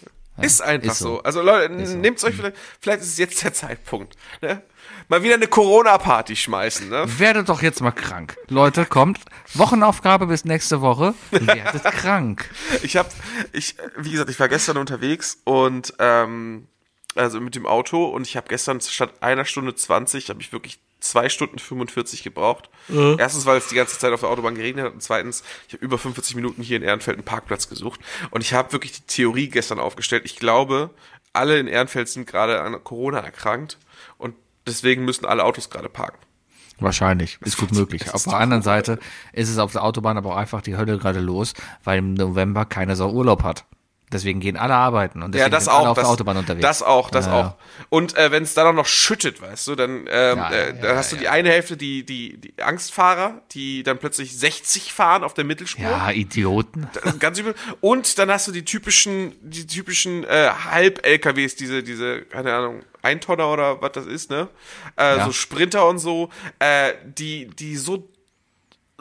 Ist einfach ist so. so. Also Leute, so. nehmt's euch vielleicht, vielleicht ist es jetzt der Zeitpunkt. Ne? Mal wieder eine Corona-Party schmeißen, ne? Werdet doch jetzt mal krank. Leute, kommt. Wochenaufgabe bis nächste Woche. Werdet [laughs] krank. Ich habe, ich, wie gesagt, ich war gestern unterwegs und ähm, also mit dem Auto und ich habe gestern statt einer Stunde 20 habe ich wirklich zwei Stunden 45 gebraucht. Erstens, weil es die ganze Zeit auf der Autobahn geregnet hat und zweitens, ich habe über 45 Minuten hier in Ehrenfeld einen Parkplatz gesucht und ich habe wirklich die Theorie gestern aufgestellt. Ich glaube, alle in Ehrenfeld sind gerade an Corona erkrankt und deswegen müssen alle Autos gerade parken. Wahrscheinlich. Ist gut [laughs] möglich. Auf der anderen. Seite ist es auf der Autobahn aber auch einfach die Hölle gerade los, weil im November keiner so Urlaub hat. Deswegen gehen alle arbeiten und Ja, deswegen das sind alle auch. auf das, der Autobahn unterwegs. Das auch, das Ja, auch. Und äh, wenn es dann auch noch schüttet, weißt du, dann, ähm, Ja, äh, ja, dann ja, hast du ja. die eine Hälfte, die, die, die Angstfahrer, die dann plötzlich 60 fahren auf der Mittelspur. Ja, Idioten. Ganz übel. Und dann hast du die typischen, die typischen äh, Halb-LKWs, diese, diese, keine Ahnung, Eintonner oder was das ist, ne? Äh, Ja. So Sprinter und so, äh, die, die so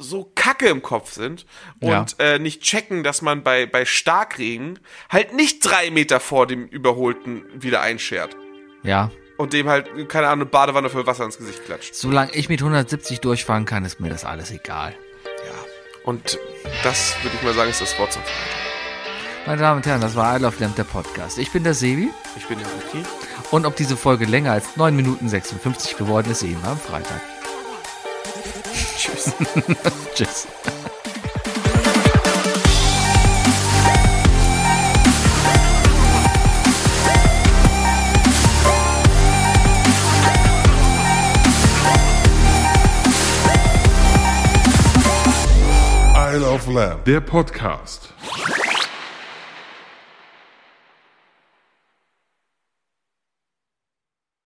so kacke im Kopf sind und äh, nicht checken, dass man bei, bei Starkregen halt nicht drei Meter vor dem Überholten wieder einschert. Ja. Und dem halt, keine Ahnung, eine Badewanne voll Wasser ins Gesicht klatscht. Solange ich mit 170 durchfahren kann, ist mir das alles egal. Ja. Und das würde ich mal sagen, ist das Wort zum Freitag. Meine Damen und Herren, das war I Love Lamp, der Podcast. Ich bin der Sebi Ich bin der Ricky. und ob diese Folge länger als 9 Minuten 56 geworden ist, sehen wir am Freitag. Tschüss. [laughs] Tschüss. Isle of Lamb. Der Podcast.